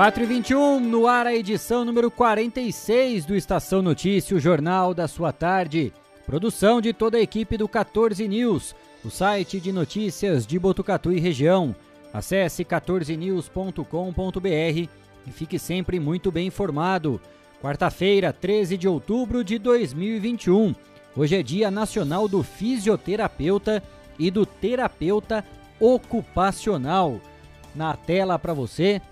Quatro e vinte no ar a edição número 46 do Estação Notícia, o jornal da sua tarde. Produção de toda a equipe do 14 News, o site de notícias de Botucatu e região. Acesse 14news.com.br e fique sempre muito bem informado. Quarta-feira, 13 de outubro de 2021. Hoje é Dia Nacional do Fisioterapeuta e do Terapeuta Ocupacional. Na tela para você,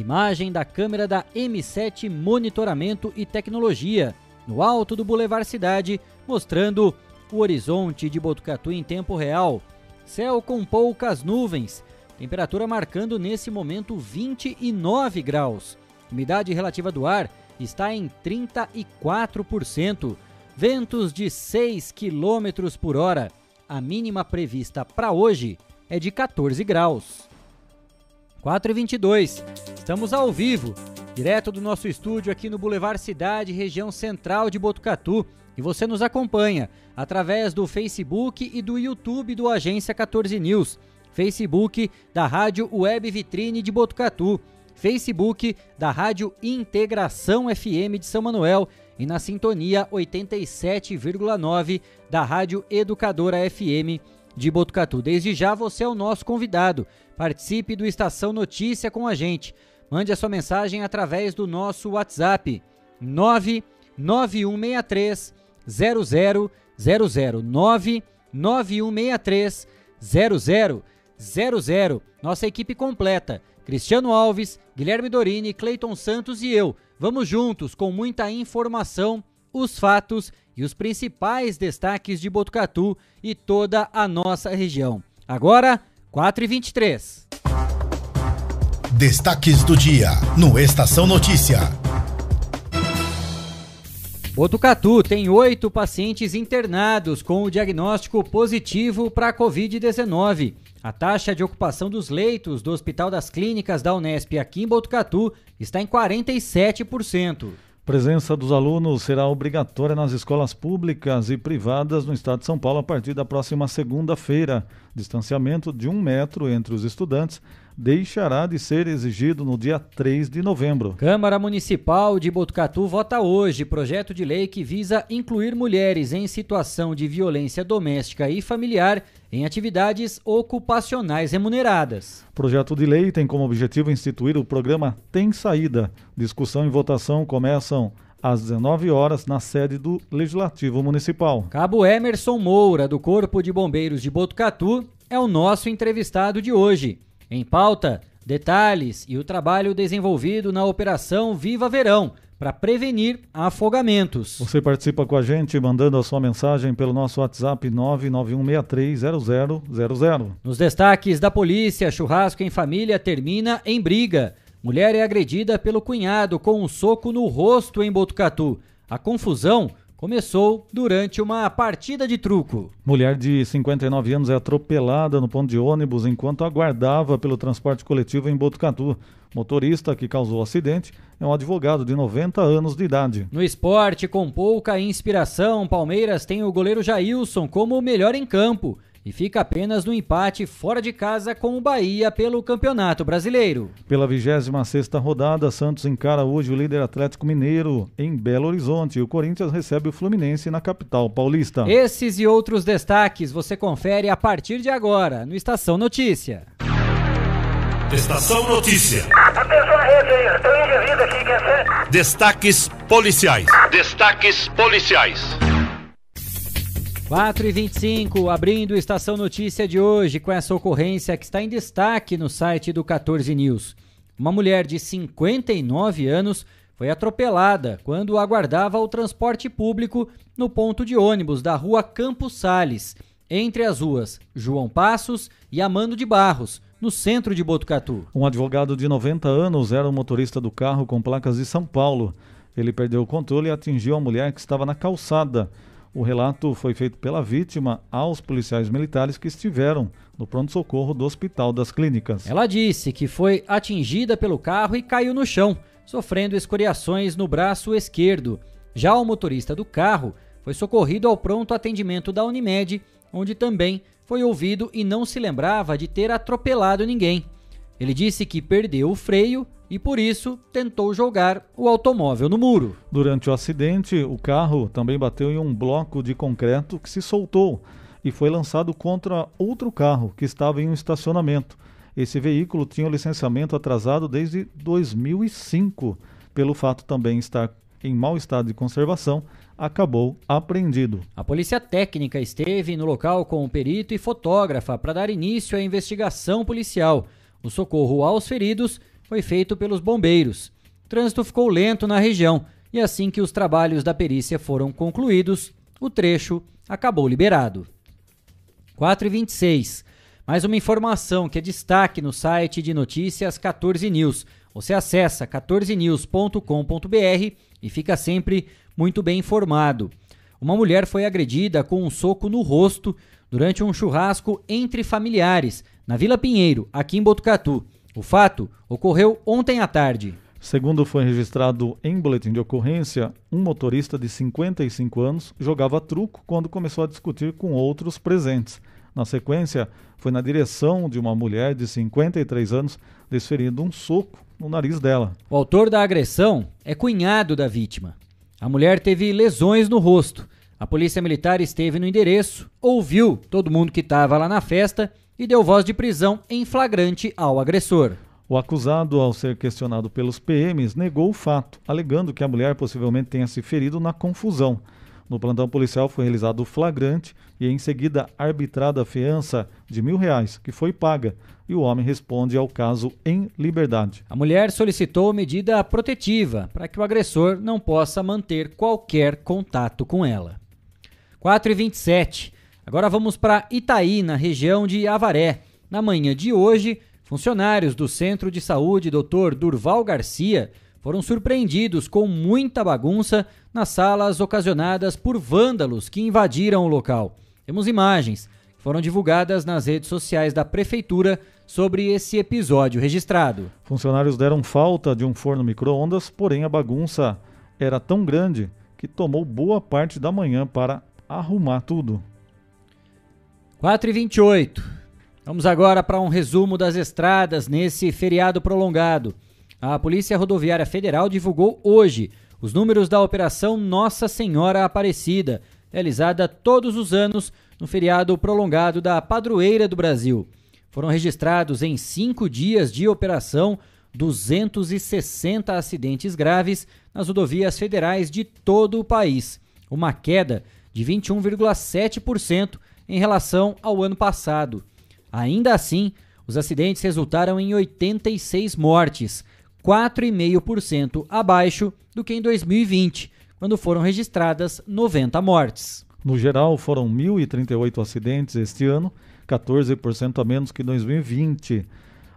imagem da câmera da M7 Monitoramento e Tecnologia, no alto do Boulevard Cidade, mostrando o horizonte de Botucatu em tempo real. Céu com poucas nuvens, temperatura marcando nesse momento 29 graus. Umidade relativa do ar está em 34%. Ventos de 6 km por hora. A mínima prevista para hoje é de 14 graus. 4 e 22 estamos ao vivo, direto do nosso estúdio aqui no Boulevard Cidade, região central de Botucatu. E você nos acompanha através do Facebook e do YouTube do Agência 14 News, Facebook da Rádio Web Vitrine de Botucatu, Facebook da Rádio Integração FM de São Manuel. E na sintonia 87,9 da Rádio Educadora FM de Botucatu. Desde já você é o nosso convidado. Participe do Estação Notícia com a gente. Mande a sua mensagem através do nosso WhatsApp 99163 0000 99163 0000. Nossa equipe completa: Cristiano Alves, Guilherme Dorini, Cleiton Santos e eu. Vamos juntos com muita informação, os fatos e os principais destaques de Botucatu e toda a nossa região. Agora, 4h23. Destaques do dia no Estação Notícia. Botucatu tem oito pacientes internados com o diagnóstico positivo para a Covid-19. A taxa de ocupação dos leitos do Hospital das Clínicas da Unesp aqui em Botucatu está em 47%. Presença dos alunos será obrigatória nas escolas públicas e privadas no estado de São Paulo a partir da próxima segunda-feira. Distanciamento de um metro entre os estudantes deixará de ser exigido no dia 3 de novembro. Câmara Municipal de Botucatu vota hoje projeto de lei que visa incluir mulheres em situação de violência doméstica e familiar em atividades ocupacionais remuneradas. O projeto de lei tem como objetivo instituir o programa Tem Saída. Discussão e votação começam às 19 horas na sede do Legislativo Municipal. Cabo Emerson Moura, do Corpo de Bombeiros de Botucatu, é o nosso entrevistado de hoje. Em pauta, detalhes e o trabalho desenvolvido na Operação Viva Verão para prevenir afogamentos. Você participa com a gente mandando a sua mensagem pelo nosso WhatsApp 991630000. Nos destaques da polícia, churrasco em família termina em briga. Mulher é agredida pelo cunhado com um soco no rosto em Botucatu. A confusão começou durante uma partida de truco. Mulher de 59 anos é atropelada no ponto de ônibus enquanto aguardava pelo transporte coletivo em Botucatu. Motorista que causou o acidente é um advogado de 90 anos de idade. No esporte, com pouca inspiração, Palmeiras tem o goleiro Jailson como o melhor em campo e fica apenas no empate fora de casa com o Bahia pelo Campeonato Brasileiro. Pela 26 rodada, Santos encara hoje o líder Atlético Mineiro em Belo Horizonte e o Corinthians recebe o Fluminense na capital paulista. Esses e outros destaques você confere a partir de agora no Estação Notícia. Estação Notícia. Atenção rede aí, tem um indivíduo aqui, quer ser? Destaques policiais. Destaques policiais. 4 e 25 abrindo Estação Notícia de hoje com essa ocorrência que está em destaque no site do 14 News. Uma mulher de 59 anos foi atropelada quando aguardava o transporte público no ponto de ônibus da rua Campos Sales, entre as ruas João Passos e Amando de Barros, no centro de Botucatu. Um advogado de 90 anos era o motorista do carro com placas de São Paulo. Ele perdeu o controle e atingiu a mulher que estava na calçada. O relato foi feito pela vítima aos policiais militares que estiveram no pronto-socorro do Hospital das Clínicas. Ela disse que foi atingida pelo carro e caiu no chão, sofrendo escoriações no braço esquerdo. Já o motorista do carro foi socorrido ao pronto atendimento da Unimed, onde também foi ouvido e não se lembrava de ter atropelado ninguém. Ele disse que perdeu o freio e por isso tentou jogar o automóvel no muro. Durante o acidente, o carro também bateu em um bloco de concreto que se soltou e foi lançado contra outro carro que estava em um estacionamento. Esse veículo tinha o licenciamento atrasado desde 2005, pelo fato também estar em mau estado de conservação, acabou apreendido. A polícia técnica esteve no local com o perito e fotógrafa para dar início à investigação policial. O socorro aos feridos foi feito pelos bombeiros. O trânsito ficou lento na região e assim que os trabalhos da perícia foram concluídos, o trecho acabou liberado. 4 e 26. Mais uma informação que é destaque no site de notícias 14 News. Você acessa 14news.com.br e fica sempre muito bem informado. Uma mulher foi agredida com um soco no rosto durante um churrasco entre familiares na Vila Pinheiro, aqui em Botucatu. O fato ocorreu ontem à tarde. Segundo foi registrado em boletim de ocorrência, um motorista de 55 anos jogava truco quando começou a discutir com outros presentes. Na sequência, foi na direção de uma mulher de 53 anos, desferindo um soco no nariz dela. O autor da agressão é cunhado da vítima. A mulher teve lesões no rosto. A polícia militar esteve no endereço, ouviu todo mundo que estava lá na festa e deu voz de prisão em flagrante ao agressor. O acusado, ao ser questionado pelos PMs, negou o fato, alegando que a mulher possivelmente tenha se ferido na confusão. No plantão policial foi realizado o flagrante e em seguida arbitrada a fiança de mil reais, que foi paga, e o homem responde ao caso em liberdade. A mulher solicitou medida protetiva para que o agressor não possa manter qualquer contato com ela. 4 e 27. Agora vamos para Itaí, na região de Avaré. Na manhã de hoje, funcionários do Centro de Saúde Dr. Durval Garcia foram surpreendidos com muita bagunça nas salas ocasionadas por vândalos que invadiram o local. Temos imagens que foram divulgadas nas redes sociais da prefeitura sobre esse episódio registrado. Funcionários deram falta de um forno micro-ondas, porém a bagunça era tão grande que tomou boa parte da manhã para arrumar tudo. 4 e 28. Vamos agora para um resumo das estradas nesse feriado prolongado. A Polícia Rodoviária Federal divulgou hoje os números da Operação Nossa Senhora Aparecida, realizada todos os anos no feriado prolongado da Padroeira do Brasil. Foram registrados em cinco dias de operação 260 acidentes graves nas rodovias federais de todo o país, uma queda de 21,7% em relação ao ano passado. Ainda assim, os acidentes resultaram em 86 mortes, 4,5% abaixo do que em 2020, quando foram registradas 90 mortes. No geral, foram 1.038 acidentes este ano, 14% a menos que 2020.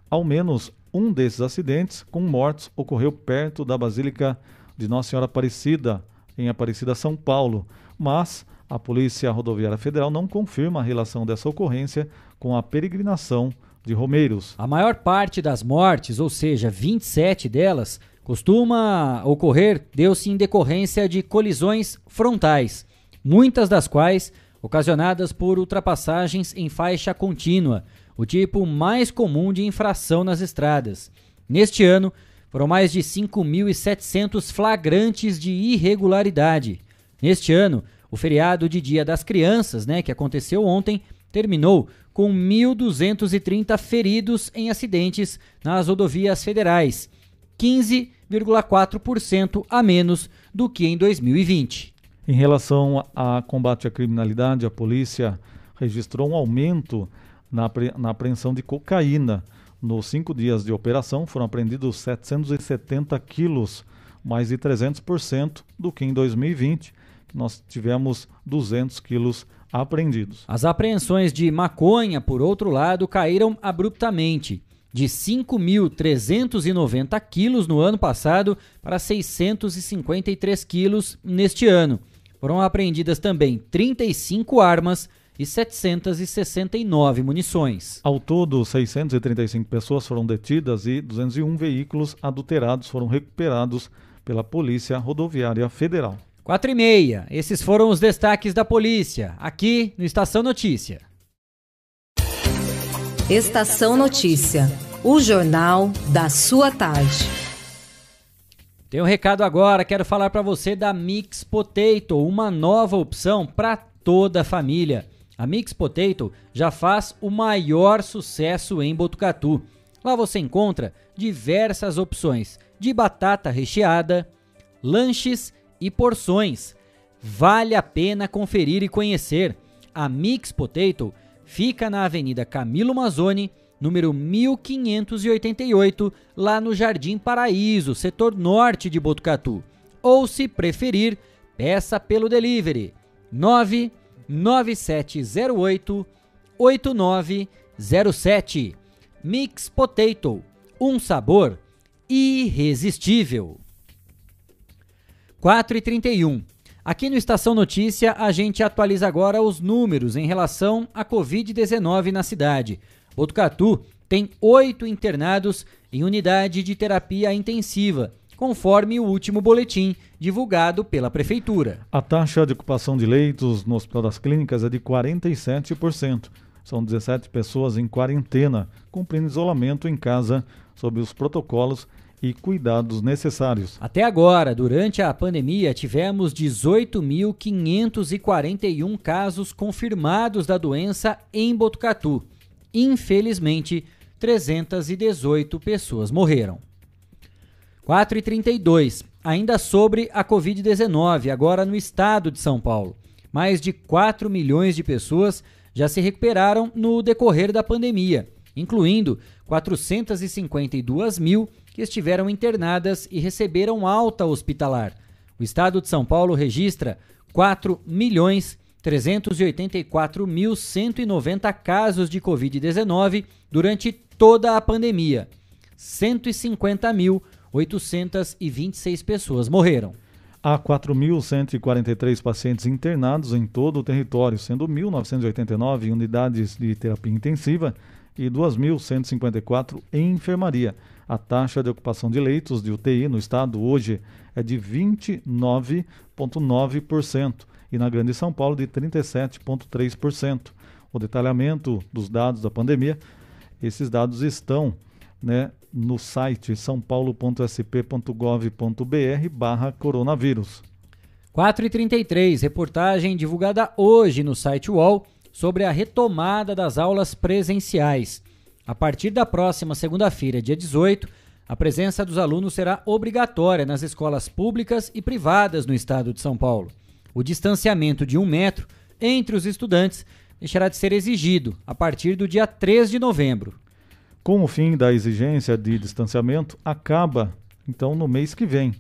Ao menos um desses acidentes com mortes ocorreu perto da Basílica de Nossa Senhora Aparecida, em Aparecida, São Paulo, mas a Polícia Rodoviária Federal não confirma a relação dessa ocorrência com a peregrinação de Romeiros. A maior parte das mortes, ou seja, 27 delas, costuma ocorrer deu-se em decorrência de colisões frontais, muitas das quais ocasionadas por ultrapassagens em faixa contínua, o tipo mais comum de infração nas estradas. Neste ano, foram mais de 5.700 flagrantes de irregularidade. Neste ano, o feriado de Dia das Crianças, né, que aconteceu ontem, terminou com 1.230 feridos em acidentes nas rodovias federais, 15,4% a menos do que em 2020. Em relação a combate à criminalidade, a polícia registrou um aumento na, na apreensão de cocaína. Nos cinco dias de operação foram apreendidos 770 quilos, mais de 300% do que em 2020 nós tivemos 200 quilos apreendidos. As apreensões de maconha, por outro lado, caíram abruptamente, de 5.390 quilos no ano passado para 653 quilos neste ano. Foram apreendidas também 35 armas e 769 munições. Ao todo, 635 pessoas foram detidas e 201 veículos adulterados foram recuperados pela Polícia Rodoviária Federal. 4 e meia. Esses foram os destaques da polícia, aqui no Estação Notícia. Estação Notícia, o jornal da sua tarde. Tem um recado agora, quero falar para você da Mix Potato, uma nova opção para toda a família. A Mix Potato já faz o maior sucesso em Botucatu. Lá você encontra diversas opções de batata recheada, lanches e porções. Vale a pena conferir e conhecer. A Mix Potato fica na Avenida Camilo Mazzoni, número 1588, lá no Jardim Paraíso, setor norte de Botucatu. Ou, se preferir, peça pelo delivery 99708 8907. Mix Potato, um sabor irresistível. 4 e 31. Aqui no Estação Notícia, a gente atualiza agora os números em relação à Covid-19 na cidade. Botucatu tem oito internados em unidade de terapia intensiva, conforme o último boletim divulgado pela Prefeitura. A taxa de ocupação de leitos no Hospital das Clínicas é de 47%. São 17 pessoas em quarentena, cumprindo isolamento em casa sob os protocolos e cuidados necessários. Até agora, durante a pandemia, tivemos 18.541 casos confirmados da doença em Botucatu. Infelizmente, 318 pessoas morreram. 4 e 32. Ainda sobre a Covid-19, agora no estado de São Paulo. Mais de 4 milhões de pessoas já se recuperaram no decorrer da pandemia, incluindo 452 mil que estiveram internadas e receberam alta hospitalar. O estado de São Paulo registra 4 milhões 384.190 casos de Covid-19 durante toda a pandemia. 150.826 pessoas morreram. Há 4.143 pacientes internados em todo o território, sendo 1.989 unidades de terapia intensiva e 2.154 em enfermaria. A taxa de ocupação de leitos de UTI no estado hoje é de 29,9% e na Grande São Paulo de 37,3%. O detalhamento dos dados da pandemia, esses dados estão né, no site sãopaulo.sp.gov.br barra coronavírus. 4 e 33 reportagem divulgada hoje no site UOL sobre a retomada das aulas presenciais. A partir da próxima segunda-feira, dia 18, a presença dos alunos será obrigatória nas escolas públicas e privadas no estado de São Paulo. O distanciamento de um metro entre os estudantes deixará de ser exigido a partir do dia 3 de novembro. Com o fim da exigência de distanciamento, acaba então no mês que vem.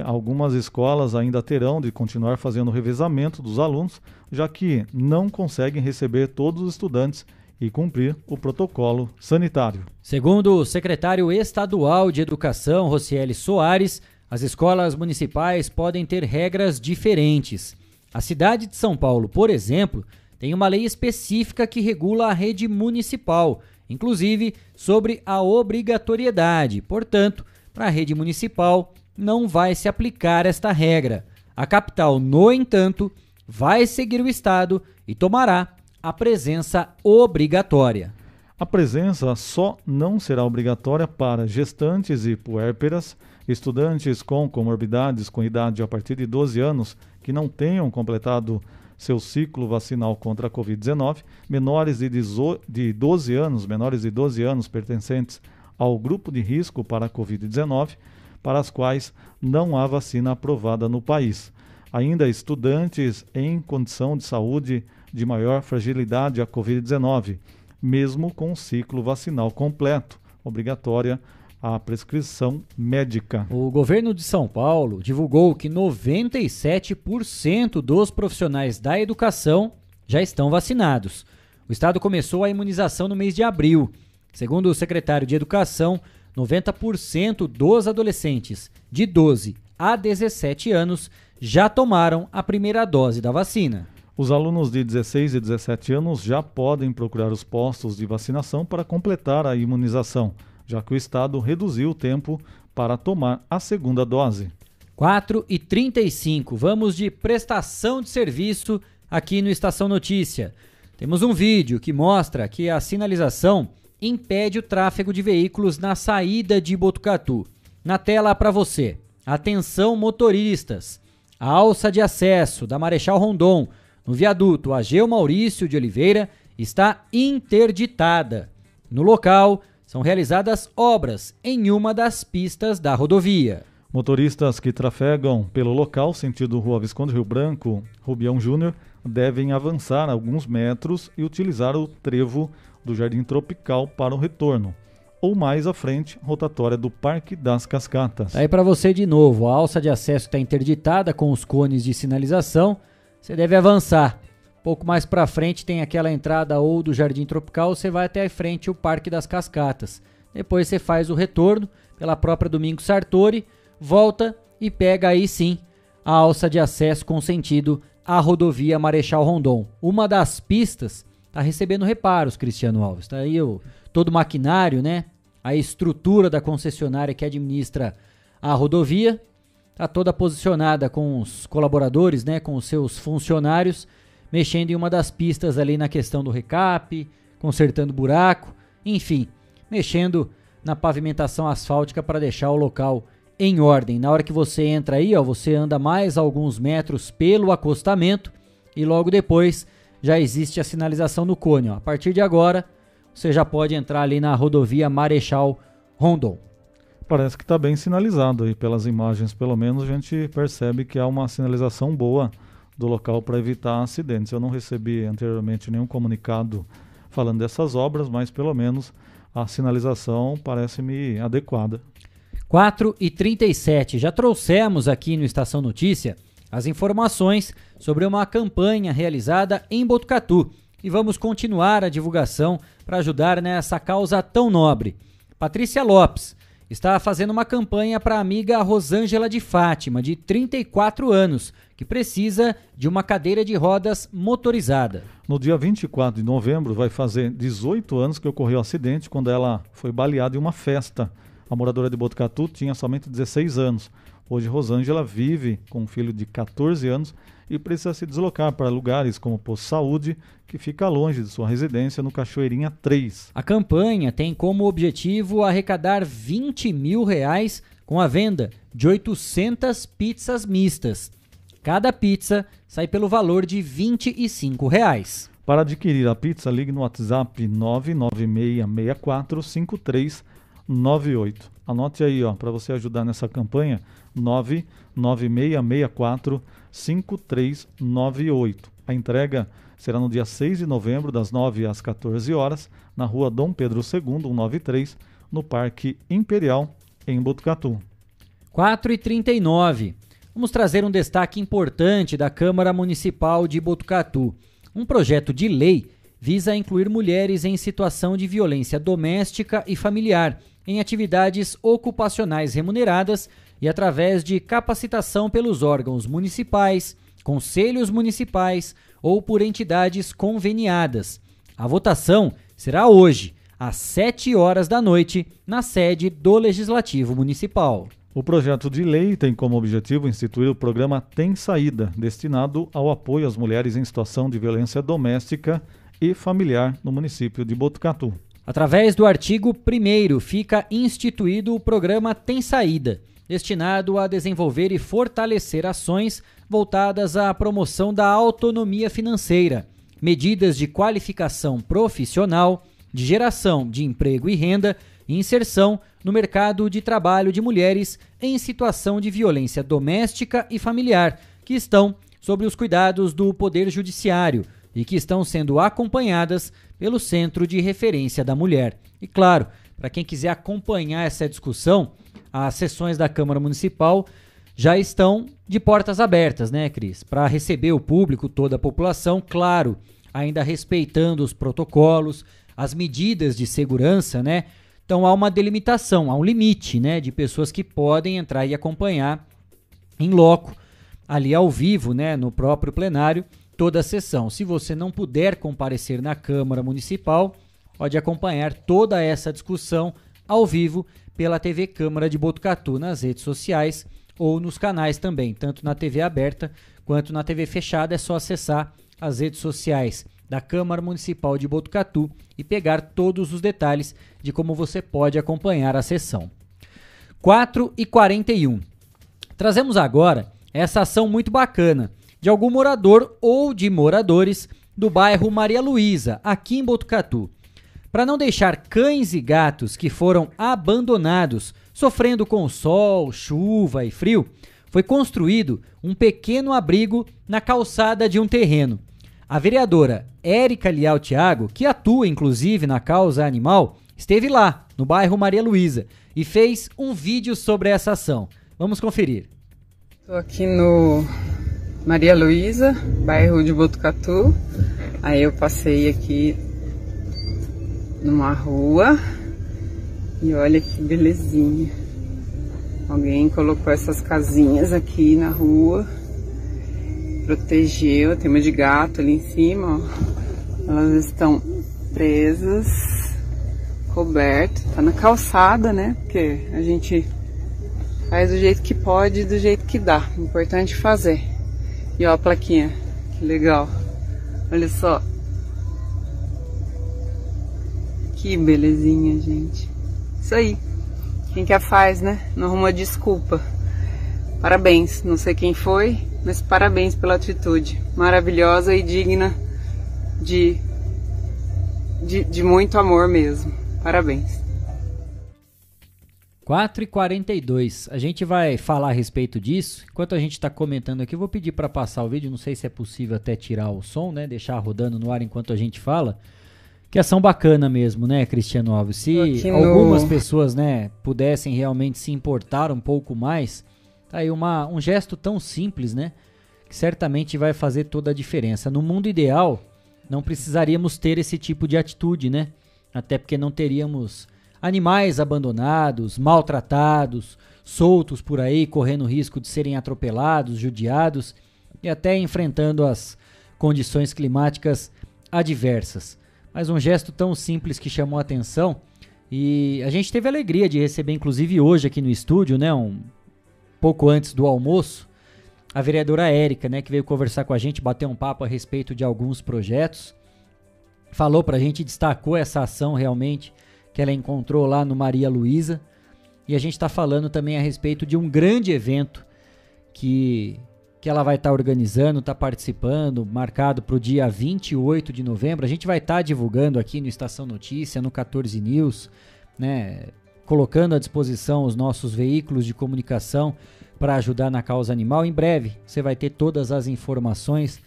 Algumas escolas ainda terão de continuar fazendo o revezamento dos alunos, já que não conseguem receber todos os estudantes e cumprir o protocolo sanitário. Segundo o secretário estadual de Educação, Rocieli Soares, as escolas municipais podem ter regras diferentes. A cidade de São Paulo, por exemplo, tem uma lei específica que regula a rede municipal, inclusive sobre a obrigatoriedade. Portanto, para a rede municipal, não vai se aplicar esta regra. A capital, no entanto, vai seguir o Estado e tomará a presença obrigatória. A presença só não será obrigatória para gestantes e puérperas, estudantes com comorbidades com idade a partir de 12 anos que não tenham completado seu ciclo vacinal contra a Covid-19, menores de 12 anos, menores de 12 anos pertencentes ao grupo de risco para a Covid-19, para as quais não há vacina aprovada no país. Ainda estudantes em condição de saúde de maior fragilidade à Covid-19, mesmo com ciclo vacinal completo, obrigatória a prescrição médica. O governo de São Paulo divulgou que 97% dos profissionais da educação já estão vacinados. O estado começou a imunização no mês de abril. Segundo o secretário de Educação, 90% dos adolescentes de 12 a 17 anos já tomaram a primeira dose da vacina. Os alunos de 16 e 17 anos já podem procurar os postos de vacinação para completar a imunização, já que o estado reduziu o tempo para tomar a segunda dose. 4 e 35, vamos de prestação de serviço aqui no Estação Notícia. Temos um vídeo que mostra que a sinalização impede o tráfego de veículos na saída de Botucatu. Na tela para você. Atenção motoristas. A alça de acesso da Marechal Rondon no viaduto Ageu Maurício de Oliveira está interditada. No local são realizadas obras em uma das pistas da rodovia. Motoristas que trafegam pelo local sentido Rua Visconde Rio Branco, Rubião Júnior, devem avançar alguns metros e utilizar o trevo do Jardim Tropical para o retorno. Ou mais à frente, rotatória do Parque das Cascatas. Aí para você de novo, a alça de acesso está interditada com os cones de sinalização. Você deve avançar. Pouco mais para frente tem aquela entrada ou do Jardim Tropical, você vai até a frente o Parque das Cascatas. Depois você faz o retorno pela própria Domingo Sartori, volta e pega aí sim a alça de acesso com sentido à rodovia Marechal Rondon. Uma das pistas está recebendo reparos, Cristiano Alves. Está aí o, todo o maquinário, né? A estrutura da concessionária que administra a rodovia está toda posicionada com os colaboradores, né? Com os seus funcionários, mexendo em uma das pistas ali na questão do recap, consertando buraco, enfim, mexendo na pavimentação asfáltica para deixar o local em ordem. Na hora que você entra aí, ó, você anda mais alguns metros pelo acostamento e logo depois já existe a sinalização no cone. Ó. A partir de agora, você já pode entrar ali na rodovia Marechal Rondon. Parece que está bem sinalizado aí pelas imagens, pelo menos a gente percebe que há uma sinalização boa do local para evitar acidentes. Eu não recebi anteriormente nenhum comunicado falando dessas obras, mas pelo menos a sinalização parece-me adequada. 4 e 37. Já trouxemos aqui no Estação Notícia as informações sobre uma campanha realizada em Botucatu e vamos continuar a divulgação para ajudar nessa causa tão nobre. Patrícia Lopes está fazendo uma campanha para a amiga Rosângela de Fátima, de 34 anos, que precisa de uma cadeira de rodas motorizada. No dia 24 de novembro vai fazer 18 anos que ocorreu o acidente quando ela foi baleada em uma festa. A moradora de Botucatu tinha somente 16 anos. Hoje, Rosângela vive com um filho de 14 anos e precisa se deslocar para lugares como Poço Saúde, que fica longe de sua residência no Cachoeirinha 3. A campanha tem como objetivo arrecadar 20 mil reais com a venda de 800 pizzas mistas. Cada pizza sai pelo valor de 25 reais. Para adquirir a pizza, ligue no WhatsApp 996645398. Anote aí, ó, para você ajudar nessa campanha, 99664 5398. A entrega será no dia 6 de novembro, das 9 às 14 horas, na rua Dom Pedro II, 193, no Parque Imperial, em Botucatu. 4 e 39. Vamos trazer um destaque importante da Câmara Municipal de Botucatu. Um projeto de lei visa incluir mulheres em situação de violência doméstica e familiar em atividades ocupacionais remuneradas e através de capacitação pelos órgãos municipais, conselhos municipais ou por entidades conveniadas. A votação será hoje, às 7 horas da noite, na sede do Legislativo Municipal. O projeto de lei tem como objetivo instituir o programa Tem Saída, destinado ao apoio às mulheres em situação de violência doméstica e familiar no município de Botucatu. Através do artigo 1 fica instituído o programa Tem Saída, destinado a desenvolver e fortalecer ações voltadas à promoção da autonomia financeira, medidas de qualificação profissional, de geração de emprego e renda e inserção no mercado de trabalho de mulheres em situação de violência doméstica e familiar, que estão sob os cuidados do Poder Judiciário e que estão sendo acompanhadas pelo Centro de Referência da Mulher. E claro, para quem quiser acompanhar essa discussão, as sessões da Câmara Municipal já estão de portas abertas, né, Cris? Para receber o público, toda a população, claro, ainda respeitando os protocolos, as medidas de segurança, né? Então há uma delimitação, há um limite, né, de pessoas que podem entrar e acompanhar em loco, ali ao vivo, né, no próprio plenário, toda a sessão. Se você não puder comparecer na Câmara Municipal, pode acompanhar toda essa discussão ao vivo pela TV Câmara de Botucatu nas redes sociais ou nos canais também, tanto na TV aberta quanto na TV fechada. É só acessar as redes sociais da Câmara Municipal de Botucatu e pegar todos os detalhes de como você pode acompanhar a sessão. 4 e 41. Trazemos agora essa ação muito bacana de algum morador ou de moradores do bairro Maria Luísa, aqui em Botucatu. Para não deixar cães e gatos que foram abandonados, sofrendo com sol, chuva e frio, foi construído um pequeno abrigo na calçada de um terreno. A vereadora Érica Lial Thiago, que atua inclusive na causa animal, esteve lá, no bairro Maria Luísa, e fez um vídeo sobre essa ação. Vamos conferir. Estou aqui no Maria Luísa, bairro de Botucatu. Aí eu passei aqui numa rua e olha que belezinha. Alguém colocou essas casinhas aqui na rua, protegeu. Tem uma de gato ali em cima, ó. Elas estão presas, cobertas. Tá na calçada, né? Porque a gente faz do jeito que pode do jeito que dá. Importante fazer. E ó a plaquinha, que legal. Olha só. Que belezinha, gente. Isso aí. Quem quer faz, né? Não arruma desculpa. Parabéns. Não sei quem foi, mas parabéns pela atitude. Maravilhosa e digna de, de, de muito amor mesmo. Parabéns. 4 e 42 A gente vai falar a respeito disso. Enquanto a gente está comentando aqui, eu vou pedir para passar o vídeo. Não sei se é possível até tirar o som, né? Deixar rodando no ar enquanto a gente fala. Que ação bacana mesmo, né, Cristiano Alves? Se no... algumas pessoas, né, pudessem realmente se importar um pouco mais, tá aí uma, um gesto tão simples, né, que certamente vai fazer toda a diferença. No mundo ideal, não precisaríamos ter esse tipo de atitude, né? Até porque não teríamos animais abandonados, maltratados, soltos por aí, correndo risco de serem atropelados, judiados e até enfrentando as condições climáticas adversas mas um gesto tão simples que chamou a atenção. E a gente teve a alegria de receber, inclusive hoje aqui no estúdio, né, um pouco antes do almoço, a vereadora Érica, né, que veio conversar com a gente, bater um papo a respeito de alguns projetos. Falou pra gente, destacou essa ação realmente que ela encontrou lá no Maria Luísa. E a gente está falando também a respeito de um grande evento que que ela vai estar tá organizando, está participando, marcado para o dia 28 de novembro. A gente vai estar tá divulgando aqui no Estação Notícia, no 14 News, né, colocando à disposição os nossos veículos de comunicação para ajudar na causa animal. Em breve você vai ter todas as informações.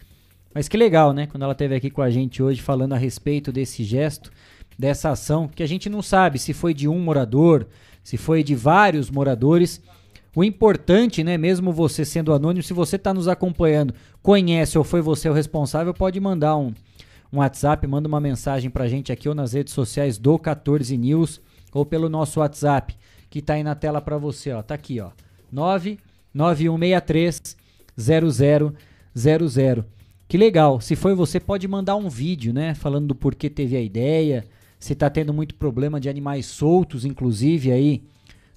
Mas que legal, né? Quando ela esteve aqui com a gente hoje falando a respeito desse gesto, dessa ação, que a gente não sabe se foi de um morador, se foi de vários moradores o importante, né, mesmo você sendo anônimo, se você está nos acompanhando, conhece ou foi você o responsável, pode mandar um, um WhatsApp, manda uma mensagem para a gente aqui ou nas redes sociais do 14 News ou pelo nosso WhatsApp que está aí na tela para você, ó. Tá aqui, ó. 99163 0000. Que legal. Se foi você, pode mandar um vídeo, né, falando do porquê teve a ideia, se está tendo muito problema de animais soltos, inclusive aí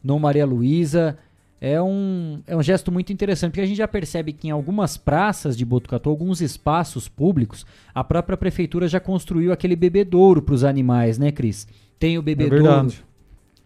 no Maria Luísa é um, é um gesto muito interessante, porque a gente já percebe que em algumas praças de Botucatu, alguns espaços públicos, a própria prefeitura já construiu aquele bebedouro para os animais, né, Cris? Tem o bebedouro é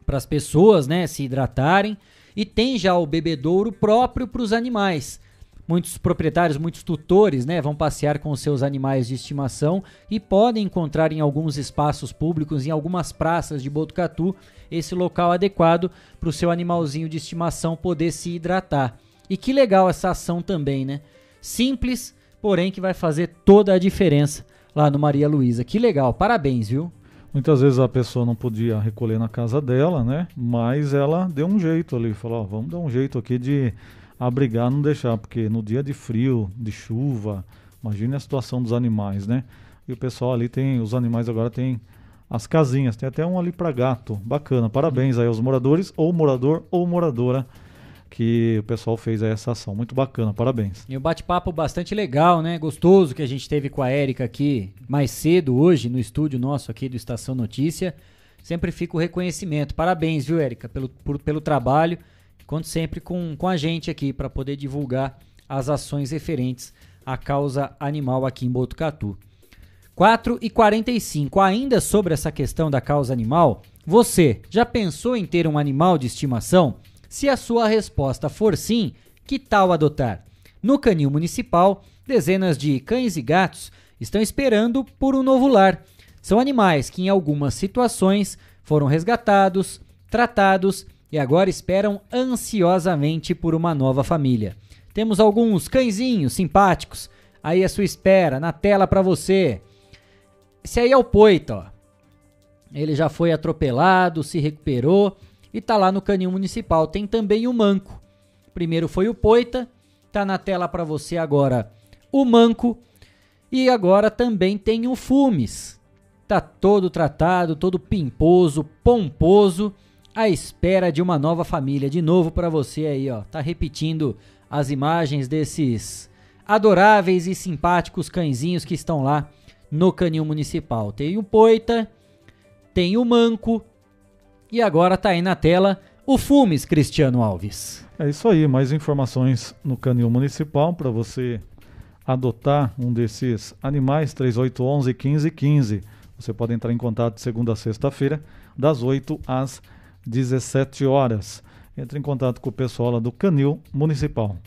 para as pessoas, né, se hidratarem, e tem já o bebedouro próprio para os animais. Muitos proprietários, muitos tutores, né, vão passear com seus animais de estimação e podem encontrar em alguns espaços públicos, em algumas praças de Botucatu, esse local adequado para o seu animalzinho de estimação poder se hidratar. E que legal essa ação também, né? Simples, porém que vai fazer toda a diferença lá no Maria Luísa. Que legal, parabéns, viu? Muitas vezes a pessoa não podia recolher na casa dela, né? Mas ela deu um jeito ali, falou: ó, vamos dar um jeito aqui de abrigar, não deixar, porque no dia de frio, de chuva, imagine a situação dos animais, né? E o pessoal ali tem, os animais agora tem as casinhas, tem até um ali para gato. Bacana. Parabéns aí aos moradores, ou morador ou moradora que o pessoal fez essa ação. Muito bacana, parabéns. E um bate-papo bastante legal, né? Gostoso que a gente teve com a Érica aqui mais cedo hoje no estúdio nosso aqui do Estação Notícia. Sempre fica o reconhecimento. Parabéns, viu, Érica, pelo, por, pelo trabalho. Conto sempre com, com a gente aqui para poder divulgar as ações referentes à causa animal aqui em Botucatu. 4 e 45. Ainda sobre essa questão da causa animal, você já pensou em ter um animal de estimação? Se a sua resposta for sim, que tal adotar? No Canil Municipal, dezenas de cães e gatos estão esperando por um novo lar. São animais que, em algumas situações, foram resgatados, tratados e agora esperam ansiosamente por uma nova família. Temos alguns cãezinhos simpáticos aí à sua espera, na tela para você. Esse aí é o Poita, ó. Ele já foi atropelado, se recuperou e tá lá no canil municipal. Tem também o Manco. Primeiro foi o Poita, tá na tela para você agora o Manco e agora também tem o Fumes. Tá todo tratado, todo pimposo, pomposo, à espera de uma nova família. De novo para você aí, ó. Tá repetindo as imagens desses adoráveis e simpáticos cãezinhos que estão lá no canil municipal. Tem o Poita, tem o Manco e agora tá aí na tela o Fumes Cristiano Alves. É isso aí, mais informações no canil municipal para você adotar um desses animais 3811 1515. Você pode entrar em contato segunda a sexta-feira, das 8 às 17 horas. Entre em contato com o pessoal lá do Canil Municipal.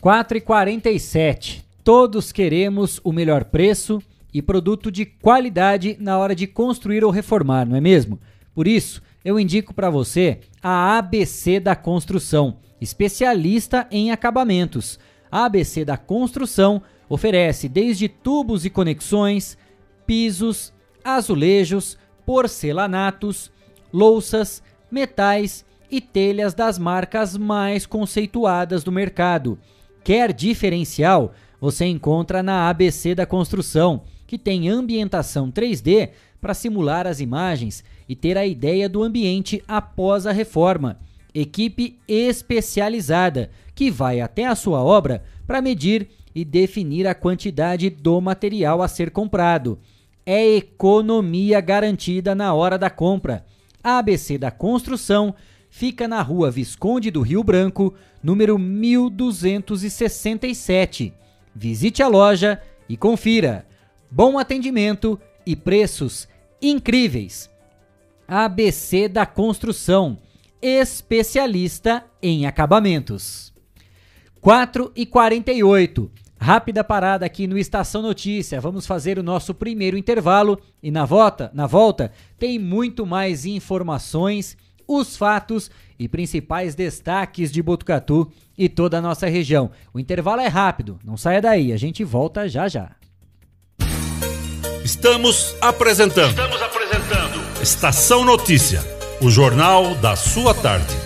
4 e 47. Todos queremos o melhor preço e produto de qualidade na hora de construir ou reformar, não é mesmo? Por isso, eu indico para você a ABC da Construção, especialista em acabamentos. A ABC da Construção oferece desde tubos e conexões, pisos, azulejos, porcelanatos, louças, metais e telhas das marcas mais conceituadas do mercado. Quer diferencial? Você encontra na ABC da Construção, que tem ambientação 3D para simular as imagens e ter a ideia do ambiente após a reforma. Equipe especializada que vai até a sua obra para medir e definir a quantidade do material a ser comprado. É economia garantida na hora da compra. ABC da Construção fica na rua Visconde do Rio Branco, número 1267. Visite a loja e confira. Bom atendimento e preços incríveis. ABC da Construção, especialista em acabamentos. 4 e 48. Rápida parada aqui no Estação Notícia. Vamos fazer o nosso primeiro intervalo e na volta, na volta tem muito mais informações, os fatos e principais destaques de Botucatu e toda a nossa região. O intervalo é rápido, não saia daí, a gente volta já já. Estamos apresentando. Estamos apresentando. Estação Notícia, o jornal da sua tarde.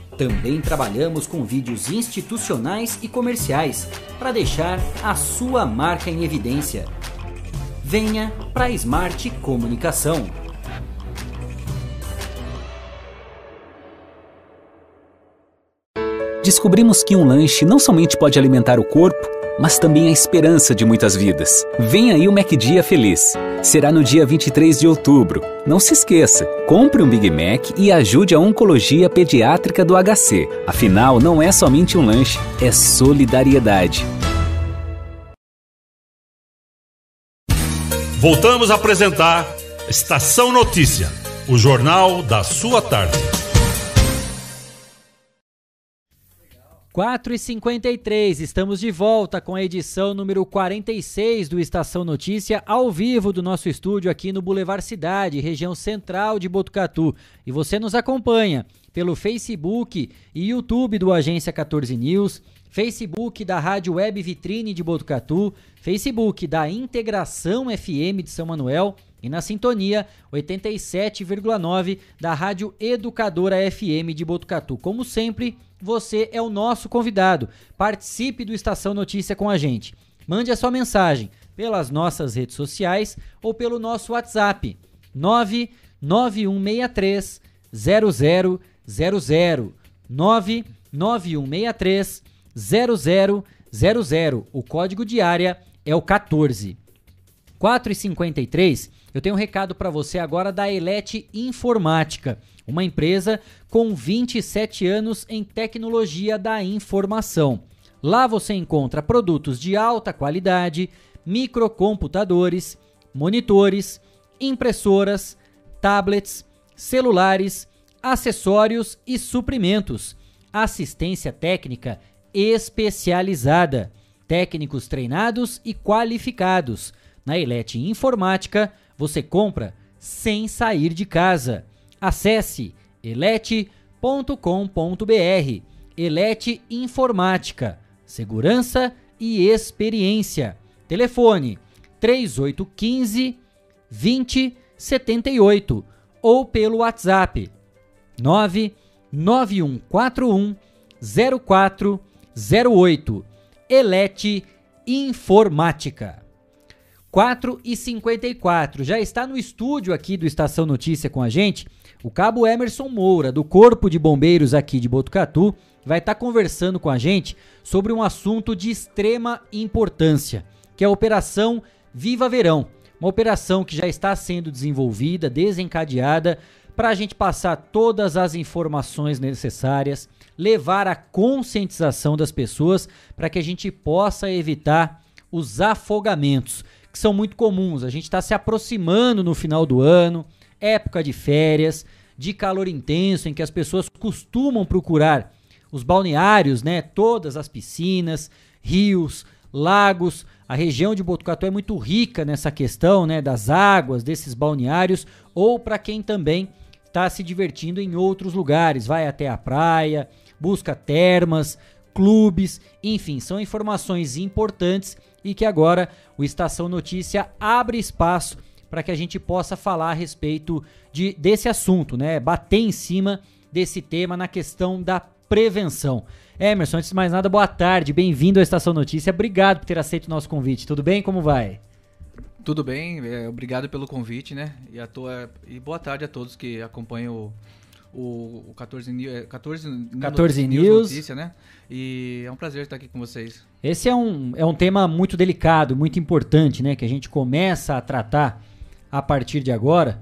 também trabalhamos com vídeos institucionais e comerciais para deixar a sua marca em evidência. Venha para Smart Comunicação. Descobrimos que um lanche não somente pode alimentar o corpo, mas também a esperança de muitas vidas. Vem aí o MacDia Feliz. Será no dia 23 de outubro. Não se esqueça, compre um Big Mac e ajude a Oncologia Pediátrica do HC. Afinal, não é somente um lanche, é solidariedade. Voltamos a apresentar Estação Notícia, o jornal da sua tarde. 4 e 53 estamos de volta com a edição número 46 do Estação Notícia, ao vivo do nosso estúdio aqui no Boulevard Cidade, região central de Botucatu. E você nos acompanha pelo Facebook e YouTube do Agência 14 News, Facebook da Rádio Web Vitrine de Botucatu, Facebook da Integração FM de São Manuel e na sintonia 87,9 da Rádio Educadora FM de Botucatu. Como sempre, você é o nosso convidado. Participe do Estação Notícia com a gente. Mande a sua mensagem pelas nossas redes sociais ou pelo nosso WhatsApp 99163 0000 99163 0000. O código de área é o 14. 4 e 53 eu tenho um recado para você agora da Elete Informática, uma empresa com 27 anos em tecnologia da informação. Lá você encontra produtos de alta qualidade, microcomputadores, monitores, impressoras, tablets, celulares, acessórios e suprimentos, assistência técnica especializada, técnicos treinados e qualificados. Na Elete Informática, você compra sem sair de casa. Acesse elete.com.br. Elete Informática, segurança e experiência. Telefone 3815 2078 ou pelo WhatsApp 99141 0408. Elete Informática. 4 e 54. Já está no estúdio aqui do Estação Notícia com a gente o cabo Emerson Moura, do Corpo de Bombeiros aqui de Botucatu, vai estar tá conversando com a gente sobre um assunto de extrema importância, que é a Operação Viva Verão. Uma operação que já está sendo desenvolvida, desencadeada, para a gente passar todas as informações necessárias, levar a conscientização das pessoas para que a gente possa evitar os afogamentos, que são muito comuns. A gente está se aproximando no final do ano, época de férias, de calor intenso, em que as pessoas costumam procurar os balneários, né? Todas as piscinas, rios, lagos. A região de Botucatu é muito rica nessa questão, né? Das águas, desses balneários, ou para quem também está se divertindo em outros lugares, vai até a praia, busca termas, clubes, enfim, são informações importantes e que agora o Estação Notícia abre espaço para que a gente possa falar a respeito de, desse assunto, né? Bater em cima desse tema na questão da prevenção. Emerson, antes de mais nada, boa tarde, bem-vindo à Estação Notícia, obrigado por ter aceito o nosso convite. Tudo bem? Como vai? Tudo bem, é, obrigado pelo convite, né? E, a tua, e boa tarde a todos que acompanham o, o, 14, 14, 14 News. Notícia, né? E é um prazer estar aqui com vocês. Esse é um, é um tema muito delicado, muito importante, né? Que a gente começa a tratar a partir de agora,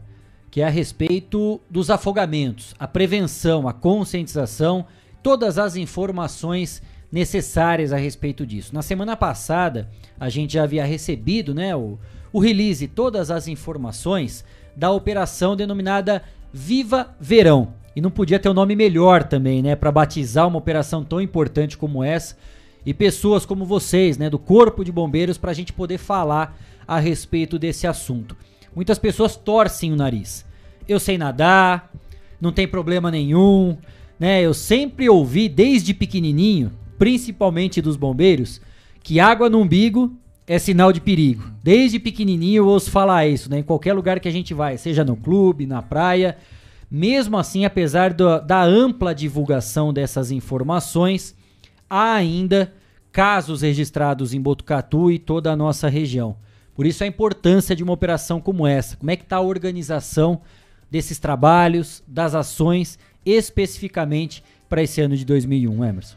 que é a respeito dos afogamentos, a prevenção, a conscientização, todas as informações necessárias a respeito disso. Na semana passada, a gente já havia recebido, né, o o release todas as informações da operação denominada Viva Verão. E não podia ter um nome melhor também, né, para batizar uma operação tão importante como essa e pessoas como vocês, né, do Corpo de Bombeiros para a gente poder falar a respeito desse assunto. Muitas pessoas torcem o nariz. Eu sei nadar, não tem problema nenhum, né? Eu sempre ouvi desde pequenininho, principalmente dos bombeiros, que água no umbigo é sinal de perigo. Desde pequenininho eu ouço falar isso, né? Em qualquer lugar que a gente vai, seja no clube, na praia. Mesmo assim, apesar do, da ampla divulgação dessas informações, há ainda casos registrados em Botucatu e toda a nossa região. Por isso a importância de uma operação como essa. Como é que está a organização desses trabalhos, das ações, especificamente para esse ano de 2001, Emerson?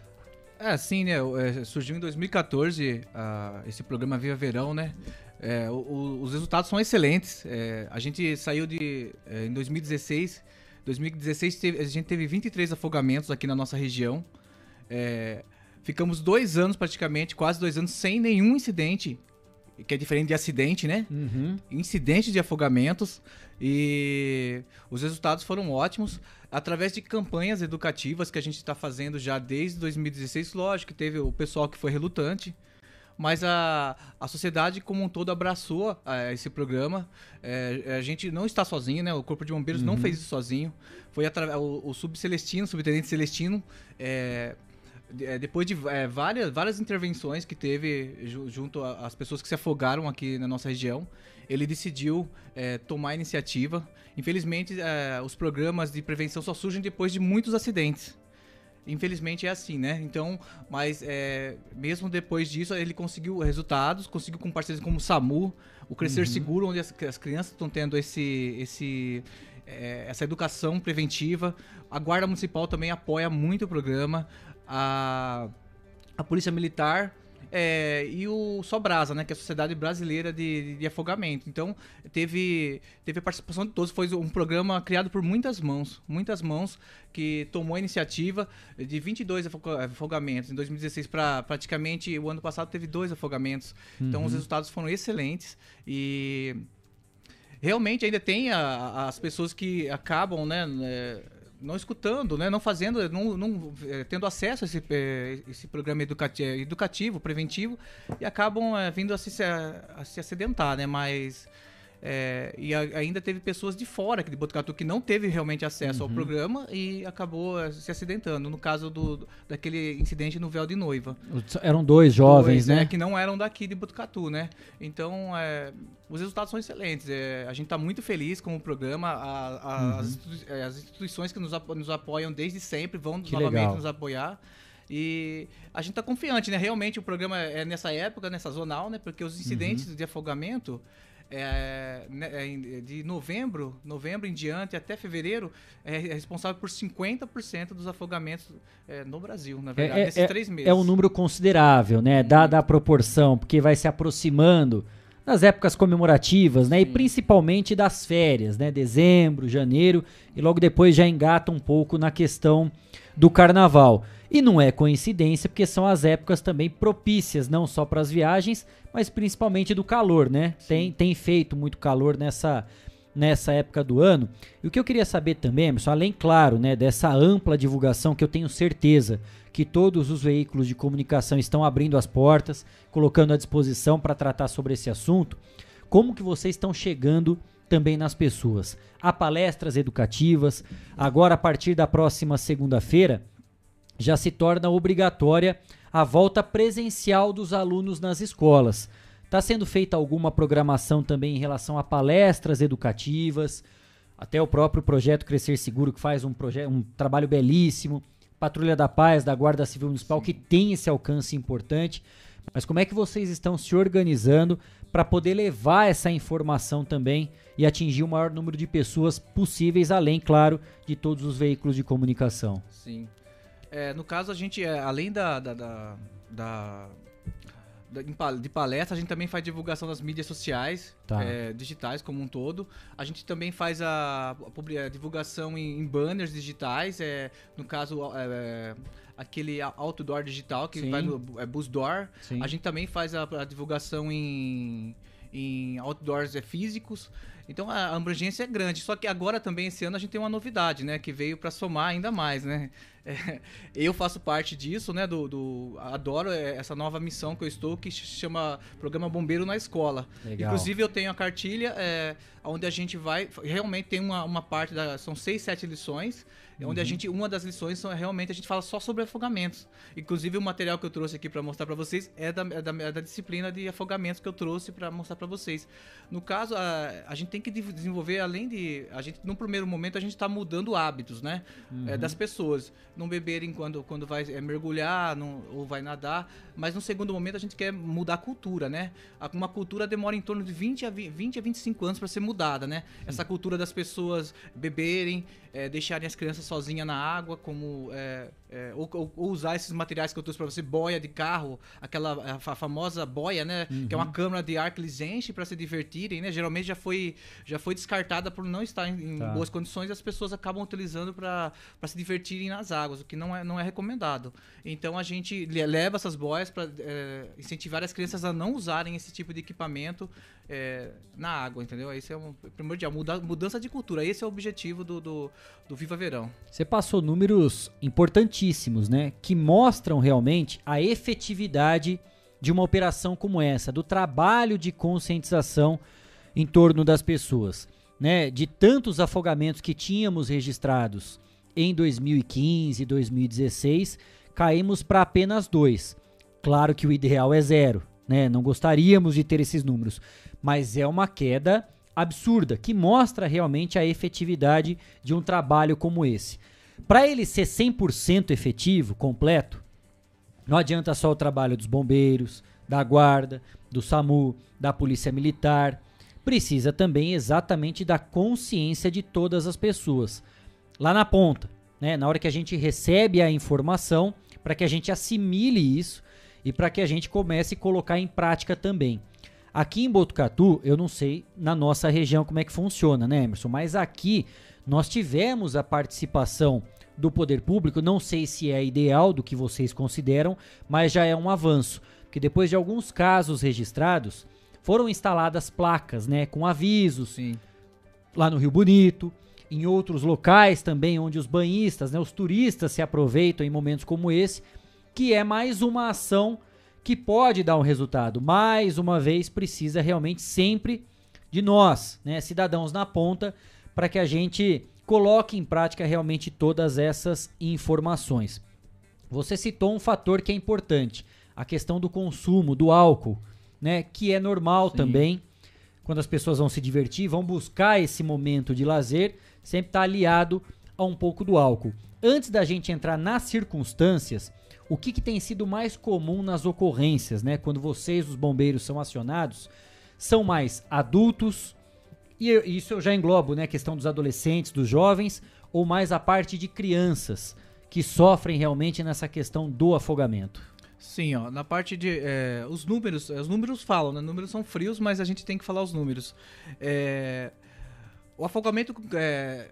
É, sim, né? É, surgiu em 2014 uh, esse programa Viva Verão, né? É, o, o, os resultados são excelentes. É, a gente saiu de. É, em 2016. 2016 teve, a gente teve 23 afogamentos aqui na nossa região. É, ficamos dois anos praticamente, quase dois anos, sem nenhum incidente. Que é diferente de acidente, né? Uhum. Incidente de afogamentos. E os resultados foram ótimos através de campanhas educativas que a gente está fazendo já desde 2016. Lógico que teve o pessoal que foi relutante, mas a, a sociedade como um todo abraçou a, esse programa. É, a gente não está sozinho, né? O Corpo de Bombeiros uhum. não fez isso sozinho. Foi o, o subcelestino, o subtenente Celestino, é, é, depois de é, várias, várias intervenções que teve junto às pessoas que se afogaram aqui na nossa região, ele decidiu é, tomar a iniciativa. Infelizmente, é, os programas de prevenção só surgem depois de muitos acidentes. Infelizmente é assim, né? Então, mas é, mesmo depois disso, ele conseguiu resultados, conseguiu com parceiros como o SAMU, o Crescer uhum. Seguro, onde as, as crianças estão tendo esse, esse, é, essa educação preventiva. A Guarda Municipal também apoia muito o programa. A, a Polícia Militar é, e o Sobrasa, né, que é a Sociedade Brasileira de, de, Afogamento. Então, teve, teve a participação de todos. Foi um programa criado por muitas mãos, muitas mãos, que tomou a iniciativa de 22 afogamentos. Em 2016, para praticamente o ano passado, teve dois afogamentos. Uhum. Então, os uhum. resultados foram excelentes e realmente ainda tem a, as pessoas que acabam, né, né não escutando, né, não fazendo, não, não é, tendo acesso a esse, é, esse programa educativo, educativo, preventivo, e acabam vindo a se, a, a se acidentar, né? Mas é, e a, ainda teve pessoas de fora de Botucatu que não teve realmente acesso uhum. ao programa e acabou eh, se acidentando. No caso do, daquele incidente no véu de noiva. Eram dois jovens, dois, né? É, que não eram daqui de Botucatu, né? Então, é, os resultados são excelentes. É, a gente está muito feliz com o programa. A, a, uhum. as, é, as, instituições que nos, nos, apoiam desde sempre vão que novamente legal. nos apoiar. E a gente está confiante, né? Realmente o programa é nessa época, nessa zonal, né? Porque os incidentes uhum. de afogamento é, né, é, de novembro, novembro em diante até fevereiro, é, é responsável por 50% dos afogamentos é, no Brasil, na verdade, é, nesses três meses. É um número considerável, né? Dada a proporção, porque vai se aproximando das épocas comemorativas, né? Sim. E principalmente das férias, né? Dezembro, janeiro, e logo depois já engata um pouco na questão do carnaval. E não é coincidência, porque são as épocas também propícias, não só para as viagens, mas principalmente do calor, né? Tem, tem feito muito calor nessa, nessa época do ano. E o que eu queria saber também, Emerson, além, claro, né, dessa ampla divulgação que eu tenho certeza que todos os veículos de comunicação estão abrindo as portas, colocando à disposição para tratar sobre esse assunto, como que vocês estão chegando também nas pessoas? Há palestras educativas, agora a partir da próxima segunda-feira já se torna obrigatória a volta presencial dos alunos nas escolas. Está sendo feita alguma programação também em relação a palestras educativas, até o próprio projeto Crescer Seguro, que faz um, um trabalho belíssimo, Patrulha da Paz, da Guarda Civil Municipal, Sim. que tem esse alcance importante. Mas como é que vocês estão se organizando para poder levar essa informação também e atingir o maior número de pessoas possíveis, além, claro, de todos os veículos de comunicação? Sim. É, no caso, a gente, é, além da, da, da, da de palestra, a gente também faz divulgação das mídias sociais, tá. é, digitais como um todo. A gente também faz a, a, a divulgação em, em, banners digitais, é, no caso, é, aquele outdoor digital que Sim. vai no é, Busdoor. A gente também faz a, a divulgação em, em outdoors é, físicos. Então a abrangência é grande. Só que agora também, esse ano, a gente tem uma novidade, né? Que veio para somar ainda mais, né? É, eu faço parte disso, né? Do, do, adoro é, essa nova missão que eu estou, que se chama Programa Bombeiro na Escola. Legal. Inclusive, eu tenho a cartilha é, onde a gente vai. Realmente tem uma, uma parte da. São seis, sete lições uhum. onde a uhum. gente uma das lições são realmente a gente fala só sobre afogamentos. Inclusive o material que eu trouxe aqui para mostrar para vocês é da, é da, é da, disciplina de afogamentos que eu trouxe para mostrar para vocês. No caso a, a gente tem que desenvolver além de a gente no primeiro momento a gente está mudando hábitos, né, uhum. é, das pessoas, não beberem quando quando vai é, mergulhar não, ou vai nadar, mas no segundo momento a gente quer mudar a cultura, né? Uma cultura demora em torno de 20 a 20, 20 a 25 anos para ser mudada, né? Essa cultura das pessoas beberem, é, deixarem as crianças sozinha na água, como é, é, ou, ou, usar esses materiais que eu trouxe para você, boia de carro, aquela a, a famosa boia, né, uhum. que é uma uhum. câmara de ar que eles enchem para se divertirem, né? Geralmente já foi já foi descartada por não estar em, em tá. boas condições e as pessoas acabam utilizando para se divertirem nas águas, o que não é não é recomendado. Então a gente leva essas boias para é, incentivar as crianças a não usarem esse tipo de equipamento é, na água, entendeu? Esse é um primordial, muda, mudança de cultura. Esse é o objetivo do, do, do Viva Verão. Você passou números importantíssimos, né? Que mostram realmente a efetividade de uma operação como essa, do trabalho de conscientização em torno das pessoas, né? De tantos afogamentos que tínhamos registrados em 2015, 2016, caímos para apenas dois. Claro que o ideal é zero, né? Não gostaríamos de ter esses números, mas é uma queda absurda que mostra realmente a efetividade de um trabalho como esse. Para ele ser 100% efetivo, completo, não adianta só o trabalho dos bombeiros, da guarda, do SAMU, da polícia militar. Precisa também exatamente da consciência de todas as pessoas. Lá na ponta, né, na hora que a gente recebe a informação, para que a gente assimile isso e para que a gente comece a colocar em prática também. Aqui em Botucatu, eu não sei na nossa região como é que funciona, né, Emerson? Mas aqui nós tivemos a participação do poder público, não sei se é ideal do que vocês consideram, mas já é um avanço, porque depois de alguns casos registrados, foram instaladas placas, né, com avisos. Sim. Lá no Rio Bonito, em outros locais também onde os banhistas, né, os turistas se aproveitam em momentos como esse, que é mais uma ação que pode dar um resultado. Mais uma vez, precisa realmente sempre de nós, né, cidadãos na ponta, para que a gente coloque em prática realmente todas essas informações. Você citou um fator que é importante, a questão do consumo do álcool, né, que é normal Sim. também. Quando as pessoas vão se divertir, vão buscar esse momento de lazer, sempre está aliado a um pouco do álcool. Antes da gente entrar nas circunstâncias, o que, que tem sido mais comum nas ocorrências, né? Quando vocês, os bombeiros, são acionados, são mais adultos, e isso eu já englobo, né? A questão dos adolescentes, dos jovens, ou mais a parte de crianças que sofrem realmente nessa questão do afogamento? Sim, ó, na parte de. É, os números, os números falam, né? Os números são frios, mas a gente tem que falar os números. É, o afogamento. É,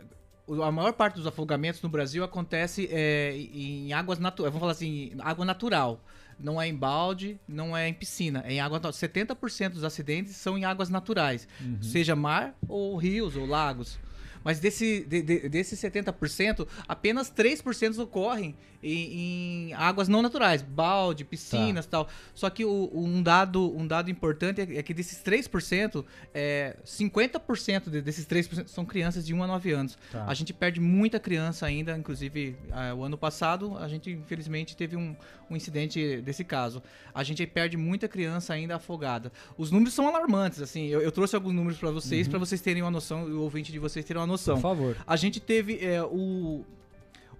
a maior parte dos afogamentos no Brasil acontece é, em águas naturais. Vamos falar assim, água natural. Não é em balde, não é em piscina. É em água natural. 70% dos acidentes são em águas naturais. Uhum. Seja mar, ou rios, ou lagos. Mas desse, de, de, desses 70%, apenas 3% ocorrem em, em águas não naturais, balde, piscinas e tal. Só que o- um, dado, um dado importante é, é que desses 3%, é, 50% de- desses 3% são crianças de 1 a 9 anos. Tá. A gente perde muita criança ainda, inclusive ah, o ano passado a gente infelizmente teve um, um incidente desse caso. A gente perde muita criança ainda afogada. Os números são alarmantes, assim. Eu, eu trouxe alguns números para vocês, Uhum. para vocês terem uma noção o ouvinte de vocês terem uma noção. Por favor. A gente teve é, o,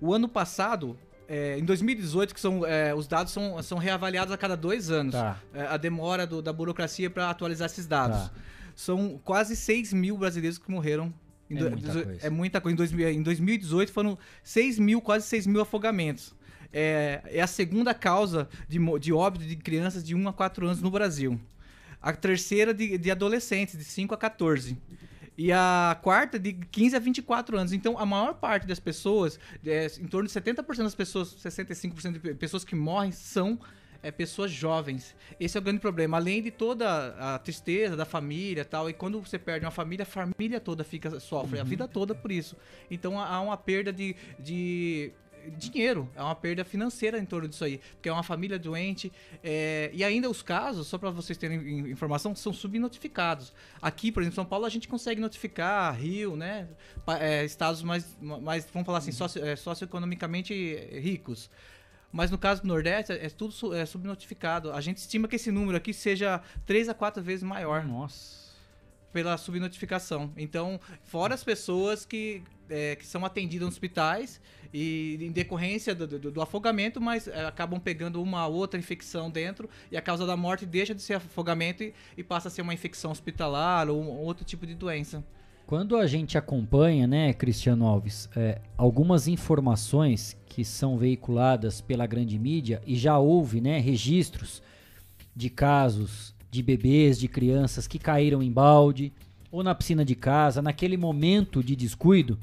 o ano passado, é, em 2018, que são, é, os dados são, são reavaliados a cada dois anos. Tá. É, a demora do- da burocracia para atualizar esses dados. Tá. São quase 6 mil brasileiros que morreram. Em É do- muita coisa. é muita coisa. Em, 2000 em 2018 foram 6 mil, quase 6 mil afogamentos. É, é a segunda causa de, de óbito de crianças de 1 a 4 anos no Brasil. A terceira de, de adolescentes, de 5 a 14. E a quarta de 15 a 24 anos. Então, a maior parte das pessoas, é, em torno de 70% das pessoas, 65% de pe- pessoas que morrem são é, pessoas jovens. Esse é o grande problema. Além de toda a tristeza da família e tal, e quando você perde uma família, a família toda fica sofre, a Uhum. vida toda por isso. Então, há uma perda de, de dinheiro, é uma perda financeira em torno disso aí, porque é uma família doente, é, e ainda os casos, só para vocês terem in- informação, são subnotificados. Aqui, por exemplo, em São Paulo, a gente consegue notificar Rio, né, é, estados mais, mais, vamos falar assim, socio, é, socioeconomicamente ricos. Mas no caso do Nordeste, é tudo su- é, subnotificado. A gente estima que esse número aqui seja 3 a 4 vezes maior. Nossa. Pela subnotificação. Então, fora as pessoas que, é, que são atendidas nos hospitais e em decorrência do, do- do afogamento, mas é, acabam pegando uma outra infecção dentro e a causa da morte deixa de ser afogamento e, e passa a ser uma infecção hospitalar ou um outro tipo de doença. Quando a gente acompanha, né, Cristiano Alves, é, algumas informações que são veiculadas pela grande mídia e já houve, né, registros de casos de bebês, de crianças que caíram em balde ou na piscina de casa, naquele momento de descuido.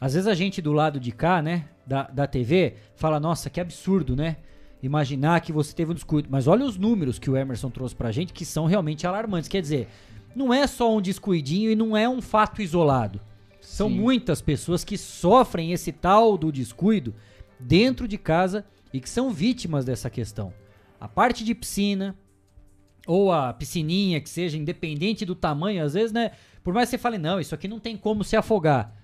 Às vezes a gente do lado de cá, né, da, da TV, fala, nossa, que absurdo, né? Imaginar que você teve um descuido. Mas olha os números que o Emerson trouxe pra gente, que são realmente alarmantes. Quer dizer, não é só um descuidinho e não é um fato isolado. São Sim. muitas pessoas que sofrem esse tal do descuido dentro de casa e que são vítimas dessa questão. A parte de piscina, ou a piscininha, que seja independente do tamanho, às vezes, né? Por mais que você fale, não, isso aqui não tem como se afogar.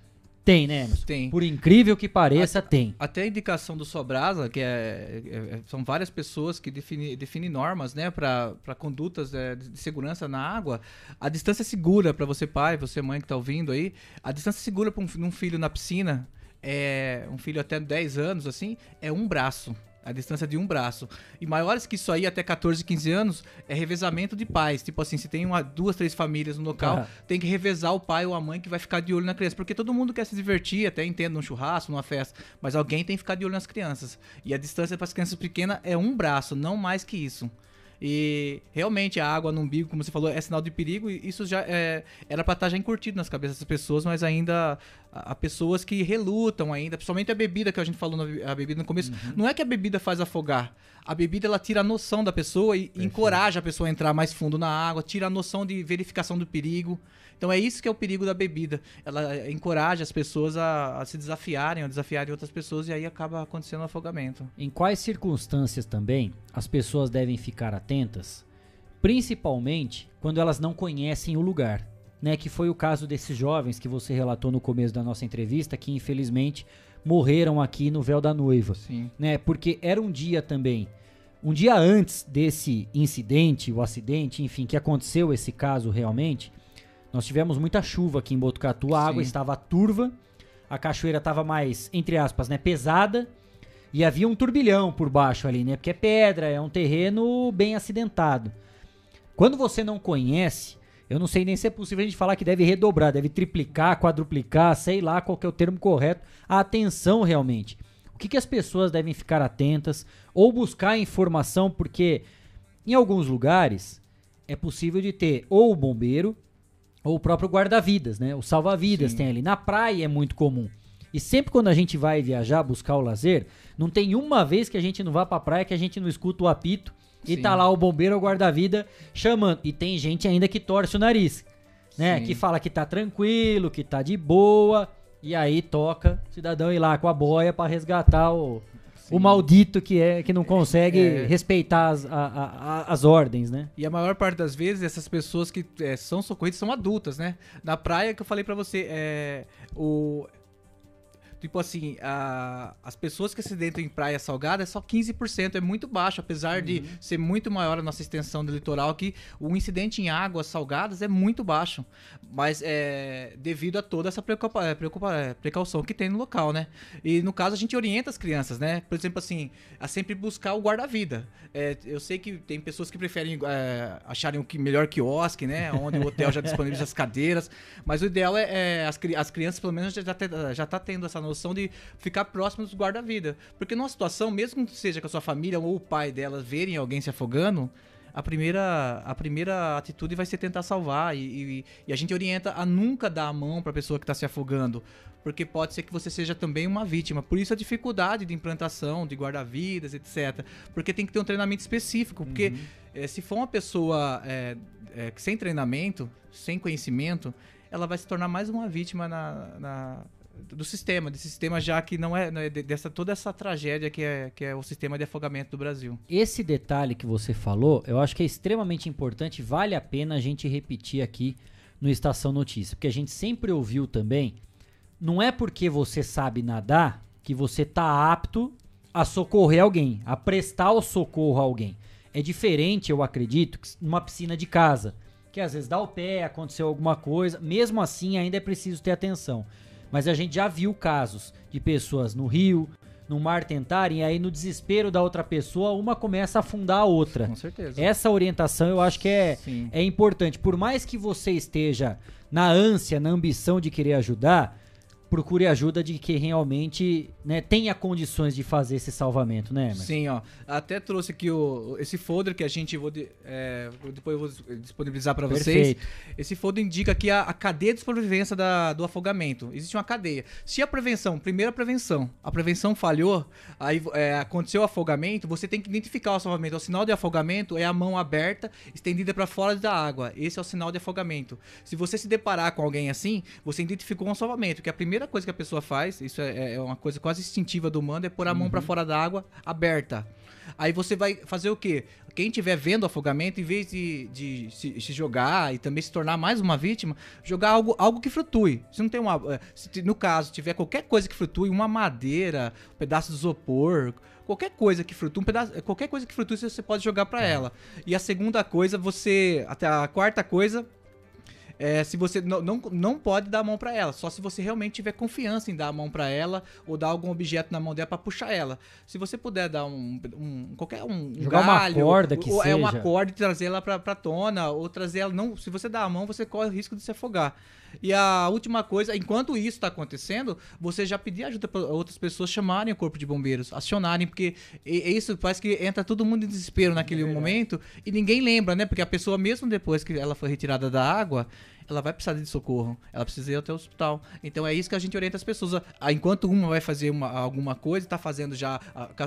Tem, né, Emerson? Tem. Por incrível que pareça, tem. Até a indicação do Sobrasa, que é, é- é- são várias pessoas que definem define normas, né, para condutas é, de segurança na água. A distância segura para você pai, você mãe que tá ouvindo aí, a distância segura para um, um filho na piscina, é um filho até 10 anos assim, é um braço. A distância de um braço. E maiores que isso aí, até 14, 15 anos, é revezamento de pais. Tipo assim, se tem uma, duas, três famílias no local, Ah. tem que revezar o pai ou a mãe que vai ficar de olho na criança. Porque todo mundo quer se divertir, até entendo, num churrasco, numa festa. Mas alguém tem que ficar de olho nas crianças. E a distância para as crianças pequenas é um braço, não mais que isso. E realmente a água no umbigo, como você falou, é sinal de perigo. E isso já é, era para estar já encurtido nas cabeças das pessoas, mas ainda há pessoas que relutam ainda, principalmente a bebida que a gente falou na a bebida no começo. Não é que a bebida faz afogar. A bebida ela tira a noção da pessoa e encoraja a pessoa a entrar mais fundo na água, tira a noção de verificação do perigo. Então é isso que é o perigo da bebida. Ela encoraja as pessoas a, a se desafiarem, a desafiarem outras pessoas e aí acaba acontecendo um afogamento. Em quais circunstâncias também as pessoas devem ficar atentas, principalmente quando elas não conhecem o lugar, né? Que foi o caso desses jovens que você relatou no começo da nossa entrevista, que infelizmente morreram aqui no véu da noiva, Sim. né? Porque era um dia também, um dia antes desse incidente, o acidente, enfim, que aconteceu esse caso realmente, nós tivemos muita chuva aqui em Botucatu, a água Sim. estava turva, a cachoeira estava mais, entre aspas, né, pesada, e havia um turbilhão por baixo ali, né? Porque é pedra, é um terreno bem acidentado. Quando você não conhece, eu não sei nem se é possível a gente falar que deve redobrar, deve triplicar, quadruplicar, sei lá qual que é o termo correto, a atenção realmente. O que, que as pessoas devem ficar atentas ou buscar informação, porque em alguns lugares é possível de ter ou o bombeiro Ou o próprio guarda-vidas, né? O salva-vidas tem ali. Na praia é muito comum. E sempre quando a gente vai viajar, buscar o lazer, não tem uma vez que a gente não vá pra praia que a gente não escuta o apito e Sim. tá lá o bombeiro ou o guarda-vida chamando. E tem gente ainda que torce o nariz, né? Sim. Que fala que tá tranquilo, que tá de boa. E aí toca o cidadão ir lá com a boia pra resgatar o, o maldito que é que não consegue É. respeitar as, a- a- as ordens, né? E a maior parte das vezes, essas pessoas que é, são socorridas são adultas, né? Na praia que eu falei pra você, é. O. Tipo assim, a- as pessoas que se acidentam em praia salgada é só 15%, é muito baixo, apesar de ser muito maior a nossa extensão do litoral aqui, o incidente em águas salgadas é muito baixo. Mas é devido a toda essa preocupa, é, preocupa- é, precaução que tem no local, né? E no caso a gente orienta as crianças, né? Por exemplo, assim, a sempre buscar o guarda-vida. É, eu sei que tem pessoas que preferem é, acharem o que melhor quiosque, né? Onde o hotel já disponibiliza as cadeiras. Mas o ideal é, é as, as crianças, pelo menos, já, já, te- já tá tendo essa noção de ficar próximo dos guarda-vida. Porque numa situação, mesmo que seja com a sua família ou o pai dela verem alguém se afogando, a primeira, a primeira atitude vai ser tentar salvar. E, e- e a gente orienta a nunca dar a mão para a pessoa que está se afogando. Porque pode ser que você seja também uma vítima. Por isso a dificuldade de implantação, de guarda-vidas, etc. Porque tem que ter um treinamento específico. Porque eh, se for uma pessoa eh, eh, sem treinamento, sem conhecimento, ela vai se tornar mais uma vítima na, na- do sistema, desse sistema já que não é, não é de- dessa toda essa tragédia que é, que é o sistema de afogamento do Brasil. Esse detalhe que você falou, eu acho que é extremamente importante, vale a pena a gente repetir aqui no Estação Notícia, porque a gente sempre ouviu também, não é porque você sabe nadar que você tá apto a socorrer alguém, a prestar o socorro a alguém. É diferente, eu acredito, numa piscina de casa, que às vezes dá o pé, aconteceu alguma coisa, mesmo assim ainda é preciso ter atenção. Mas a gente já viu casos de pessoas no rio, no mar tentarem, e aí no desespero da outra pessoa, uma começa a afundar a outra. Com certeza. Essa orientação eu acho que é, Sim. é importante. Por mais que você esteja na ânsia, na ambição de querer ajudar, procure ajuda de quem realmente né, tenha condições de fazer esse salvamento, né, Emerson? Sim, ó. Até trouxe aqui o, esse folder que a gente vou de- é, depois eu vou disponibilizar para vocês. Esse folder indica aqui a, a cadeia de sobrevivência da- do afogamento. Existe uma cadeia. Se a prevenção, primeira prevenção, a prevenção falhou, aí é, aconteceu o afogamento, você tem que identificar o salvamento. O sinal de afogamento é a mão aberta, estendida para fora da água. Esse é o sinal de afogamento. Se você se deparar com alguém assim, você identificou um salvamento, que a primeira coisa que a pessoa faz, isso é, é uma coisa quase instintiva do humano, é pôr a mão para fora da água aberta. Aí você vai fazer o quê? Quem estiver vendo o afogamento, em vez de, de se, se jogar e também se tornar mais uma vítima, jogar algo, algo que flutue. Se não tem uma. eh, se no caso, tiver qualquer coisa que flutue, uma madeira, um pedaço de isopor, qualquer coisa que flutue, um pedaço, qualquer coisa que flutue, você pode jogar para ela. E a segunda coisa, você. Até a quarta coisa, é, se você não, não, não pode dar a mão pra ela, só se você realmente tiver confiança em dar a mão pra ela ou dar algum objeto na mão dela pra puxar ela. Se você puder dar um, um qualquer um, um Jogar uma galho, corda que ou, é uma seja. corda e trazer ela pra, pra tona ou trazer ela não, se você dá a mão, você corre o risco de se afogar. E a última coisa, enquanto isso está acontecendo, você já pedir ajuda para outras pessoas chamarem o corpo de bombeiros, acionarem, porque isso faz que entra todo mundo em desespero naquele momento e ninguém lembra, né? Porque a pessoa, mesmo depois que ela foi retirada da água, ela vai precisar de socorro, ela precisa ir até o hospital. Então é isso que a gente orienta as pessoas. Enquanto uma vai fazer uma- alguma coisa, está fazendo já,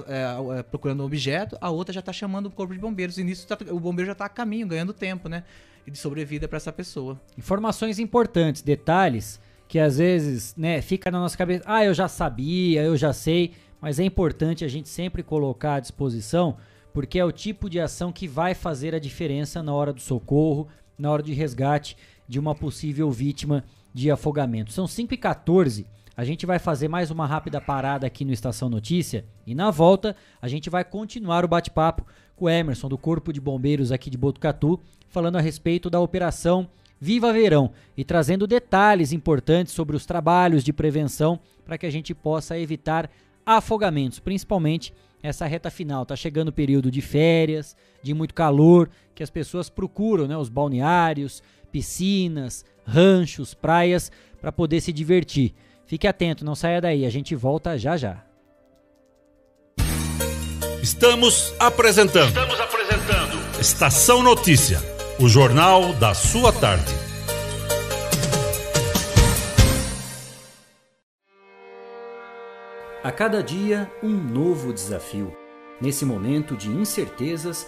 é, é, procurando um objeto, a outra já está chamando o corpo de bombeiros. E nisso tá- o bombeiro já está a caminho, ganhando tempo, né? De sobrevida para essa pessoa. Informações importantes, detalhes que às vezes, né, fica na nossa cabeça. Ah, eu já sabia, eu já sei, mas é importante a gente sempre colocar à disposição, porque é o tipo de ação que vai fazer a diferença na hora do socorro, na hora de resgate de uma possível vítima de afogamento. São 5 e 14 a gente vai fazer mais uma rápida parada aqui no Estação Notícia e na volta a gente vai continuar o bate-papo com o Emerson do Corpo de Bombeiros aqui de Botucatu, falando a respeito da operação Viva Verão e trazendo detalhes importantes sobre os trabalhos de prevenção para que a gente possa evitar afogamentos, principalmente essa reta final. Tá chegando o período de férias, de muito calor, que as pessoas procuram, né, os balneários, piscinas, ranchos, praias para poder se divertir. Fique atento, não saia daí, a gente volta já já. Estamos apresentando. Estamos apresentando. Estação Notícia, o jornal da sua tarde. A cada dia, um novo desafio. Nesse momento de incertezas,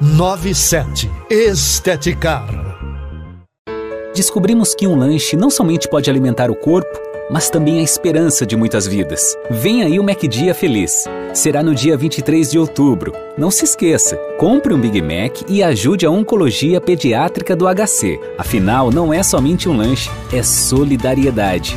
97. Esteticar. Descobrimos que um lanche não somente pode alimentar o corpo, mas também a esperança de muitas vidas. Vem aí o MacDia Feliz. Será no dia 23 de outubro. Não se esqueça, compre um Big Mac e ajude a Oncologia Pediátrica do HC. Afinal, não é somente um lanche, é solidariedade.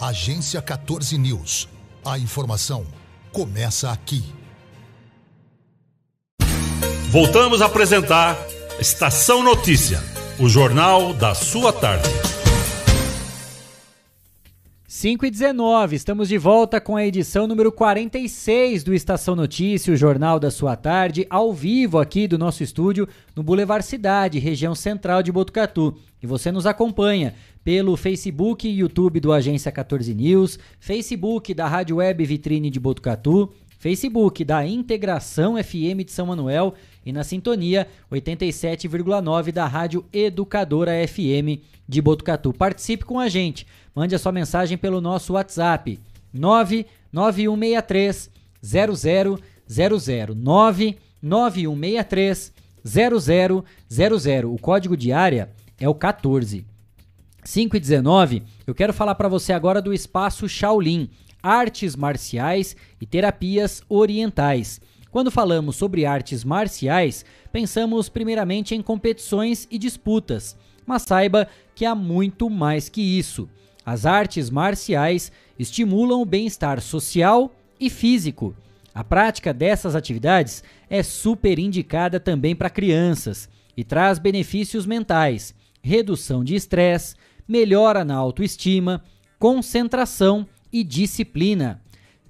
Agência 14 News. A informação começa aqui. Voltamos a apresentar Estação Notícia, o jornal da sua tarde. 5 e 19, estamos de volta com a edição número 46 do Estação Notícia, o jornal da sua tarde, ao vivo aqui do nosso estúdio no Boulevard Cidade, região central de Botucatu. E você nos acompanha pelo Facebook e YouTube do Agência 14 News, Facebook da Rádio Web Vitrine de Botucatu, Facebook da Integração FM de São Manuel e na sintonia 87,9 da Rádio Educadora FM de Botucatu. Participe com a gente. Mande a sua mensagem pelo nosso WhatsApp 99163 0000 99163 0000. O código de área é o 14. 5 e 19, eu quero falar para você agora do espaço Shaolin, artes marciais e terapias orientais. Quando falamos sobre artes marciais, pensamos primeiramente em competições e disputas, mas saiba que há muito mais que isso. As artes marciais estimulam o bem-estar social e físico. A prática dessas atividades é super indicada também para crianças e traz benefícios mentais, redução de estresse, melhora na autoestima, concentração e disciplina.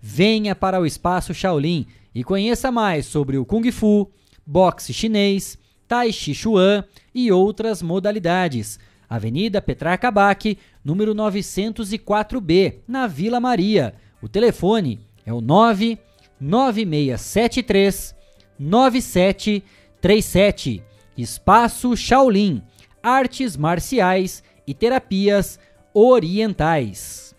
Venha para o Espaço Shaolin e conheça mais sobre o Kung Fu, boxe chinês, Tai Chi Chuan e outras modalidades. Avenida Petrarca Bac, número 904B, na Vila Maria. O telefone é o 99673 9737. Espaço Shaolin, artes marciais e terapias orientais.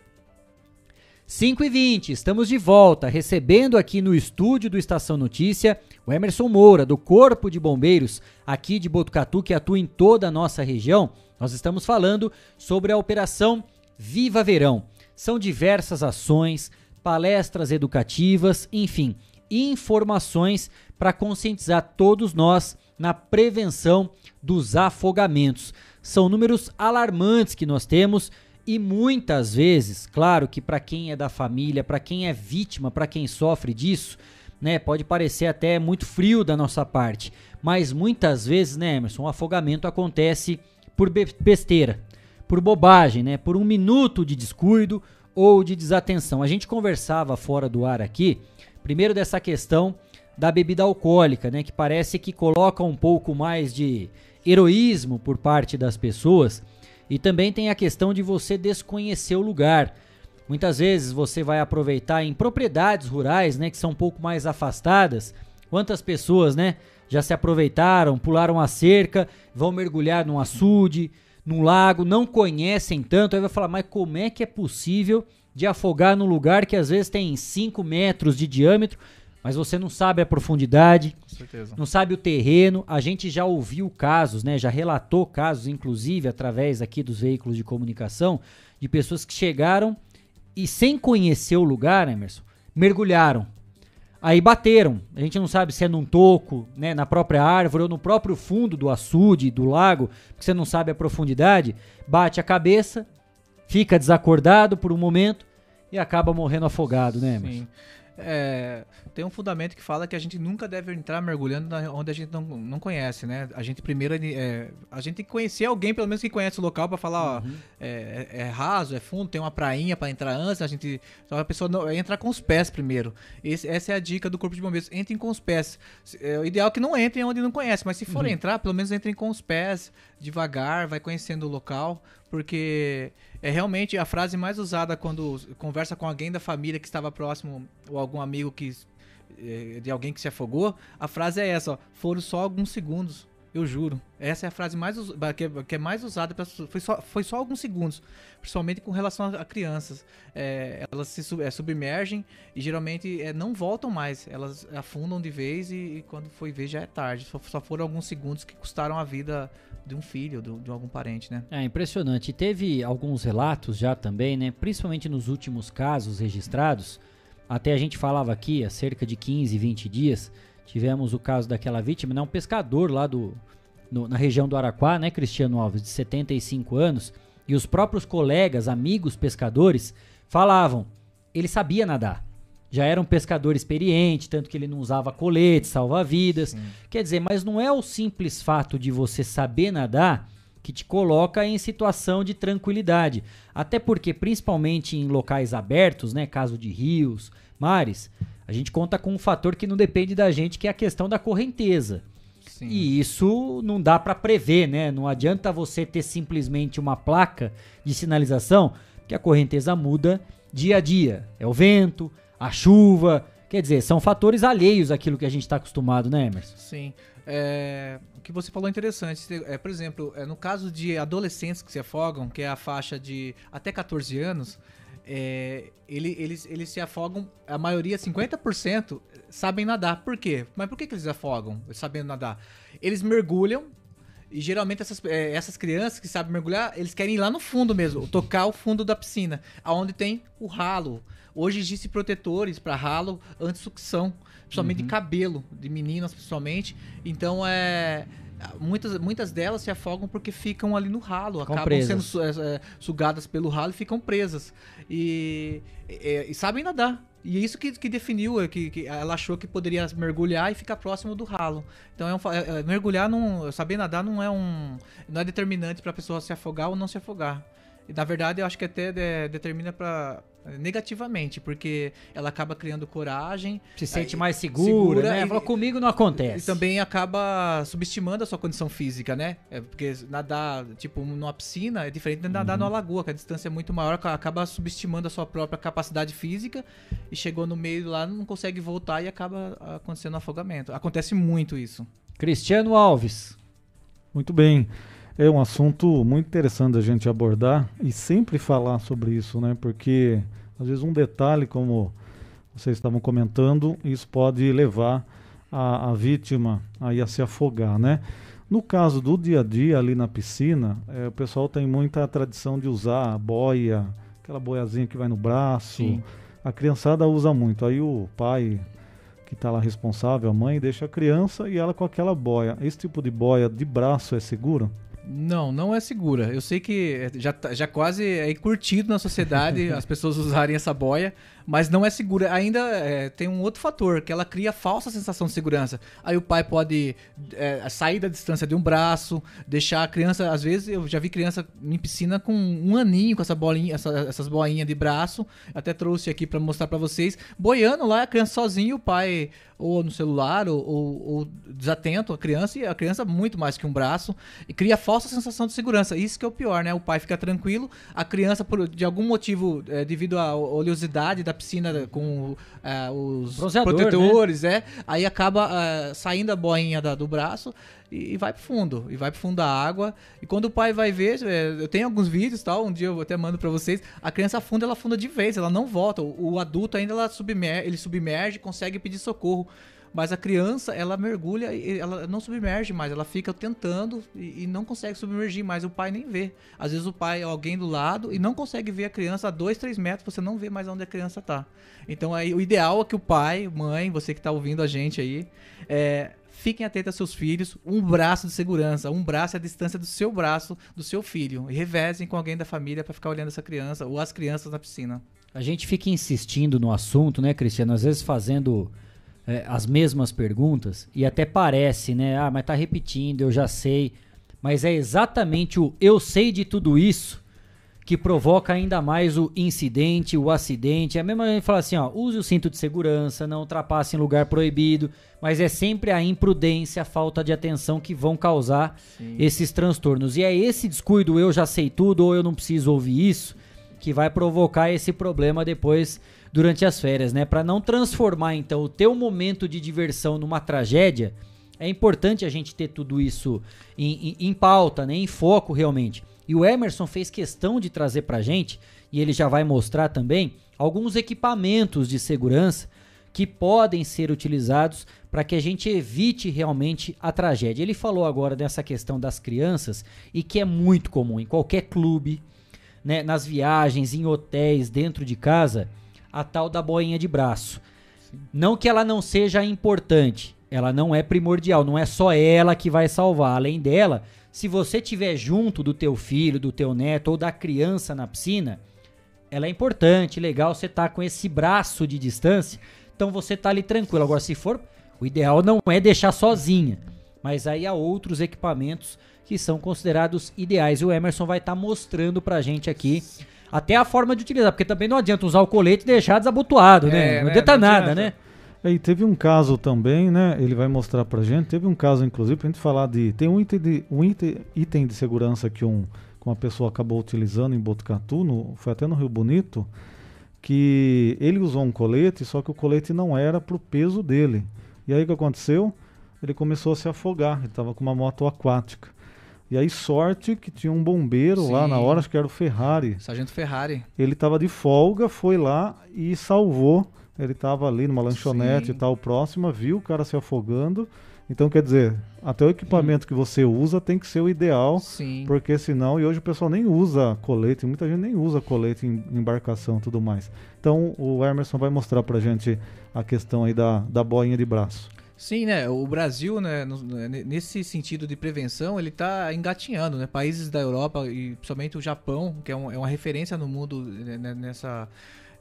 5 e 20, estamos de volta, recebendo aqui no estúdio do Estação Notícia o Emerson Moura, do Corpo de Bombeiros aqui de Botucatu, que atua em toda a nossa região. Nós estamos falando sobre a Operação Viva Verão. São diversas ações, palestras educativas, enfim, informações para conscientizar todos nós na prevenção dos afogamentos. São números alarmantes que nós temos e muitas vezes, claro que para quem é da família, para quem é vítima, para quem sofre disso, né, pode parecer até muito frio da nossa parte, mas muitas vezes, né, Emerson, o afogamento acontece por besteira, por bobagem, né, por um minuto de descuido ou de desatenção. A gente conversava fora do ar aqui, primeiro dessa questão da bebida alcoólica, né, que parece que coloca um pouco mais de heroísmo por parte das pessoas e também tem a questão de você desconhecer o lugar. Muitas vezes você vai aproveitar em propriedades rurais, né, que são um pouco mais afastadas. Quantas pessoas, né, já se aproveitaram, pularam a cerca, vão mergulhar num açude, num lago, não conhecem tanto, aí vai falar, mas como é que é possível de afogar num lugar que às vezes tem 5 metros de diâmetro, mas você não sabe a profundidade, não sabe o terreno. A gente já ouviu casos, né? Já relatou casos, inclusive através aqui dos veículos de comunicação, de pessoas que chegaram e sem conhecer o lugar, Emerson, mergulharam. Aí bateram. A gente não sabe se é num toco, né, na própria árvore ou no próprio fundo do açude, do lago, porque você não sabe a profundidade. Bate a cabeça, fica desacordado por um momento e acaba morrendo afogado, né, Emerson? Sim. É, tem um fundamento que fala que a gente nunca deve entrar mergulhando onde a gente não, não conhece, né? A gente primeiro é, a gente tem que conhecer alguém, pelo menos que conhece o local, para falar, uhum. ó, é, é, é, raso, é fundo, tem uma prainha para entrar antes. A gente, então a pessoa não, entra com os pés primeiro. Esse, essa é a dica do corpo de bombeiros. Entrem com os pés. É, o ideal é que não entrem onde não conhece, mas se for uhum. entrar, pelo menos entrem com os pés, devagar, vai conhecendo o local, porque é realmente a frase mais usada quando conversa com alguém da família que estava próximo ou algum amigo que é, de alguém que se afogou. A frase é essa: ó, foram só alguns segundos. Eu juro. Essa é a frase mais que, é, que é mais usada. Pra, foi, só, foi só alguns segundos. Principalmente com relação a, a crianças. É, elas se sub, é, submergem e geralmente é, não voltam mais. Elas afundam de vez e, e, quando foi ver já é tarde. Só, só foram alguns segundos que custaram a vida de um filho, de, de algum parente, né? É impressionante. Teve alguns relatos já também, né? Principalmente nos últimos casos registrados. Até a gente falava aqui há cerca de 15, 20 dias. Tivemos o caso daquela vítima, né? Um pescador lá do, no, na região do Araquá, né, Cristiano Alves, de 75 anos. E os próprios colegas, amigos pescadores, falavam: ele sabia nadar já era um pescador experiente, tanto que ele não usava colete, salva-vidas. Quer dizer, mas não é o simples fato de você saber nadar que te coloca em situação de tranquilidade. Até porque, principalmente em locais abertos, né, caso de rios, mares, a gente conta com um fator que não depende da gente, que é a questão da correnteza. Sim. E isso não dá para prever, né? Não adianta você ter simplesmente uma placa de sinalização, que a correnteza muda dia a dia. É o vento, a chuva. Quer dizer, são fatores alheios àquilo que a gente está acostumado, né, Emerson? Sim. É, o que você falou é interessante. É, por exemplo, é, no caso de adolescentes que se afogam, que é a faixa de até 14 anos, é, ele, eles, eles se afogam, a maioria, 50%, sabem nadar. Por quê? Mas por que, que eles afogam sabendo nadar? Eles mergulham, e geralmente essas, é, essas crianças que sabem mergulhar, eles querem ir lá no fundo mesmo, tocar o fundo da piscina, aonde tem o ralo. Hoje existem protetores para ralo anti-sucção, principalmente uhum. de cabelo, de meninas principalmente. Então é muitas, muitas delas se afogam porque ficam ali no ralo, ficam acabam presas. sendo é, é, sugadas pelo ralo e ficam presas. E, e, e, sabem nadar. E isso que, que definiu, é que, que ela achou que poderia mergulhar e ficar próximo do ralo. Então é um, é, é, mergulhar, não, saber nadar não é um não é determinante para a pessoa se afogar ou não se afogar. E na verdade eu acho que até de, determina para negativamente, porque ela acaba criando coragem. Se sente mais segura, segura né? E, Fala, comigo não acontece. E também acaba subestimando a sua condição física, né? É porque nadar, tipo, numa piscina é diferente de nadar uhum. numa lagoa, que a distância é muito maior, acaba subestimando a sua própria capacidade física e chegou no meio lá, não consegue voltar e acaba acontecendo um afogamento. Acontece muito isso. Cristiano Alves. Muito bem. É um assunto muito interessante a gente abordar e sempre falar sobre isso, né? Porque às vezes um detalhe, como vocês estavam comentando, isso pode levar a, a vítima aí a se afogar, né? No caso do dia a dia ali na piscina, é, o pessoal tem muita tradição de usar a boia, aquela boiazinha que vai no braço. Sim. A criançada usa muito. Aí o pai que está lá responsável, a mãe, deixa a criança e ela com aquela boia. Esse tipo de boia de braço é seguro? Não, não é segura. Eu sei que já, tá, já quase é curtido na sociedade as pessoas usarem essa boia, mas não é segura. Ainda é, tem um outro fator, que ela cria falsa sensação de segurança. Aí o pai pode é, sair da distância de um braço, deixar a criança. Às vezes eu já vi criança em piscina com um aninho com essa bolinha, essa, essas boinhas de braço. Até trouxe aqui para mostrar para vocês. Boiando lá, a criança sozinha, o pai ou no celular, ou, ou, ou, desatento a criança, e a criança muito mais que um braço, e cria falsa sensação de segurança. Isso que é o pior, né? O pai fica tranquilo, a criança, por, de algum motivo, é, devido à oleosidade da piscina com é, os Bronzeador, protetores, né? é, aí acaba é, saindo a boinha da, do braço e, e, vai pro fundo, e vai pro fundo da água. E quando o pai vai ver, é, eu tenho alguns vídeos tal, um dia eu até mando para vocês, a criança afunda, ela afunda de vez, ela não volta. O, o adulto ainda ela submerge, ele submerge, consegue pedir socorro. Mas a criança, ela mergulha ela não submerge mais, ela fica tentando e, e, não consegue submergir mais. O pai nem vê. Às vezes o pai é alguém do lado e não consegue ver a criança a 2, 3 metros, você não vê mais onde a criança tá. Então aí o ideal é que o pai, mãe, você que tá ouvindo a gente aí, é, fiquem atentos aos seus filhos, um braço de segurança, um braço é a distância do seu braço do seu filho. E revezem com alguém da família para ficar olhando essa criança ou as crianças na piscina. A gente fica insistindo no assunto, né, Cristiano? Às vezes fazendo é, as mesmas perguntas e até parece, né? Ah, mas tá repetindo, eu já sei. Mas é exatamente o eu sei de tudo isso que provoca ainda mais o incidente, o acidente. É a mesma gente fala assim, ó, use o cinto de segurança, não ultrapasse em lugar proibido, mas é sempre a imprudência, a falta de atenção que vão causar Sim. esses transtornos. E é esse descuido, eu já sei tudo ou eu não preciso ouvir isso, que vai provocar esse problema depois durante as férias, né? Para não transformar então o teu momento de diversão numa tragédia, é importante a gente ter tudo isso em, em, em pauta, né? Em foco realmente. E o Emerson fez questão de trazer para gente, e ele já vai mostrar também, alguns equipamentos de segurança que podem ser utilizados para que a gente evite realmente a tragédia. Ele falou agora dessa questão das crianças e que é muito comum em qualquer clube, né, nas viagens, em hotéis, dentro de casa, a tal da boinha de braço. Sim. Não que ela não seja importante, ela não é primordial, não é só ela que vai salvar. Além dela, se você tiver junto do teu filho, do teu neto ou da criança na piscina, ela é importante, legal você tá com esse braço de distância, então você tá ali tranquilo. Agora se for, o ideal não é deixar sozinha, mas aí há outros equipamentos que são considerados ideais. E o Emerson vai estar tá mostrando pra gente aqui até a forma de utilizar, porque também não adianta usar o colete e deixar desabotoado, né? é, né? Não né? adianta não nada, adianta. né? E teve um caso também, né? Ele vai mostrar pra gente. Teve um caso, inclusive, pra gente falar de. Tem um item de, um item, item de segurança que um, que uma pessoa acabou utilizando em Botucatu, no, foi até no Rio Bonito, que ele usou um colete, só que o colete não era pro peso dele. E aí o que aconteceu? Ele começou a se afogar. Ele estava com uma moto aquática. E aí, sorte que tinha um bombeiro Sim. lá na hora, acho que era o Ferrari. Sargento Ferrari. Ele estava de folga, foi lá e salvou. Ele estava ali numa lanchonete Sim. e tal, próxima, viu o cara se afogando. Então, quer dizer, até o equipamento que você usa tem que ser o ideal. Sim. Porque senão, e hoje o pessoal nem usa colete, muita gente nem usa colete em embarcação e tudo mais. Então, o Emerson vai mostrar pra gente a questão aí da, da boinha de braço. Sim, né? O Brasil, né, né nesse sentido de prevenção, ele está engatinhando, né? Países da Europa e principalmente o Japão, que é, um, é uma referência no mundo né, né nessa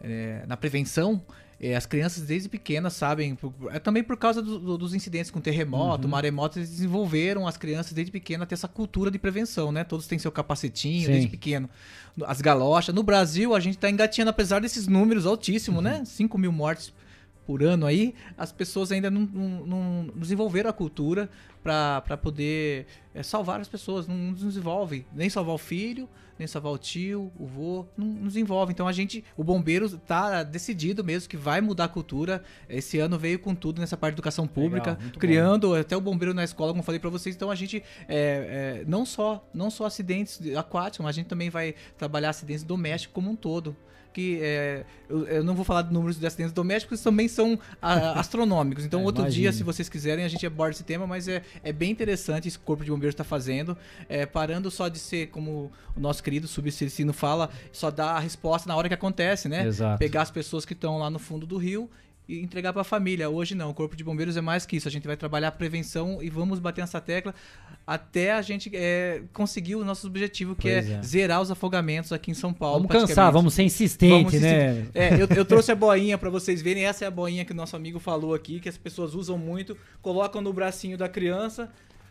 é, na prevenção, É, as crianças desde pequenas sabem, por- é também por causa do- do- dos incidentes com terremoto, Uhum. maremoto, eles desenvolveram as crianças desde pequena ter essa cultura de prevenção, né? Todos têm seu capacetinho Sim. desde pequeno. As galochas. No Brasil, a gente tá engatinhando, apesar desses números altíssimos, Uhum. né? 5 mil mortes por ano aí, as pessoas ainda não, não- não desenvolveram a cultura para poder é, salvar as pessoas. Não, não desenvolve nem salvar o filho, nem salvar o tio, o vô, não, não desenvolve. Então a gente, o bombeiro tá decidido mesmo que vai mudar a cultura. Esse ano veio com tudo nessa parte de educação pública, bom. criando até o bombeiro na escola, como eu falei para vocês. Então a gente é, é, não só não só acidentes aquáticos, mas a gente também vai trabalhar acidentes domésticos como um todo que é, eu, eu não vou falar de números de acidentes domésticos, também são ah, astronômicos. Então, É, outro imagino. dia, se vocês quiserem, a gente aborda esse tema, mas é, é bem interessante esse Corpo de Bombeiros está fazendo, é, parando só de ser, como o nosso querido Subcecino fala, só dar a resposta na hora que acontece, né? Exato. Pegar as pessoas que estão lá no fundo do rio e entregar para a família. Hoje não, o Corpo de Bombeiros é mais que isso. A gente vai trabalhar a prevenção e vamos bater nessa tecla até a gente é, conseguir o nosso objetivo, que é, é. zerar os afogamentos aqui em São Paulo. Vamos cansar, vamos ser insistente, Vamos né? insistir. É, eu, eu trouxe a boinha pra vocês verem. Essa é a boinha que o nosso amigo falou aqui, que as pessoas usam muito, colocam no bracinho da criança.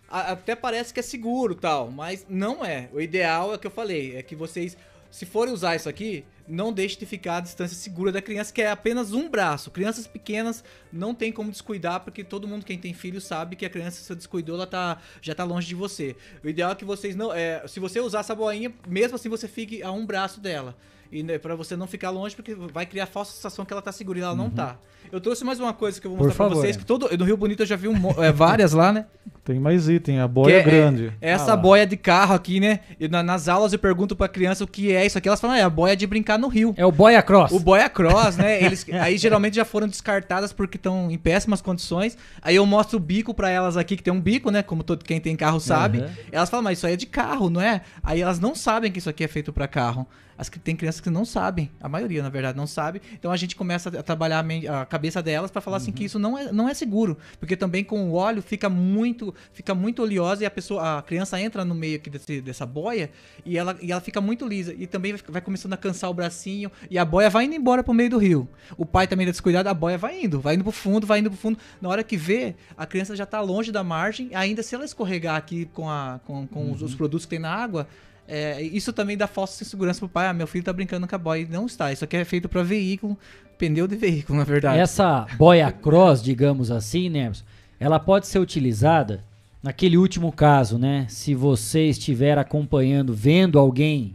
a- até parece que é seguro tal, mas não é. O ideal é o que eu falei, é que vocês, se forem usar isso aqui, não deixe de ficar à distância segura da criança, que é apenas um braço. Crianças pequenas não tem como descuidar, porque todo mundo quem tem filho sabe que a criança se descuidou, ela tá, já tá longe de você. O ideal é que vocês não, é, se você usar essa boinha, mesmo assim você fique a um braço dela. E né, para você não ficar longe, porque vai criar a falsa sensação que ela tá segura e ela não tá. Eu trouxe mais uma coisa que eu vou mostrar pra favor. vocês, que todo no Rio Bonito eu já vi um é, várias lá, né? Tem mais item, a boia Que é- grande. é essa Ah boia de carro aqui, né? E na- nas aulas eu pergunto pra criança o que é isso aqui. Elas falam, ah, é a boia de brincar no rio. É o boia cross. O boia cross, né? Eles, aí geralmente já foram descartadas porque estão em péssimas condições. Aí eu mostro o bico pra elas aqui, que tem um bico, né? Como todo quem tem carro sabe. Aham. Elas falam, mas isso aí é de carro, não é? Aí elas não sabem que isso aqui é feito pra carro. As que tem crianças que não sabem, a maioria na verdade não sabe. Então a gente começa a trabalhar a, cabeça delas pra falar assim que isso não é, não é seguro, porque também com o óleo fica muito, fica muito oleosa e a pessoa, a criança entra no meio aqui desse- dessa boia e ela, e ela fica muito lisa e também vai, começando a cansar o bracinho e a boia vai indo embora pro meio do rio. O pai também tá descuidado, a boia vai indo, vai indo pro fundo, vai indo pro fundo. Na hora que vê, a criança já tá longe da margem, ainda se ela escorregar aqui com, a, com, com os, os produtos que tem na água, é, isso também dá falsa segurança pro pai. Ah, meu filho tá brincando com a boia. E Não está. Isso aqui é feito pra veículo, pneu de veículo, na verdade. Essa boia cross, digamos assim, né? Ela pode ser utilizada naquele último caso, né? Se você estiver acompanhando, vendo alguém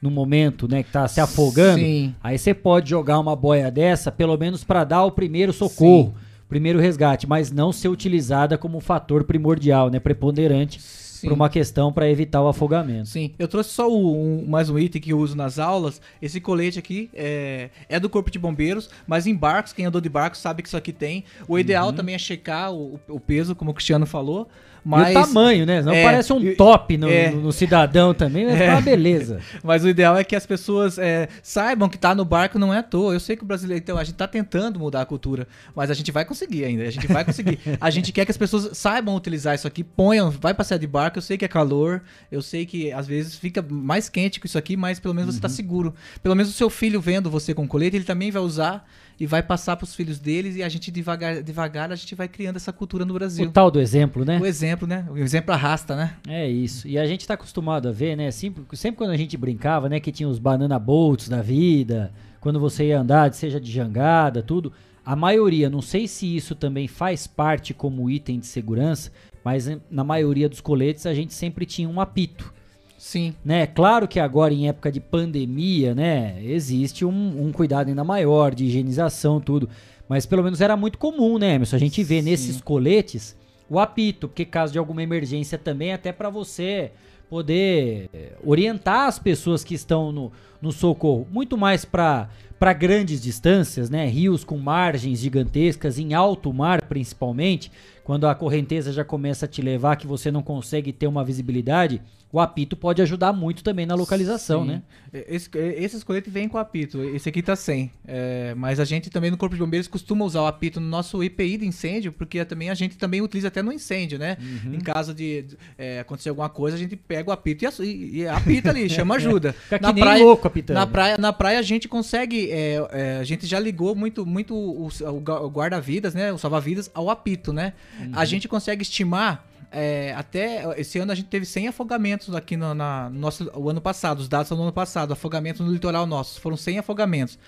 no momento, né, que tá se afogando, Sim. aí você pode jogar uma boia dessa, pelo menos para dar o primeiro socorro, primeiro resgate, mas não ser utilizada como um fator primordial, né, preponderante para uma questão para evitar o afogamento. Sim, eu trouxe só um- mais um item que eu uso nas aulas. Esse colete aqui é, é do Corpo de Bombeiros, mas em barcos, quem andou de barco sabe que isso aqui tem. O ideal Uhum. também é checar o, o peso, como o Cristiano falou. Mas, e o tamanho, né? Não É, parece um top no, é. no- no cidadão também, mas É. uma beleza. Mas o ideal é que as pessoas é, saibam que tá no barco não é à toa. Eu sei que o brasileiro, então, a gente tá tentando mudar a cultura, mas a gente vai conseguir ainda. A gente vai conseguir. a gente quer que as pessoas saibam utilizar isso aqui, ponham, vai passear de barco. Eu sei que é calor, eu sei que às vezes fica mais quente com isso aqui, mas pelo menos você tá Uhum. seguro. Pelo menos o seu filho vendo você com colete, ele também vai usar e vai passar pros filhos deles e a gente devagar, devagar a gente vai criando essa cultura no Brasil. O tal do exemplo, né? O exemplo, né? O exemplo arrasta, né? É isso. E a gente tá acostumado a ver, né? Sempre, sempre quando a gente brincava, né? Que tinha os banana boats da vida, quando você ia andar, seja de jangada, tudo. A maioria, não sei se isso também faz parte como item de segurança, mas na maioria dos coletes a gente sempre tinha um apito. Sim. Né? Claro que agora em época de pandemia, né? Existe um, um cuidado ainda maior de higienização, tudo. Mas pelo menos era muito comum, né, Emerson? A gente vê nesses coletes o apito, porque caso de alguma emergência também, até para você poder eh, orientar as pessoas que estão no, no socorro, muito mais para para grandes distâncias, né? Rios com margens gigantescas, em alto mar principalmente, quando a correnteza já começa a te levar que você não consegue ter uma visibilidade, o apito pode ajudar muito também na localização, Sim. né? Esse, esses coletes vêm com apito, esse aqui tá sem. É, mas a gente também no Corpo de Bombeiros costuma usar o apito no nosso IPI de incêndio, porque também a gente também utiliza até no incêndio, né? Uhum. Em caso de é, acontecer alguma coisa, a gente pega o apito e, e, e apita ali, chama ajuda. Fica que nem louco apitando. Na praia, na praia a gente consegue é, é, a gente já ligou muito, muito o, o guarda-vidas, né? O salva-vidas ao apito, né? Uhum. A gente consegue estimar é, até esse ano a gente teve 100 afogamentos aqui no, na, no nosso, o ano passado, os dados são do ano passado, afogamentos no litoral nosso, foram 100 afogamentos.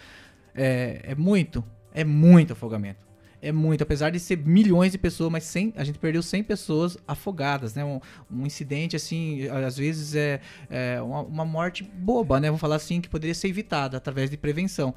É, é muito, é muito afogamento é muito, apesar de ser milhões de pessoas, mas 100, a gente perdeu 100 pessoas afogadas, né? Um, um incidente, assim, às vezes é, é uma, uma, morte boba, né? Vamos falar assim, que poderia ser evitada através de prevenção.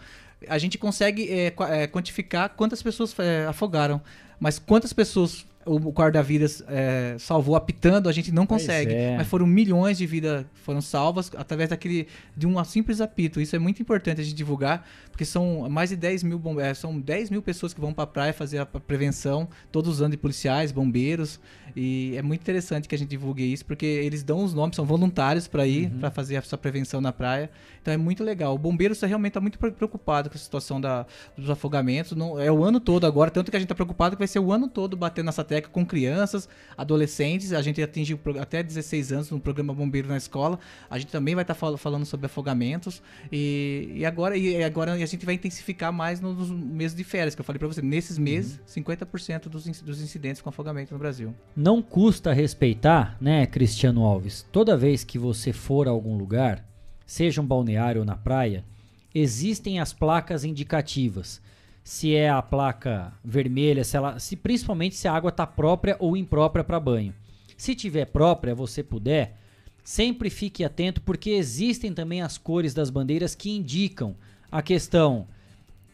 A gente consegue é, é quantificar quantas pessoas é, afogaram, mas quantas pessoas o guarda-vidas é, salvou apitando, a gente não consegue. É. Mas foram milhões de vidas foram salvas através daquele de um simples apito. Isso é muito importante a gente divulgar, porque são mais de 10 mil bombeiros, é, são 10 mil pessoas que vão para a praia fazer a prevenção, todos usando de policiais, bombeiros. E é muito interessante que a gente divulgue isso, porque eles dão os nomes, são voluntários para ir, uhum. para fazer essa prevenção na praia. Então é muito legal. O bombeiro realmente está muito preocupado com a situação da, dos afogamentos. Não, é o ano todo agora, tanto que a gente está preocupado que vai ser o ano todo batendo nessa tecla com crianças, adolescentes. A gente atinge até 16 anos no programa Bombeiro na Escola. A gente também vai estar tá falando sobre afogamentos. E, e, agora, e agora a gente vai intensificar mais nos meses de férias, que eu falei para você. Nesses meses, uhum. 50% dos, dos incidentes com afogamento no Brasil. Não custa respeitar, né, Cristiano Alves? Toda vez que você for a algum lugar seja um balneário ou na praia, existem as placas indicativas. Se é a placa vermelha, se ela, se principalmente se a água está própria ou imprópria para banho. Se tiver própria, você puder, sempre fique atento porque existem também as cores das bandeiras que indicam a questão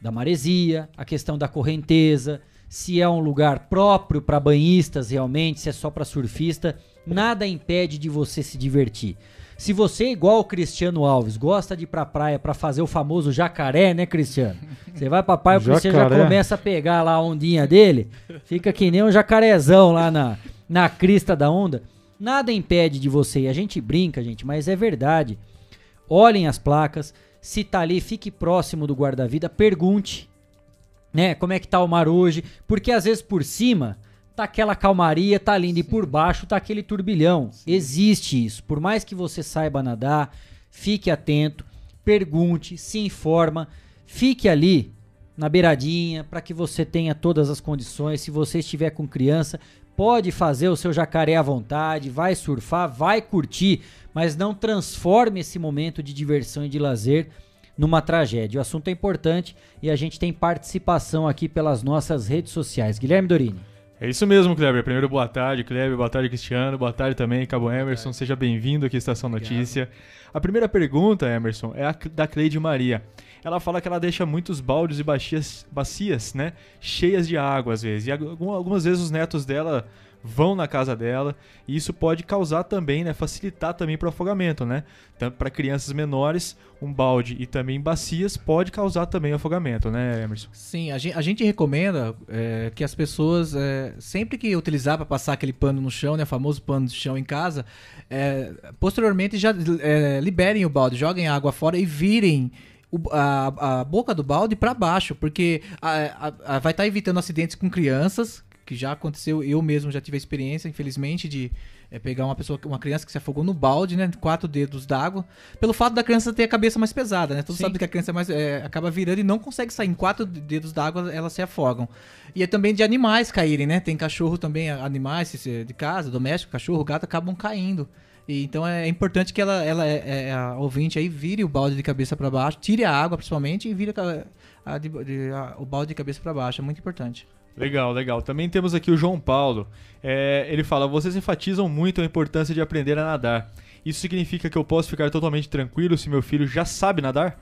da maresia, a questão da correnteza, se é um lugar próprio para banhistas realmente, se é só para surfista, nada impede de você se divertir. Se você, igual o Cristiano Alves, gosta de ir pra praia para fazer o famoso jacaré, né, Cristiano? Você vai pra praia, você já começa a pegar lá a ondinha dele, fica que nem um jacarezão lá na, na crista da onda. Nada impede de você, e a gente brinca, gente, mas é verdade. Olhem as placas, se tá ali, fique próximo do guarda-vida, pergunte, né, como é que tá o mar hoje, porque às vezes por cima tá aquela calmaria, tá lindo. E por baixo tá aquele turbilhão. Sim. Existe isso. Por mais que você saiba nadar, fique atento, pergunte, se informa, fique ali na beiradinha para que você tenha todas as condições. Se você estiver com criança, pode fazer o seu jacaré à vontade, vai surfar, vai curtir, mas não transforme esse momento de diversão e de lazer numa tragédia. O assunto é importante e a gente tem participação aqui pelas nossas redes sociais. Guilherme Dorini. É isso mesmo, Kleber. Primeiro, boa tarde, Kleber. Boa tarde, Cristiano. Boa tarde também, Cabo Emerson. Seja bem-vindo aqui à Estação Notícia. A primeira pergunta, Emerson, é a da Cleide Maria. Ela fala que ela deixa muitos baldes e bacias, bacias né, cheias de água às vezes. E algumas vezes os netos dela vão na casa dela e isso pode causar também, né, facilitar também para o afogamento, né? Tanto para crianças menores, um balde e também bacias pode causar também afogamento, né, Emerson? Sim, a gente, a gente recomenda é, que as pessoas é, sempre que utilizar para passar aquele pano no chão, né, famoso pano de chão em casa, é, posteriormente já liberem o balde, joguem a água fora e virem a, a, boca do balde para baixo, porque a, a, vai estar tá evitando acidentes com crianças que já aconteceu, eu mesmo já tive a experiência, infelizmente, de é, pegar uma pessoa, uma criança que se afogou no balde, né? Quatro dedos d'água. Pelo fato da criança ter a cabeça mais pesada, né? Todos sabem que a criança é mais, é, acaba virando e não consegue sair. Em quatro dedos d'água elas se afogam. E é também de animais caírem, né? Tem cachorro também, animais de casa, doméstico, cachorro, gato, acabam caindo. E, então é importante que ela, ela é, é, a ouvinte aí vire o balde de cabeça para baixo, tire a água principalmente e vire a, a, a, o balde de cabeça para baixo. É muito importante. Legal, legal. Também temos aqui o João Paulo. É, ele fala: vocês enfatizam muito a importância de aprender a nadar. Isso significa que eu posso ficar totalmente tranquilo se meu filho já sabe nadar?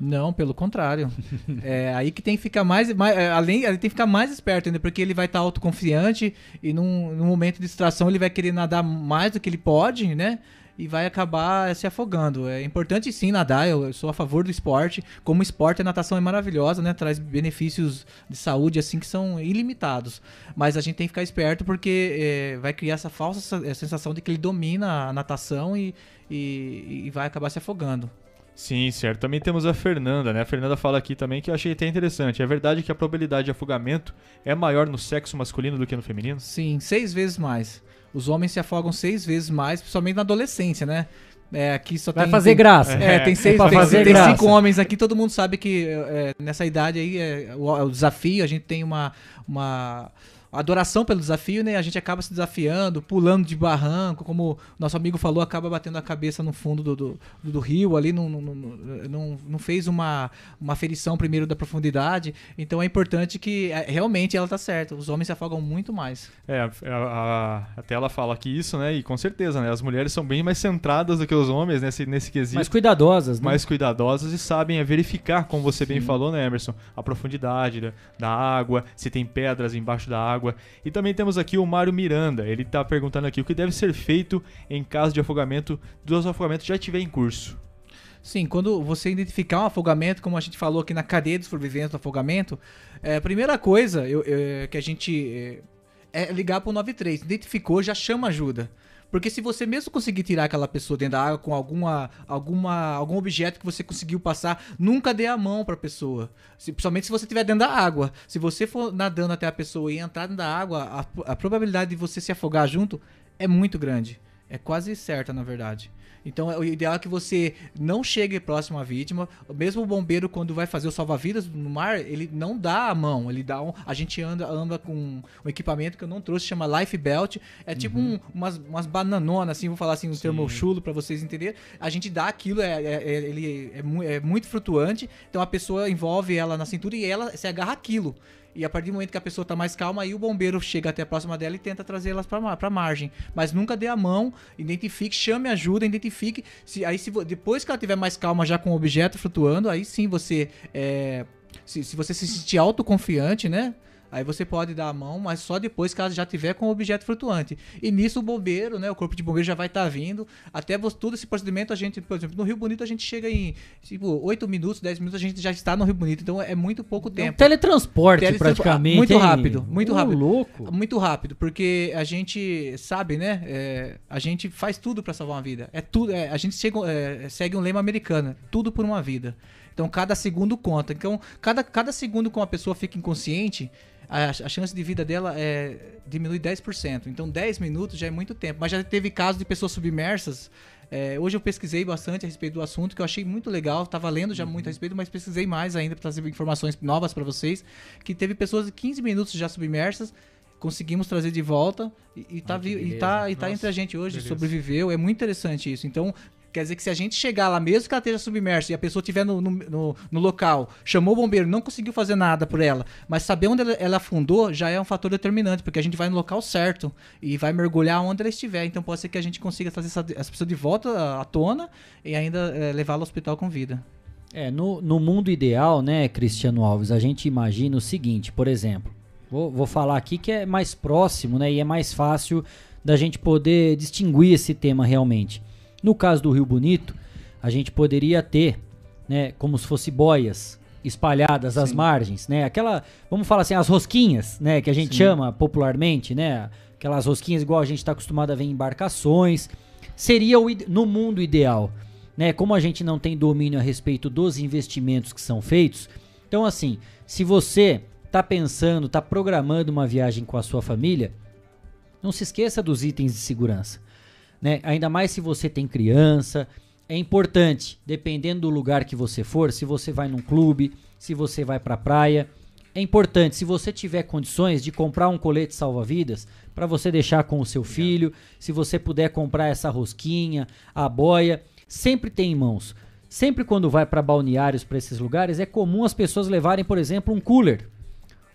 Não, pelo contrário. é aí que tem que ficar mais, mais é, além, ele tem que ficar mais esperto ainda, porque ele vai estar autoconfiante e num, num momento de distração ele vai querer nadar mais do que ele pode, né? E vai acabar se afogando. É importante sim nadar, eu, sou a favor do esporte. Como esporte, a natação é maravilhosa, né? Traz benefícios de saúde assim que são ilimitados. Mas a gente tem que ficar esperto porque é, vai criar essa falsa é, sensação de que ele domina a natação e, e, e vai acabar se afogando. Sim, certo. Também temos a Fernanda, né? A Fernanda fala aqui também que eu achei até interessante. É verdade que a probabilidade de afogamento é maior no sexo masculino do que no feminino? Sim, seis vezes mais os homens se afogam seis vezes mais, principalmente na adolescência, né? É, aqui só Vai tem. fazer tem- graça. É, tem seis, Pra tem, tem graça. cinco homens aqui, todo mundo sabe que é, nessa idade aí é o, é o desafio, a gente tem uma, uma adoração pelo desafio, né? A gente acaba se desafiando, pulando de barranco, como o nosso amigo falou, acaba batendo a cabeça no fundo do, do, do rio ali, não, não, não, não, fez uma, uma ferição primeiro da profundidade. Então é importante que é, realmente ela tá certa. Os homens se afogam muito mais. É, a, a- até ela fala que isso, né? E com certeza, né? As mulheres são bem mais centradas do que os homens nesse, nesse quesito. Mais cuidadosas, né? Mais cuidadosas e sabem é, verificar, como você bem Sim. falou, né, Emerson? A profundidade da, da água, se tem pedras embaixo da água. E também temos aqui o Mário Miranda. Ele tá perguntando aqui o que deve ser feito em caso de afogamento, dos afogamentos já estiver em curso. Sim, quando você identificar um afogamento, como a gente falou aqui na cadeia de sobrevivência do afogamento, é, a primeira coisa eu- eu- que a gente é, é ligar pro 93. Identificou, já chama ajuda. Porque se você mesmo conseguir tirar aquela pessoa dentro da água com alguma, alguma, algum objeto que você conseguiu passar, nunca dê a mão pra pessoa. Se, principalmente se você estiver dentro da água. Se você for nadando até a pessoa e entrar dentro da água, a, a probabilidade de você se afogar junto é muito grande. É quase certa, na verdade. Então, é- o ideal é que você não chegue próximo à vítima. Mesmo o bombeiro, quando vai fazer o salva-vidas no mar, ele não dá a mão. Ele dá um. A gente anda, anda com um equipamento que eu não trouxe, chama Life Belt. É tipo um- umas, umas bananonas, assim, vou falar assim, um termo chulo pra vocês entenderem. A gente dá aquilo, é, é- é- ele é, é muito flutuante. Então a pessoa envolve ela na cintura e ela se agarra aquilo. E a partir do momento que a pessoa tá mais calma, aí o bombeiro chega até a próxima dela e tenta trazer elas pra, ma- pra margem. Mas nunca dê a mão, identifique, chame ajuda, identifique. Se, aí se, depois que ela tiver mais calma já com o objeto flutuando, aí sim você. é, se, se você se sentir autoconfiante, né? Aí você pode dar a mão, mas só depois que ela já tiver com o objeto flutuante. E nisso o bombeiro, né? O corpo de bombeiro já vai estar vindo. Até todo esse procedimento, a gente, por exemplo, no Rio Bonito a gente chega em tipo 8 minutos, 10 minutos, a gente já está no Rio Bonito. Então é muito pouco tempo. teletransporte, Teletransporte, praticamente, Muito hein? rápido, muito Ô, rápido. louco. Muito rápido, porque a gente sabe, né? é, a gente faz tudo pra salvar uma vida. É tudo. é, a gente chega, é, segue um lema americano: tudo por uma vida. Então cada segundo conta. Então cada, cada segundo que uma pessoa fica inconsciente, a, a chance de vida dela é, diminui 10%. Então 10 minutos já é muito tempo. Mas já teve casos de pessoas submersas. é, hoje eu pesquisei bastante a respeito do assunto, que eu achei muito legal. Tava lendo já muito a respeito, mas pesquisei mais ainda para trazer informações novas para vocês. Que teve pessoas de 15 minutos já submersas. Conseguimos trazer de volta e, e tá, e tá, e tá entre a gente hoje, beleza. sobreviveu. É muito interessante isso. Então, Quer dizer que se a gente chegar lá, mesmo que ela esteja submersa e a pessoa estiver no, no, no- no local, chamou o bombeiro, não conseguiu fazer nada por ela, mas saber onde ela, ela afundou já é um fator determinante, porque a gente vai no local certo e vai mergulhar onde ela estiver. Então pode ser que a gente consiga trazer essa, essa pessoa de volta à- tona e ainda eh, levá-la ao hospital com vida. É, no, no mundo ideal, né, Cristiano Alves, a gente imagina o seguinte, por exemplo, vou, vou falar aqui que é mais próximo, né, e é mais fácil da gente poder distinguir esse tema realmente. No caso do Rio Bonito, a gente poderia ter, né, como se fosse boias espalhadas às Sim. margens, né, aquela, vamos falar assim, as rosquinhas, né, que a gente Sim. chama popularmente, né, aquelas rosquinhas igual a gente está acostumado a ver em embarcações, seria o, no mundo ideal, né? Como a gente não tem domínio a respeito dos investimentos que são feitos, então assim, se você tá pensando, tá programando uma viagem com a sua família, não se esqueça dos itens de segurança, né? Ainda mais se você tem criança, é importante, dependendo do lugar que você for, se você vai num clube, se você vai pra praia, é importante, se você tiver condições de comprar um colete salva-vidas para você deixar com o seu filho, se você puder comprar essa rosquinha, a boia, sempre tem em mãos. Sempre quando vai para balneários, para esses lugares, é comum as pessoas levarem, por exemplo, um cooler.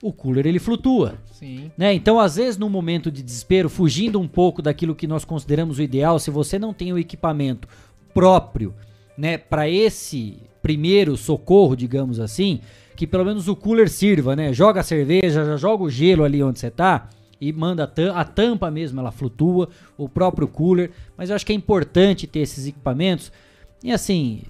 O cooler ele flutua. Sim. Né? Então, às vezes, no momento de desespero, fugindo um pouco daquilo que nós consideramos o ideal, se você não tem o equipamento próprio, né, para esse primeiro socorro, digamos assim, que pelo menos o cooler sirva, né? Joga a cerveja, já joga o gelo ali onde você tá e manda a, a tampa mesmo, ela flutua, o próprio cooler, mas eu acho que é importante ter esses equipamentos. E assim,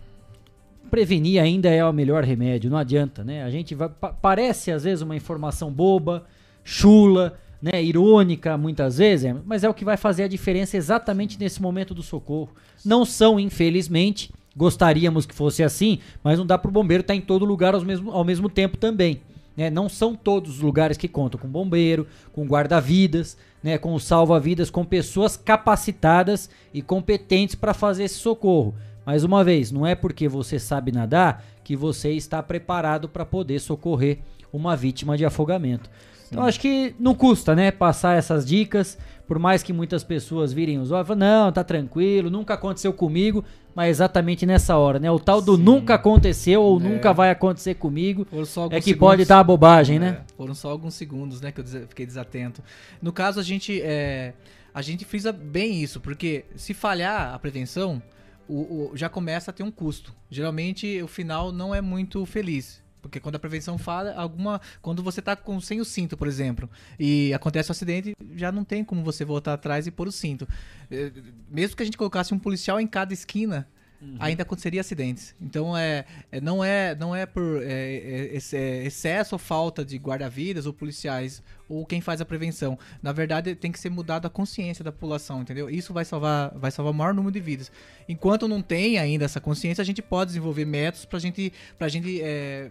prevenir ainda é o melhor remédio, não adianta, né? A gente vai, pa- parece às vezes uma informação boba, chula, né, irônica muitas vezes, mas é o que vai fazer a diferença exatamente nesse momento do socorro. Não são, infelizmente, gostaríamos que fosse assim, mas não dá pro bombeiro estar em todo lugar ao mesmo, ao mesmo tempo também. Né? Não são todos os lugares que contam com bombeiro, com guarda-vidas, né? com salva-vidas, com pessoas capacitadas e competentes para fazer esse socorro. Mais uma vez, não é porque você sabe nadar que você está preparado para poder socorrer uma vítima de afogamento. Então acho que não custa, né, passar essas dicas, por mais que muitas pessoas virem os olhos e falem, não, tá tranquilo, nunca aconteceu comigo, mas exatamente nessa hora, né? O tal do Sim. nunca aconteceu ou é. nunca vai acontecer comigo é que segundos, pode a bobagem, né? é, né? Foram só alguns segundos, né, que eu fiquei desatento. No caso, a gente, é, a gente frisa bem isso, porque se falhar a prevenção, o, o, já começa a ter um custo. Geralmente, o final não é muito feliz. Porque quando a prevenção fala, alguma. Quando você tá com, sem o cinto, por exemplo, e acontece um acidente, já não tem como você voltar atrás e pôr o cinto. Eh, mesmo que a gente colocasse um policial em cada esquina, Uhum. ainda aconteceria acidentes. Então é, é, não é não é por é, é, é excesso ou falta de guarda-vidas ou policiais ou quem faz a prevenção. Na verdade, tem que ser mudada a consciência da população, entendeu? Isso vai salvar vai salvar o maior número de vidas. Enquanto não tem ainda essa consciência, a gente pode desenvolver métodos para gente para gente é,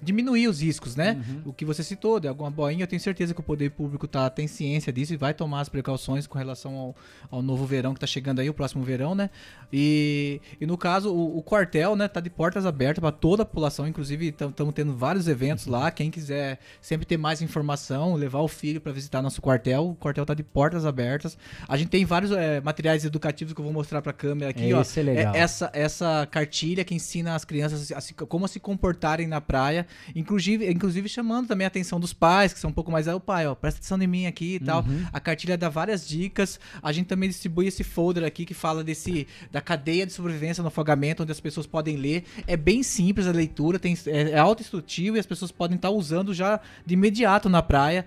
diminuir os riscos, né? Uhum. O que você citou, de alguma boinha, eu tenho certeza que o poder público tá, tem ciência disso e vai tomar as precauções com relação ao, ao novo verão que tá chegando aí, o próximo verão, né? E, e no caso, o, o quartel, né, tá de portas abertas para toda a população, inclusive estamos tendo vários eventos uhum. lá, quem quiser sempre ter mais informação, levar o filho para visitar nosso quartel, o quartel tá de portas abertas. A gente tem vários é, materiais educativos que eu vou mostrar para a câmera aqui, ó. É legal. É, essa, essa cartilha que ensina as crianças a, a, como se comportarem na praia Inclusive, inclusive chamando também a atenção dos pais, que são um pouco mais. Ah, o pai, ó, presta atenção em mim aqui e tal. Uhum. A cartilha dá várias dicas. A gente também distribui esse folder aqui que fala desse da cadeia de sobrevivência no afogamento, onde as pessoas podem ler. É bem simples a leitura, tem, é, é auto-instrutivo e as pessoas podem estar usando já de imediato na praia.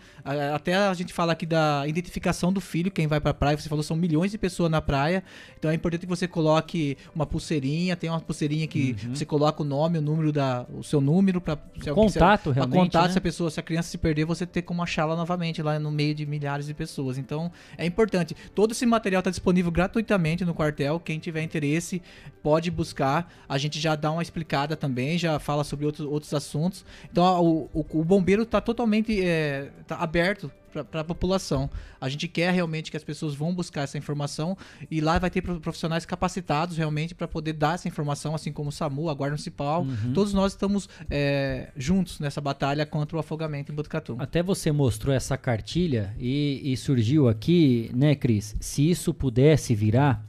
Até a gente fala aqui da identificação do filho, quem vai pra praia. Você falou, são milhões de pessoas na praia. Então é importante que você coloque uma pulseirinha. Tem uma pulseirinha que uhum. você coloca o nome, o número da. o seu número para contato, realmente. contato, né? se a pessoa, se a criança se perder, você ter como achá-la novamente lá no meio de milhares de pessoas. Então, é importante. Todo esse material está disponível gratuitamente no quartel. Quem tiver interesse pode buscar. A gente já dá uma explicada também, já fala sobre outros, outros assuntos. Então, o, o, o bombeiro está totalmente é, tá aberto para a população. A gente quer realmente que as pessoas vão buscar essa informação e lá vai ter profissionais capacitados realmente para poder dar essa informação, assim como o SAMU, a Guarda Municipal. Uhum. Todos nós estamos é, juntos nessa batalha contra o afogamento em Botucatu. Até você mostrou essa cartilha e, e surgiu aqui, né, Cris? Se isso pudesse virar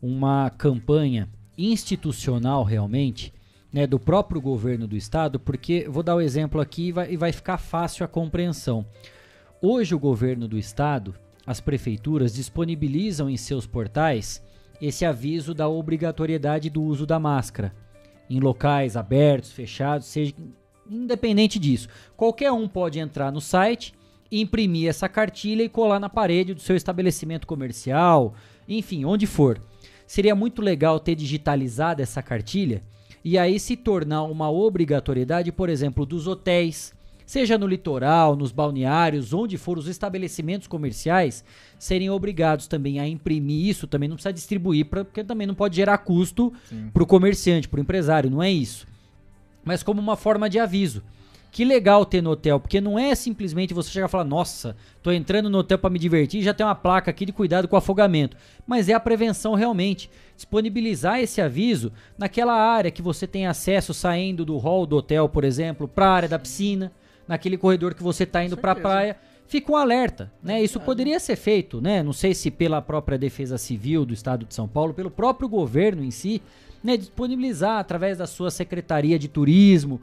uma campanha institucional realmente, né, do próprio governo do estado, porque vou dar o um exemplo aqui e vai, e vai ficar fácil a compreensão. Hoje, o governo do estado, as prefeituras disponibilizam em seus portais esse aviso da obrigatoriedade do uso da máscara em locais abertos, fechados, seja independente disso. Qualquer um pode entrar no site, imprimir essa cartilha e colar na parede do seu estabelecimento comercial, enfim, onde for. Seria muito legal ter digitalizado essa cartilha e aí se tornar uma obrigatoriedade, por exemplo, dos hotéis, seja no litoral, nos balneários, onde for os estabelecimentos comerciais, serem obrigados também a imprimir isso, também não precisa distribuir, pra, porque também não pode gerar custo para o comerciante, para o empresário, não é isso. Mas como uma forma de aviso. Que legal ter no hotel, porque não é simplesmente você chegar e falar, nossa, tô entrando no hotel para me divertir, já tem uma placa aqui de cuidado com afogamento. Mas é a prevenção realmente. Disponibilizar esse aviso naquela área que você tem acesso saindo do hall do hotel, por exemplo, para a área da piscina naquele corredor que você está indo para a praia, fica um alerta, né? Isso poderia ser feito, né? Não sei se pela própria Defesa Civil do Estado de São Paulo, pelo próprio governo em si, né? Disponibilizar através da sua Secretaria de Turismo,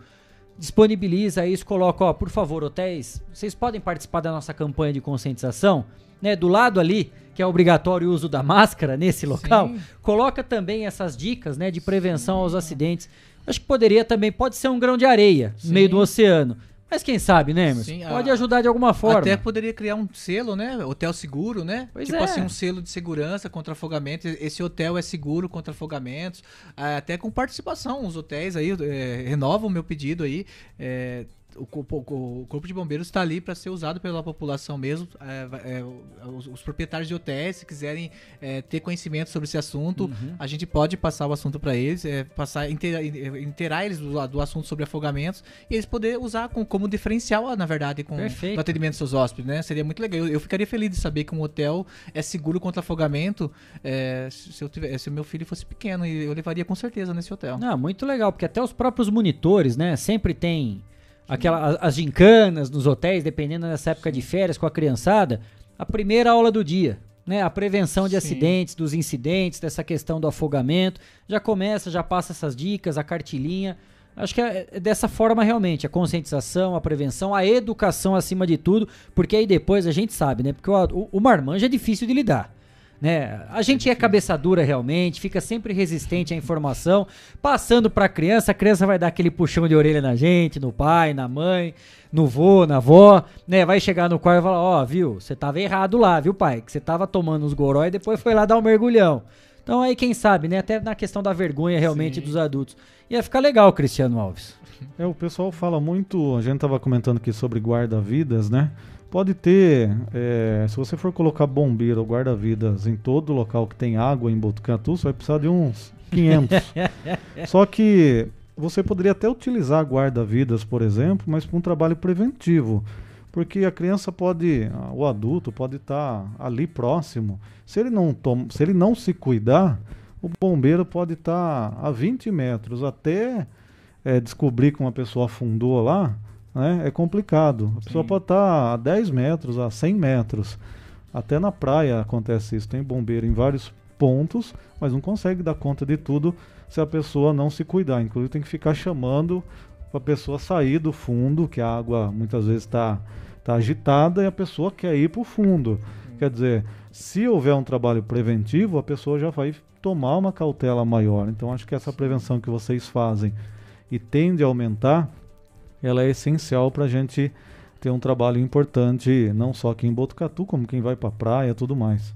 disponibiliza isso, coloca, ó, por favor, hotéis, vocês podem participar da nossa campanha de conscientização, né? Do lado ali, que é obrigatório o uso da máscara nesse local, Sim. coloca também essas dicas, né, de prevenção Sim. aos acidentes. Acho que poderia também, pode ser um grão de areia Sim. no meio do oceano. Mas quem sabe, né, Emerson? Sim, Pode a... ajudar de alguma forma. Até poderia criar um selo, né? Hotel seguro, né? Pois tipo é. assim, um selo de segurança contra afogamento. Esse hotel é seguro contra afogamentos. É, até com participação, os hotéis aí, é, renovam o meu pedido aí. É, o, corpo- o Corpo de Bombeiros está ali para ser usado pela população mesmo. É, é, os, os proprietários de hotéis, se quiserem é, ter conhecimento sobre esse assunto, Uhum. a gente pode passar o assunto para eles, é, passar, inteira- inteirar eles do, do assunto sobre afogamentos e eles poderem usar com- como diferencial, na verdade, com Perfeito. no atendimento dos seus hóspedes, né? Seria muito legal. Eu, eu ficaria feliz de saber que um hotel é seguro contra afogamento. é, se, eu tiver, se o meu filho fosse pequeno, e eu levaria com certeza nesse hotel. Não, muito legal, porque até os próprios monitores, né, sempre tem aquela, as gincanas nos hotéis, dependendo dessa época de férias com a criançada, a primeira aula do dia, né, a prevenção de Sim. acidentes, dos incidentes, dessa questão do afogamento, já começa, já passa essas dicas, a cartilhinha, acho que é é dessa forma realmente, a conscientização, a prevenção, a educação acima de tudo, porque aí depois a gente sabe, né, porque o, o, o marmanjo é difícil de lidar, né? A gente é cabeça dura realmente, fica sempre resistente à informação, passando pra criança, a criança vai dar aquele puxão de orelha na gente, no pai, na mãe, no vô, na avó, né? Vai chegar no quarto e falar, ó, viu, você tava errado lá, viu, pai? Que você tava tomando uns goró e depois foi lá dar um mergulhão. Então aí quem sabe, né? Até na questão da vergonha realmente dos adultos. Ia ficar legal, Cristiano Alves. É, o pessoal fala muito, a gente tava comentando aqui sobre guarda-vidas, né? Pode ter, é, se você for colocar bombeiro ou guarda-vidas em todo local que tem água em Botucatu, você vai precisar de uns 500. Só que você poderia até utilizar guarda-vidas, por exemplo, mas para um trabalho preventivo. Porque a criança pode, o adulto pode estar ali próximo. Se ele não, tom, se ele não se cuidar, o bombeiro pode estar a 20 metros até é, descobrir que uma pessoa afundou lá, né, é complicado. A pessoa pode estar a 10 metros, a 100 metros. Até na praia acontece isso. Tem bombeiro em vários pontos, mas não consegue dar conta de tudo se a pessoa não se cuidar. Inclusive tem que ficar chamando para a pessoa sair do fundo, que a água muitas vezes está tá agitada e a pessoa quer ir para o fundo. Quer dizer, se houver um trabalho preventivo, a pessoa já vai tomar uma cautela maior. Então acho que essa prevenção que vocês fazem e tende a aumentar, ela é essencial para a gente ter um trabalho importante, não só aqui em Botucatu, como quem vai para a praia e tudo mais.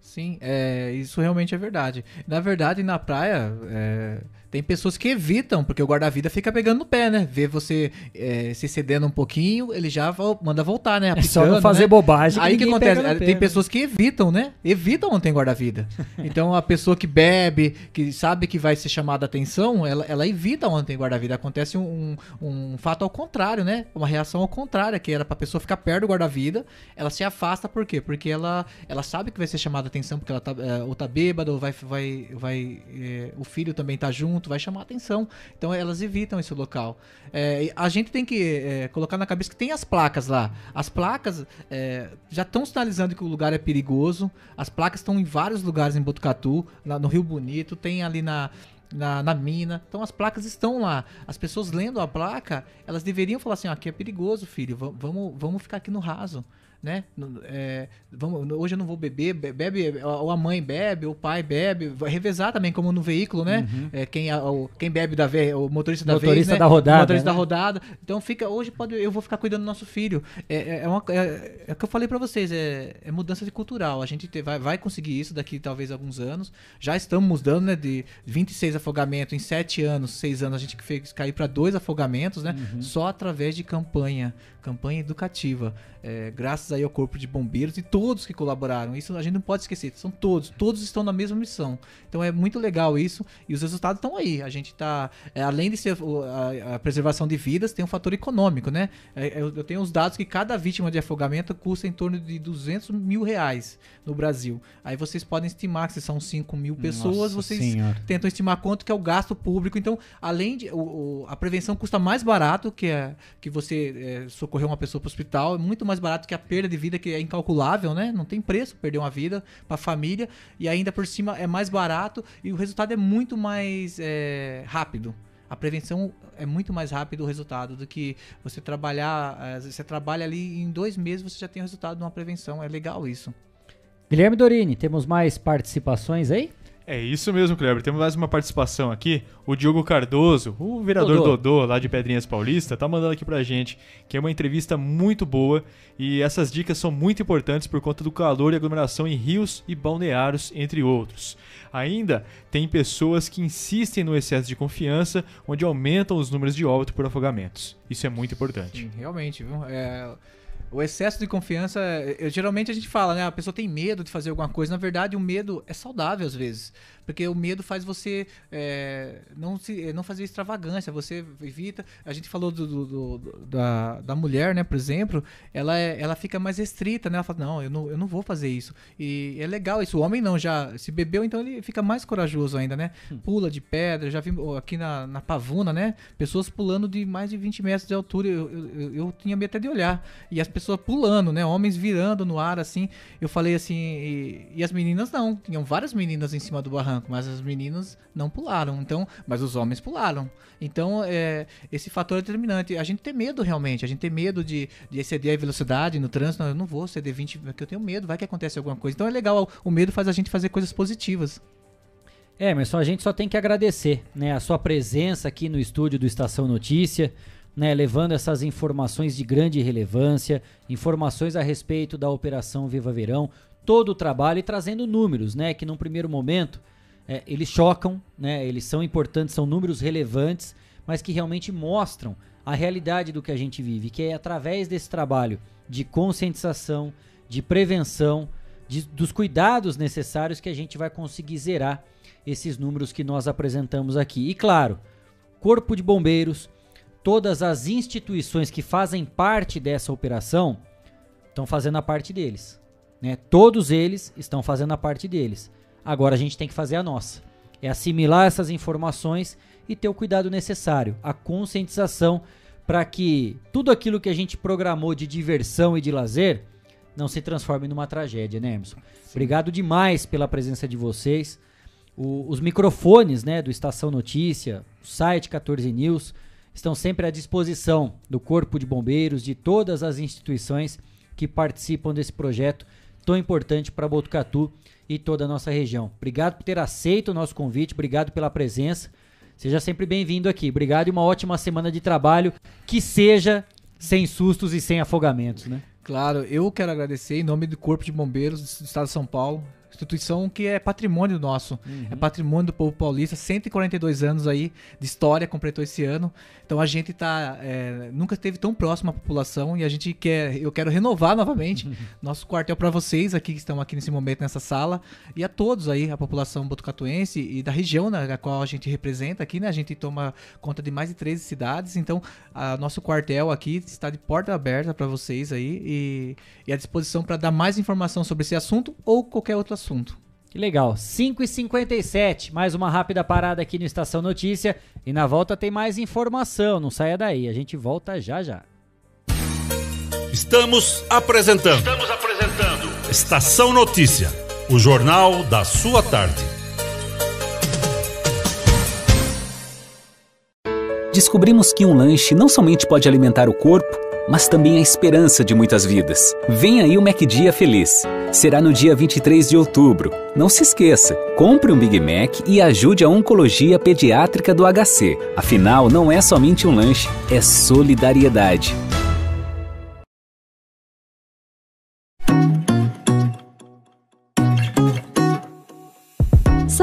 Sim, é, isso realmente é verdade. Na verdade, na praia, é, tem pessoas que evitam, porque o guarda-vida fica pegando no pé, né? Vê você é, se cedendo um pouquinho, ele já manda voltar, né? É só não Apitando, fazer né? bobagem Aí o que acontece? no pé, tem né? pessoas que evitam, né? Evitam onde tem guarda-vida. Então a pessoa que bebe, que sabe que vai ser chamada a atenção, ela, ela evita onde tem guarda-vida. Acontece um, um, um fato ao contrário, né? Uma reação ao contrário, que era pra pessoa ficar perto do guarda-vida, ela se afasta por quê? Porque ela, ela sabe que vai ser chamada a atenção, porque ela tá, é, ou tá bêbada, ou vai, vai, vai é, o filho também tá junto, vai chamar atenção. Então elas evitam esse local. É, a gente tem que é, colocar na cabeça que tem as placas lá. As placas é, já estão sinalizando que o lugar é perigoso. As placas estão em vários lugares em Botucatu, lá no Rio Bonito, tem ali na, na, na mina. Então as placas estão lá. As pessoas lendo a placa, elas deveriam falar assim: "Ah, aqui é perigoso, filho. Va- Vamos, vamos ficar aqui no raso. Né? É, vamos, hoje eu não vou beber, be- bebe, ou a mãe bebe, ou o pai bebe, vai revezar também, como no veículo, né? É, quem, o, quem bebe da vez, o motorista da Motorista vez, né? da rodada, O motorista né? da rodada. Então fica, hoje pode, eu vou ficar cuidando do nosso filho. É, é, é uma- é- é o que eu falei pra vocês, é, é mudança de cultural. A gente te- vai, vai conseguir isso daqui talvez alguns anos. Já estamos mudando, né? De 26 afogamentos em 7 anos, 6 anos, a gente fez cair para dois afogamentos, né? Uhum. Só através de campanha, campanha educativa. É, graças aí ao Corpo de Bombeiros e todos que colaboraram. Isso a gente não pode esquecer, são todos, todos estão na mesma missão. Então é muito legal isso e os resultados estão aí. A gente tá, é, além de ser a, a preservação de vidas, tem um fator econômico, né? É, eu, eu tenho os dados que cada vítima de afogamento custa em torno de 200 mil reais no Brasil. Aí vocês podem estimar que se são 5 mil pessoas, Nossa vocês Senhora. tentam estimar quanto que é o gasto público. Então, além de. O, o- a prevenção custa mais barato que, a, que você é, socorrer uma pessoa para o hospital, é muito mais barato que a perda de vida, que é incalculável, né? Não tem preço perder uma vida para a família. E ainda por cima é mais barato e o resultado é muito mais é, rápido. A prevenção é muito mais rápido o resultado do que você trabalhar. eh, Você trabalha ali em dois meses, você já tem o resultado de uma prevenção. É legal isso. Guilherme Dorini, temos mais participações aí? É isso mesmo, Kleber. Temos mais uma participação aqui. O Diogo Cardoso, o vereador Dodô. Dodô, lá de Pedrinhas Paulista, tá mandando aqui pra gente que é uma entrevista muito boa e essas dicas são muito importantes por conta do calor e aglomeração em rios e balneários, entre outros. Ainda tem pessoas que insistem no excesso de confiança, onde aumentam os números de óbito por afogamentos. Isso é muito importante. Sim, realmente, viu? É, o excesso de confiança, eu- geralmente a gente fala, né? A pessoa tem medo de fazer alguma coisa. Na verdade, o medo é saudável às vezes. Porque o medo faz você é, não, se, não fazer extravagância. Você evita. A gente falou do, do- do- da, da mulher, né? Por exemplo, ela, é- ela fica mais restrita, né? Ela fala, não eu, não, eu não vou fazer isso. E é legal isso. O homem não, já se bebeu, então ele fica mais corajoso ainda, né? Pula de pedra. Já vi aqui na, na Pavuna, né? Pessoas pulando de mais de 20 metros de altura. Eu, eu, eu- eu tinha medo até de olhar. E as pessoas pulando, né? Homens virando no ar, assim. Eu falei assim. E, e as meninas não. Tinham várias meninas em cima do barranco, mas as meninas não pularam. Então, mas os homens pularam. Então, é, esse fator é determinante. A gente tem medo realmente. A gente tem medo de, de exceder a velocidade no trânsito. Não, eu não vou ceder 20, porque eu tenho medo. Vai que acontece alguma coisa. Então é legal. O medo faz a gente fazer coisas positivas. É, Emerson, a gente só tem que agradecer né, a sua presença aqui no estúdio do Estação Notícia, né, levando essas informações de grande relevância, informações a respeito da Operação Viva Verão, todo o trabalho e trazendo números, né, que num primeiro momento é, eles chocam, né, eles são importantes, são números relevantes, mas que realmente mostram a realidade do que a gente vive, que é através desse trabalho de conscientização, de prevenção, de- dos cuidados necessários que a gente vai conseguir zerar esses números que nós apresentamos aqui. E claro, Corpo de Bombeiros, todas as instituições que fazem parte dessa operação estão fazendo a parte deles. Né? Todos eles estão fazendo a parte deles. Agora a gente tem que fazer a nossa. É assimilar essas informações e ter o cuidado necessário, a conscientização para que tudo aquilo que a gente programou de diversão e de lazer não se transforme numa tragédia, né, Emerson? Obrigado demais pela presença de vocês. O- os microfones né, do Estação Notícia, o site 14 News, estão sempre à disposição do Corpo de Bombeiros, de todas as instituições que participam desse projeto tão importante para Botucatu e toda a nossa região. Obrigado por ter aceito o nosso convite, obrigado pela presença. Seja sempre bem-vindo aqui. Obrigado e uma ótima semana de trabalho, que seja sem sustos e sem afogamentos, né? Claro, eu quero agradecer em nome do Corpo de Bombeiros do Estado de São Paulo, instituição que é patrimônio nosso, é patrimônio do povo paulista, 142 anos aí de história, completou esse ano. Então a gente tá, é, nunca esteve tão próximo à população e a gente quer, eu quero renovar novamente nosso quartel para vocês aqui que estão aqui nesse momento nessa sala e a todos aí, a população botucatuense e da região na qual a gente representa aqui, né? A gente toma conta de mais de 13 cidades, então a nosso quartel aqui está de porta aberta para vocês aí e, e à disposição para dar mais informação sobre esse assunto ou qualquer outro assunto. Que legal. 5 e 57 mais uma rápida parada aqui no Estação Notícia. E na volta tem mais informação. Não saia daí, a gente volta já já. Estamos apresentando. Estamos apresentando. Estação Notícia, o jornal da sua tarde. Descobrimos que um lanche não somente pode alimentar o corpo, mas também a esperança de muitas vidas. Vem aí o MacDia Feliz. Será no dia 23 de outubro. Não se esqueça, compre um Big Mac e ajude a Oncologia Pediátrica do HC. Afinal, não é somente um lanche, é solidariedade.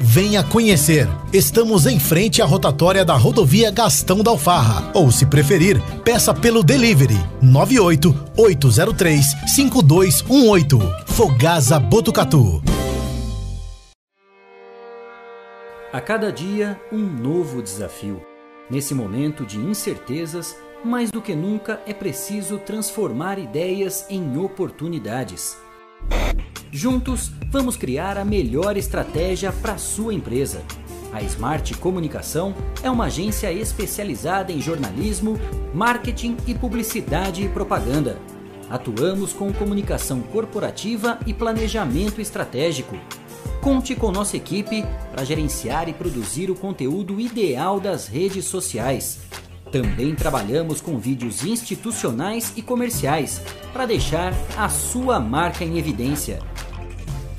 Venha conhecer. Estamos em frente à rotatória da rodovia Gastão da Alfarra. Ou, se preferir, peça pelo delivery 98 803 5218. Fogasa Botucatu. A cada dia, um novo desafio. Nesse momento de incertezas, mais do que nunca é preciso transformar ideias em oportunidades. Juntos, vamos criar a melhor estratégia para sua empresa. A Smart Comunicação é uma agência especializada em jornalismo, marketing e publicidade e propaganda. Atuamos com comunicação corporativa e planejamento estratégico Conte com nossa equipe para gerenciar e produzir o conteúdo ideal das redes sociais. Também trabalhamos com vídeos institucionais e comerciais para deixar a sua marca em evidência.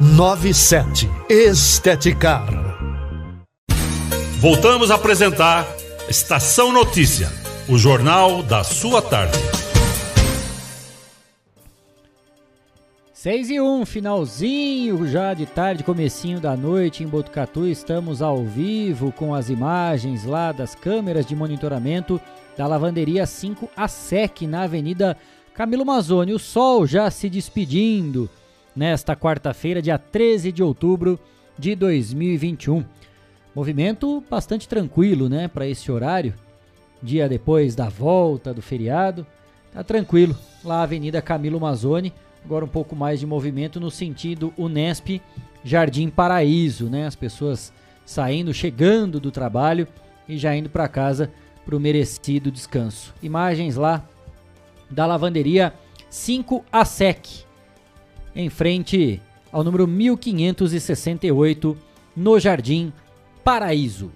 97. Esteticar. Voltamos a apresentar Estação Notícia, o jornal da sua tarde. 6 e 1, finalzinho já de tarde, comecinho da noite em Botucatu. Estamos ao vivo com as imagens lá das câmeras de monitoramento da lavanderia 5 a SEC na Avenida Camilo Mazzoni. O sol já se despedindo nesta quarta-feira, dia 13 de outubro de 2021. Movimento bastante tranquilo, né, para esse horário. Dia depois da volta do feriado, tá tranquilo. Lá Avenida Camilo Mazzoni, agora um pouco mais de movimento no sentido Unesp Jardim Paraíso, né? As pessoas saindo, chegando do trabalho e já indo para casa para o merecido descanso. Imagens lá da lavanderia 5 a SEC, em frente ao número 1568, no Jardim Paraíso.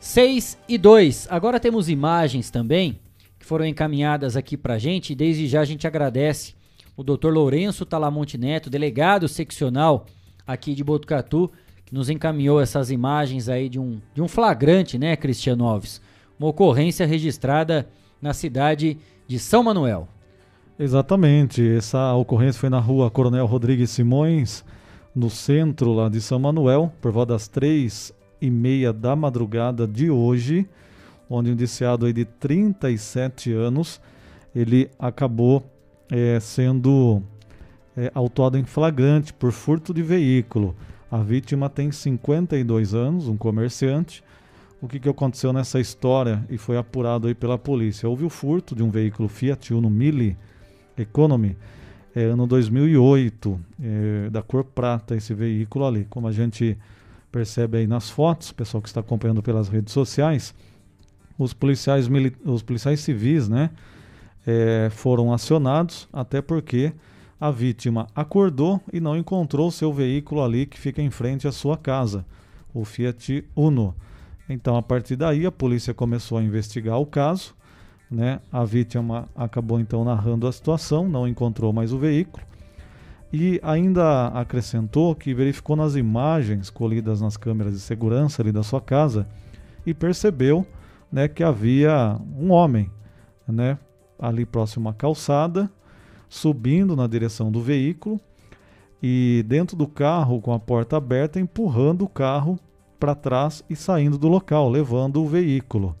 6 e 2. Agora temos imagens também que foram encaminhadas aqui pra gente. Desde já a gente agradece o Dr. Lourenço Talamonte Neto, delegado seccional aqui de Botucatu, que nos encaminhou essas imagens aí de um, de um flagrante, né, Cristiano Alves? Uma ocorrência registrada na cidade de São Manuel. Exatamente. Essa ocorrência foi na rua Coronel Rodrigues Simões, no centro lá de São Manuel, por volta das três e meia da madrugada de hoje, onde um indiciado aí de 37 anos, ele acabou é, sendo é, autuado em flagrante por furto de veículo. A vítima tem 52 anos, um comerciante. O que, que aconteceu nessa história e foi apurado aí pela polícia? Houve o furto de um veículo Fiat Uno Mille Economy, é, ano 2008, é, da cor prata, esse veículo ali. Como a gente percebe aí nas fotos, pessoal que está acompanhando pelas redes sociais, os policiais, os policiais civis né, é, foram acionados, até porque a vítima acordou e não encontrou seu veículo ali que fica em frente à sua casa, o Fiat Uno. Então, a partir daí, a polícia começou a investigar o caso né? A vítima acabou então narrando a situação, não encontrou mais o veículo. E ainda acrescentou que verificou nas imagens colhidas nas câmeras de segurança ali da sua casa e percebeu né, que havia um homem né, ali próximo à calçada, subindo na direção do veículo e dentro do carro com a porta aberta, empurrando o carro para trás e saindo do local, levando o veículo.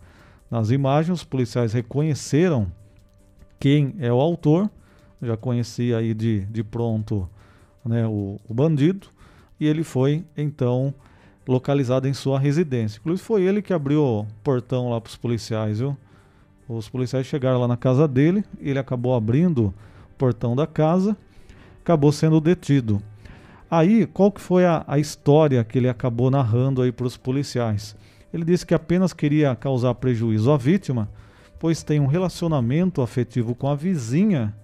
Nas imagens, os policiais reconheceram quem é o autor, já conhecia aí de, de pronto né, o, o bandido, e ele foi então localizado em sua residência. Inclusive foi ele que abriu o portão lá para os policiais, viu? Os policiais chegaram lá na casa dele, ele acabou abrindo o portão da casa, acabou sendo detido. Aí, qual que foi a, a história que ele acabou narrando aí para os policiais? Ele disse que apenas queria causar prejuízo à vítima, pois tem um relacionamento afetivo com a vizinha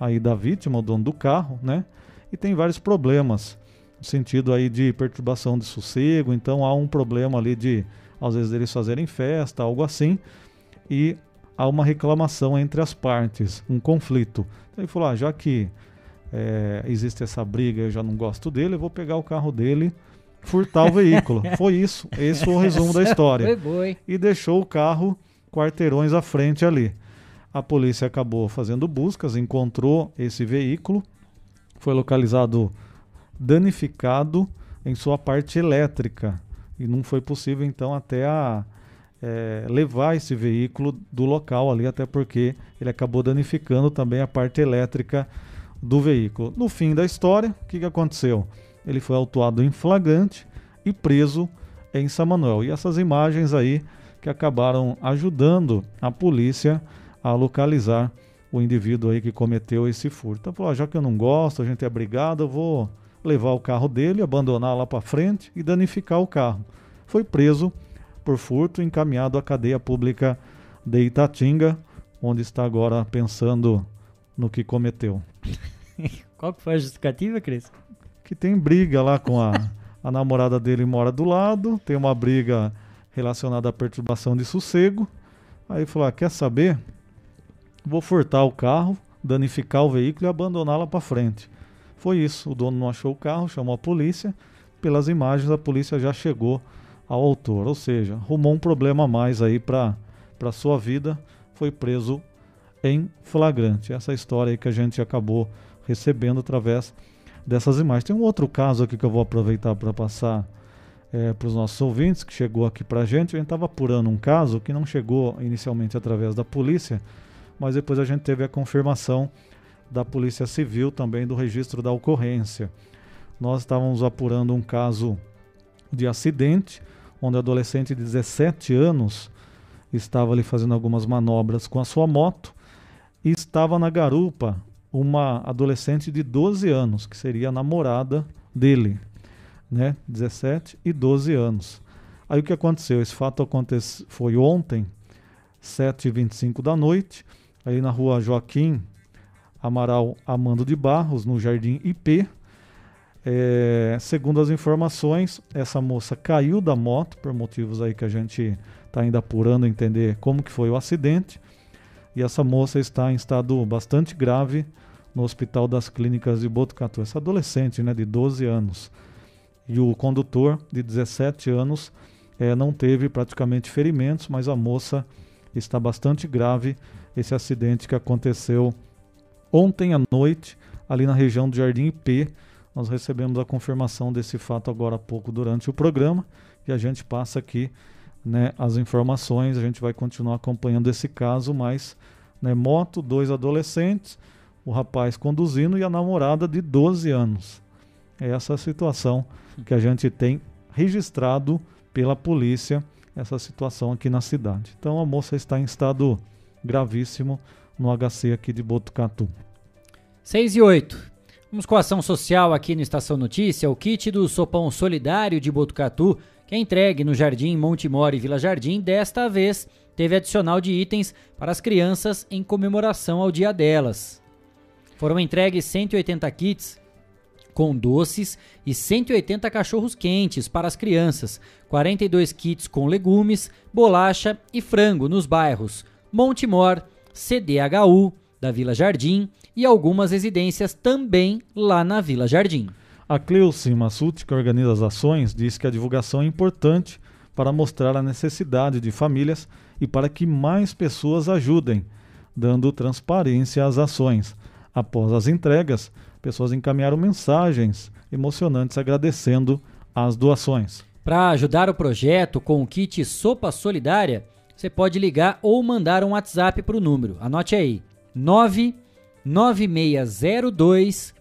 aí da vítima, o dono do carro, né? E tem vários problemas no sentido aí de perturbação de sossego, então há um problema ali de às vezes eles fazerem festa, algo assim, e há uma reclamação entre as partes, um conflito. Então ele falou: ah, já que é, existe essa briga, eu já não gosto dele, eu vou pegar o carro dele, furtar o veículo. Foi isso, esse foi o resumo da história. Foi boi. E deixou o carro quarteirões à frente ali. A polícia acabou fazendo buscas, encontrou esse veículo, foi localizado danificado em sua parte elétrica e não foi possível então até a é, levar esse veículo do local ali, até porque ele acabou danificando também a parte elétrica do veículo. No fim da história, o que, que aconteceu? Ele foi autuado em flagrante e preso em São Manuel. E essas imagens aí que acabaram ajudando a polícia a localizar o indivíduo aí que cometeu esse furto. Então, falou, ah, já que eu não gosto, a gente é brigado, eu vou levar o carro dele, abandonar lá para frente e danificar o carro. Foi preso por furto, encaminhado à cadeia pública de Itatinga, onde está agora pensando no que cometeu. Qual que foi a justificativa, Cris? Que tem briga lá com a, a namorada dele mora do lado, tem uma briga relacionada à perturbação de sossego. Aí falou: ah, quer saber? Vou furtar o carro, danificar o veículo e abandoná-la para frente. Foi isso. O dono não achou o carro, chamou a polícia. Pelas imagens, a polícia já chegou ao autor. Ou seja, rumou um problema a mais aí para sua vida. Foi preso em flagrante. Essa história aí que a gente acabou recebendo através dessas imagens. Tem um outro caso aqui que eu vou aproveitar para passar é, para os nossos ouvintes, que chegou aqui para a gente. A gente estava apurando um caso que não chegou inicialmente através da polícia, mas depois a gente teve a confirmação da Polícia Civil também do registro da ocorrência. Nós estávamos apurando um caso de acidente, onde o adolescente de 17 anos estava ali fazendo algumas manobras com a sua moto e estava na garupa uma adolescente de 12 anos, que seria a namorada dele, né? 17 e 12 anos. Aí o que aconteceu? Esse fato aconteceu, foi ontem, 7h25 da noite, aí na rua Joaquim Amaral Amando de Barros, no Jardim IP. É, segundo as informações, essa moça caiu da moto, por motivos aí que a gente está ainda apurando entender como que foi o acidente. E essa moça está em estado bastante grave no Hospital das Clínicas de Botucatu. Essa adolescente né, de 12 anos. E o condutor de 17 anos é, não teve praticamente ferimentos, mas a moça está bastante grave. Esse acidente que aconteceu ontem à noite, ali na região do Jardim IP. Nós recebemos a confirmação desse fato agora há pouco durante o programa e a gente passa aqui né, as informações. A gente vai continuar acompanhando esse caso, mas né, moto, dois adolescentes, o rapaz conduzindo e a namorada de 12 anos. É essa situação que a gente tem registrado pela polícia, essa situação aqui na cidade. Então a moça está em estado gravíssimo no HC aqui de Botucatu. 6 e 8. Vamos com a ação social aqui no Estação Notícia. O kit do Sopão Solidário de Botucatu, que é entregue no Jardim Montemor e Vila Jardim, desta vez teve adicional de itens para as crianças em comemoração ao dia delas. Foram entregues 180 kits com doces e 180 cachorros quentes para as crianças, 42 kits com legumes, bolacha e frango nos bairros Montemor, CDHU, da Vila Jardim e algumas residências também lá na Vila Jardim. A Cleuce Massuti, que organiza as ações, diz que a divulgação é importante para mostrar a necessidade de famílias e para que mais pessoas ajudem, dando transparência às ações. Após as entregas, pessoas encaminharam mensagens emocionantes agradecendo as doações. Para ajudar o projeto com o kit Sopa Solidária, você pode ligar ou mandar um WhatsApp para o número. Anote aí: 99602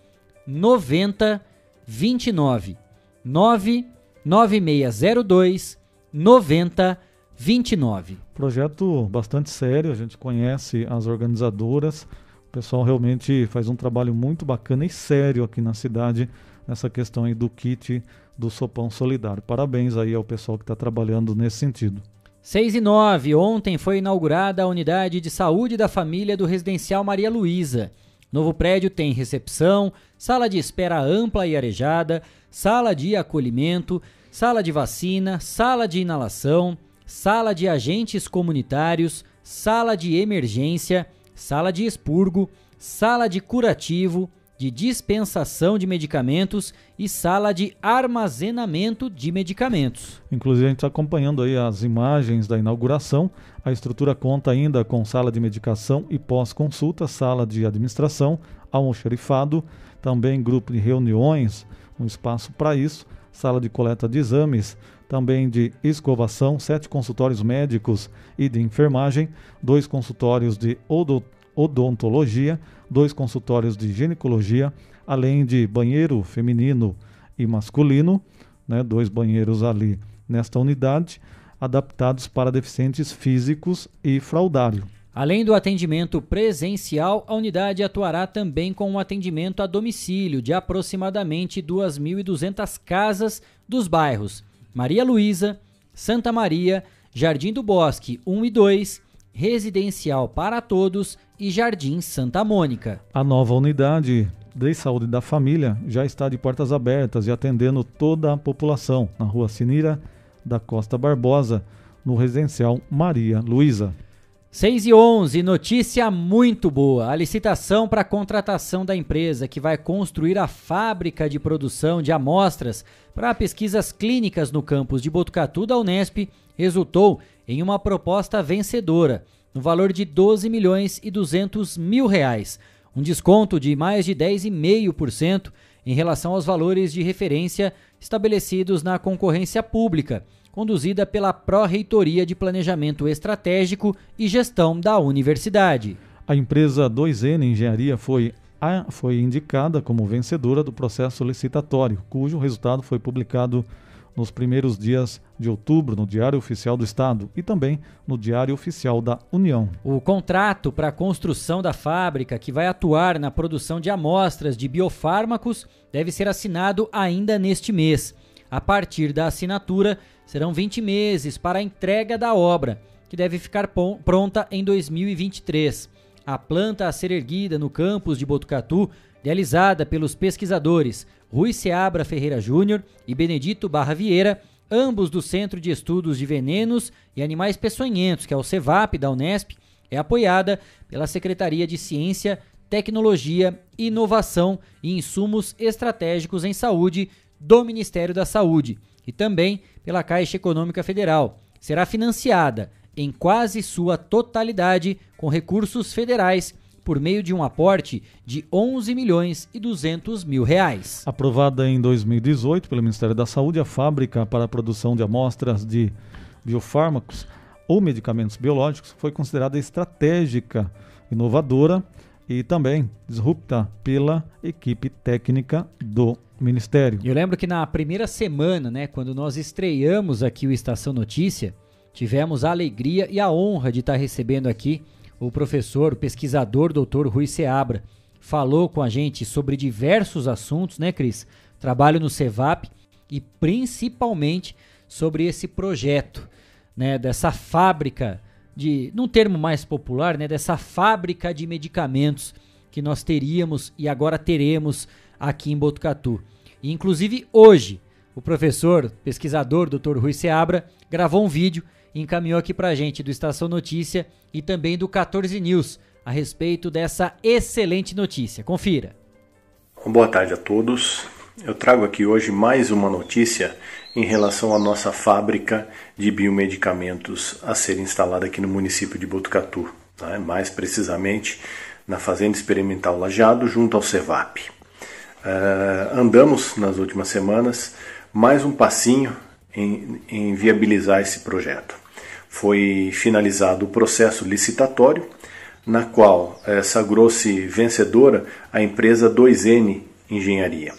9029. 99602 9029. Projeto bastante sério, a gente conhece as organizadoras. O pessoal realmente faz um trabalho muito bacana e sério aqui na cidade nessa questão aí do kit do Sopão Solidário. Parabéns aí ao pessoal que está trabalhando nesse sentido. 6 e 9. Ontem foi inaugurada a unidade de saúde da família do Residencial Maria Luísa. Novo prédio tem recepção, sala de espera ampla e arejada, sala de acolhimento, sala de vacina, sala de inalação, sala de agentes comunitários, sala de emergência, sala de expurgo, sala de curativo, de dispensação de medicamentos e sala de armazenamento de medicamentos. Inclusive a gente está acompanhando aí as imagens da inauguração. A estrutura conta ainda com sala de medicação e pós-consulta, sala de administração, almoxerifado, também grupo de reuniões, um espaço para isso, sala de coleta de exames, também de escovação, sete consultórios médicos e de enfermagem, dois consultórios de odontologia, dois consultórios de ginecologia, além de banheiro feminino e masculino, né, dois banheiros ali nesta unidade, adaptados para deficientes físicos e fraudário. Além do atendimento presencial, a unidade atuará também com um atendimento a domicílio de aproximadamente 2.200 casas dos bairros Maria Luísa, Santa Maria, Jardim do Bosque 1 e 2, Residencial para Todos e Jardim Santa Mônica. A nova unidade de saúde da família já está de portas abertas e atendendo toda a população na rua Sinira da Costa Barbosa, no residencial Maria Luísa. 6 e 11, notícia muito boa. A licitação para a contratação da empresa que vai construir a fábrica de produção de amostras para pesquisas clínicas no campus de Botucatu da Unesp resultou em uma proposta vencedora, no valor de 12 milhões e 200 mil reais, um desconto de mais de 10,5% em relação aos valores de referência estabelecidos na concorrência pública, conduzida pela Pró-Reitoria de Planejamento Estratégico e Gestão da Universidade. A empresa 2N Engenharia foi, a, foi indicada como vencedora do processo licitatório, cujo resultado foi publicado nos primeiros dias de outubro no Diário Oficial do Estado e também no Diário Oficial da União. O contrato para a construção da fábrica, que vai atuar na produção de amostras de biofármacos, deve ser assinado ainda neste mês. A partir da assinatura, serão 20 meses para a entrega da obra, que deve ficar pronta em 2023. A planta a ser erguida no campus de Botucatu, realizada pelos pesquisadores Rui Seabra Ferreira Júnior e Benedito Barra Vieira, ambos do Centro de Estudos de Venenos e Animais Peçonhentos, que é o CEVAP da Unesp, é apoiada pela Secretaria de Ciência, Tecnologia, Inovação e Insumos Estratégicos em Saúde do Ministério da Saúde e também pela Caixa Econômica Federal. Será financiada em quase sua totalidade com recursos federais por meio de um aporte de 11 milhões e 200 mil reais. Aprovada em 2018 pelo Ministério da Saúde, a fábrica para a produção de amostras de biofármacos ou medicamentos biológicos foi considerada estratégica, inovadora e também disrupta pela equipe técnica do Ministério. Eu lembro que na primeira semana, né, quando nós estreamos aqui o Estação Notícia, tivemos a alegria e a honra de estar recebendo aqui o professor, o pesquisador doutor Rui Seabra, falou com a gente sobre diversos assuntos, né, Cris? Trabalho no CEVAP e principalmente sobre esse projeto, né, dessa fábrica de, num termo mais popular, né, dessa fábrica de medicamentos que nós teríamos e agora teremos aqui em Botucatu. E, inclusive hoje, o professor, pesquisador, Dr. Rui Seabra, gravou um vídeo encaminhou aqui pra gente do Estação Notícia e também do 14 News, a respeito dessa excelente notícia. Confira. Boa tarde a todos. Eu trago aqui hoje mais uma notícia em relação à nossa fábrica de biomedicamentos a ser instalada aqui no município de Botucatu, né? mais precisamente na Fazenda Experimental Lajado, junto ao CEVAP. Uh, andamos nas últimas semanas mais um passinho em, em viabilizar esse projeto. Foi finalizado o processo licitatório, na qual eh, sagrou-se vencedora a empresa 2N Engenharia.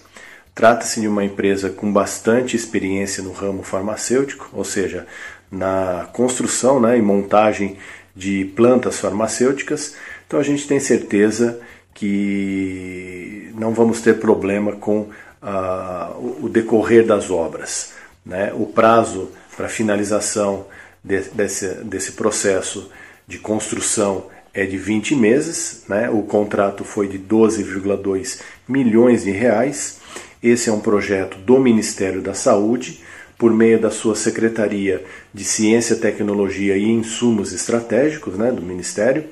Trata-se de uma empresa com bastante experiência no ramo farmacêutico, ou seja, na construção né, e montagem de plantas farmacêuticas. Então a gente tem certeza que não vamos ter problema com uh, o decorrer das obras. Né? O prazo para finalização desse, desse processo de construção é de 20 meses, né? o contrato foi de 12,2 milhões de reais. Esse é um projeto do Ministério da Saúde, por meio da sua Secretaria de Ciência, Tecnologia e Insumos Estratégicos né, do Ministério,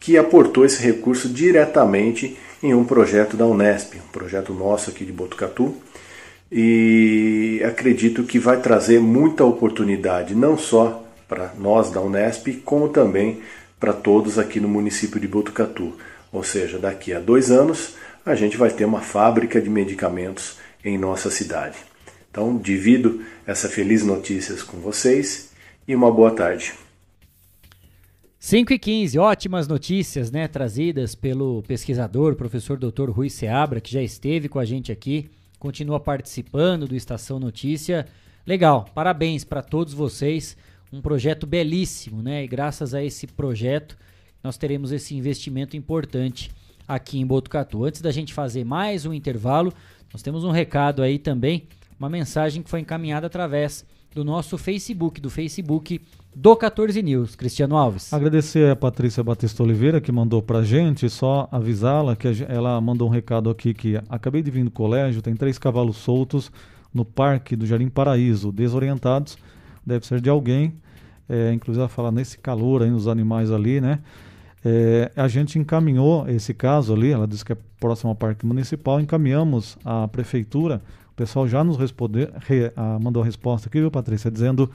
que aportou esse recurso diretamente em um projeto da Unesp, um projeto nosso aqui de Botucatu, e acredito que vai trazer muita oportunidade, não só para nós da Unesp, como também para todos aqui no município de Botucatu. Ou seja, daqui a dois anos a gente vai ter uma fábrica de medicamentos em nossa cidade. Então, divido essa feliz notícia com vocês e uma boa tarde. 5 e 15, ótimas notícias, né, trazidas pelo pesquisador, professor Dr. Rui Seabra, que já esteve com a gente aqui, continua participando do Estação Notícia. Legal, parabéns para todos vocês. Um projeto belíssimo, né? E graças a esse projeto, nós teremos esse investimento importante aqui em Botucatu. Antes da gente fazer mais um intervalo, nós temos um recado aí também, uma mensagem que foi encaminhada através do nosso Facebook, do Facebook do 14 News. Cristiano Alves. Agradecer a Patrícia Batista Oliveira que mandou pra gente, só avisá-la que ela mandou um recado aqui que acabei de vir do colégio, tem três cavalos soltos no parque do Jardim Paraíso, desorientados, deve ser de alguém, é, inclusive ela fala nesse calor aí nos animais ali, né? É, a gente encaminhou esse caso ali, ela disse que é próximo ao Parque Municipal, encaminhamos à Prefeitura, o pessoal já nos respondeu, re, a, mandou a resposta aqui, viu, Patrícia, dizendo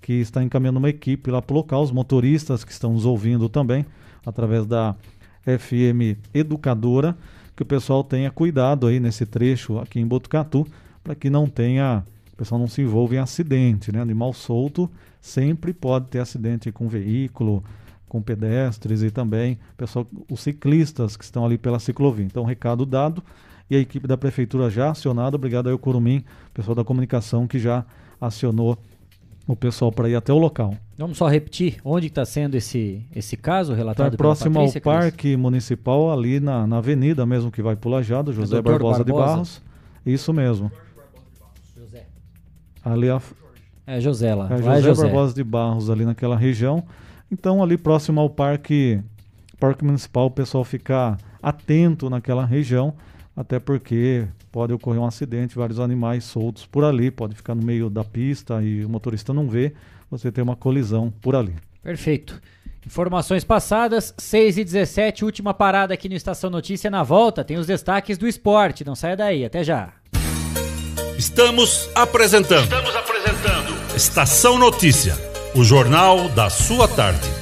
que está encaminhando uma equipe lá para o local, os motoristas que estão nos ouvindo também, através da FM Educadora, que o pessoal tenha cuidado aí nesse trecho aqui em Botucatu, para que não tenha, o pessoal não se envolva em acidente, né? Animal solto sempre pode ter acidente com veículo, com pedestres e também pessoal, os ciclistas que estão ali pela ciclovia. Então, recado dado e a equipe da prefeitura já acionada. Obrigado aí ao Curumim, pessoal da comunicação que já acionou o pessoal para ir até o local. Vamos só repetir onde está sendo esse, esse caso relatado tá próximo Patrícia, ao Parque Municipal, ali na, na avenida mesmo que vai para o Lajado, José é Barbosa, Barbosa, de Barros. Isso mesmo. José. Ali a... É José lá. É José, é José Barbosa de Barros, ali naquela região. Então, ali próximo ao Parque, parque Municipal, o pessoal ficar atento naquela região até porque pode ocorrer um acidente, vários animais soltos por ali, pode ficar no meio da pista e o motorista não vê, você tem uma colisão por ali. Perfeito. Informações passadas, 6 e 17, última parada aqui no Estação Notícia. Na volta tem os destaques do esporte. Não saia daí, até já. Estamos apresentando. Estamos apresentando. Estação Notícia, o jornal da sua tarde.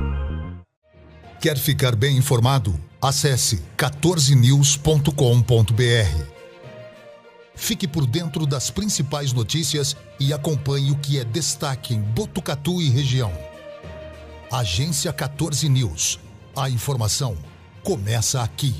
Quer ficar bem informado? Acesse 14news.com.br. Fique por dentro das principais notícias e acompanhe o que é destaque em Botucatu e região. Agência 14 News. A informação começa aqui.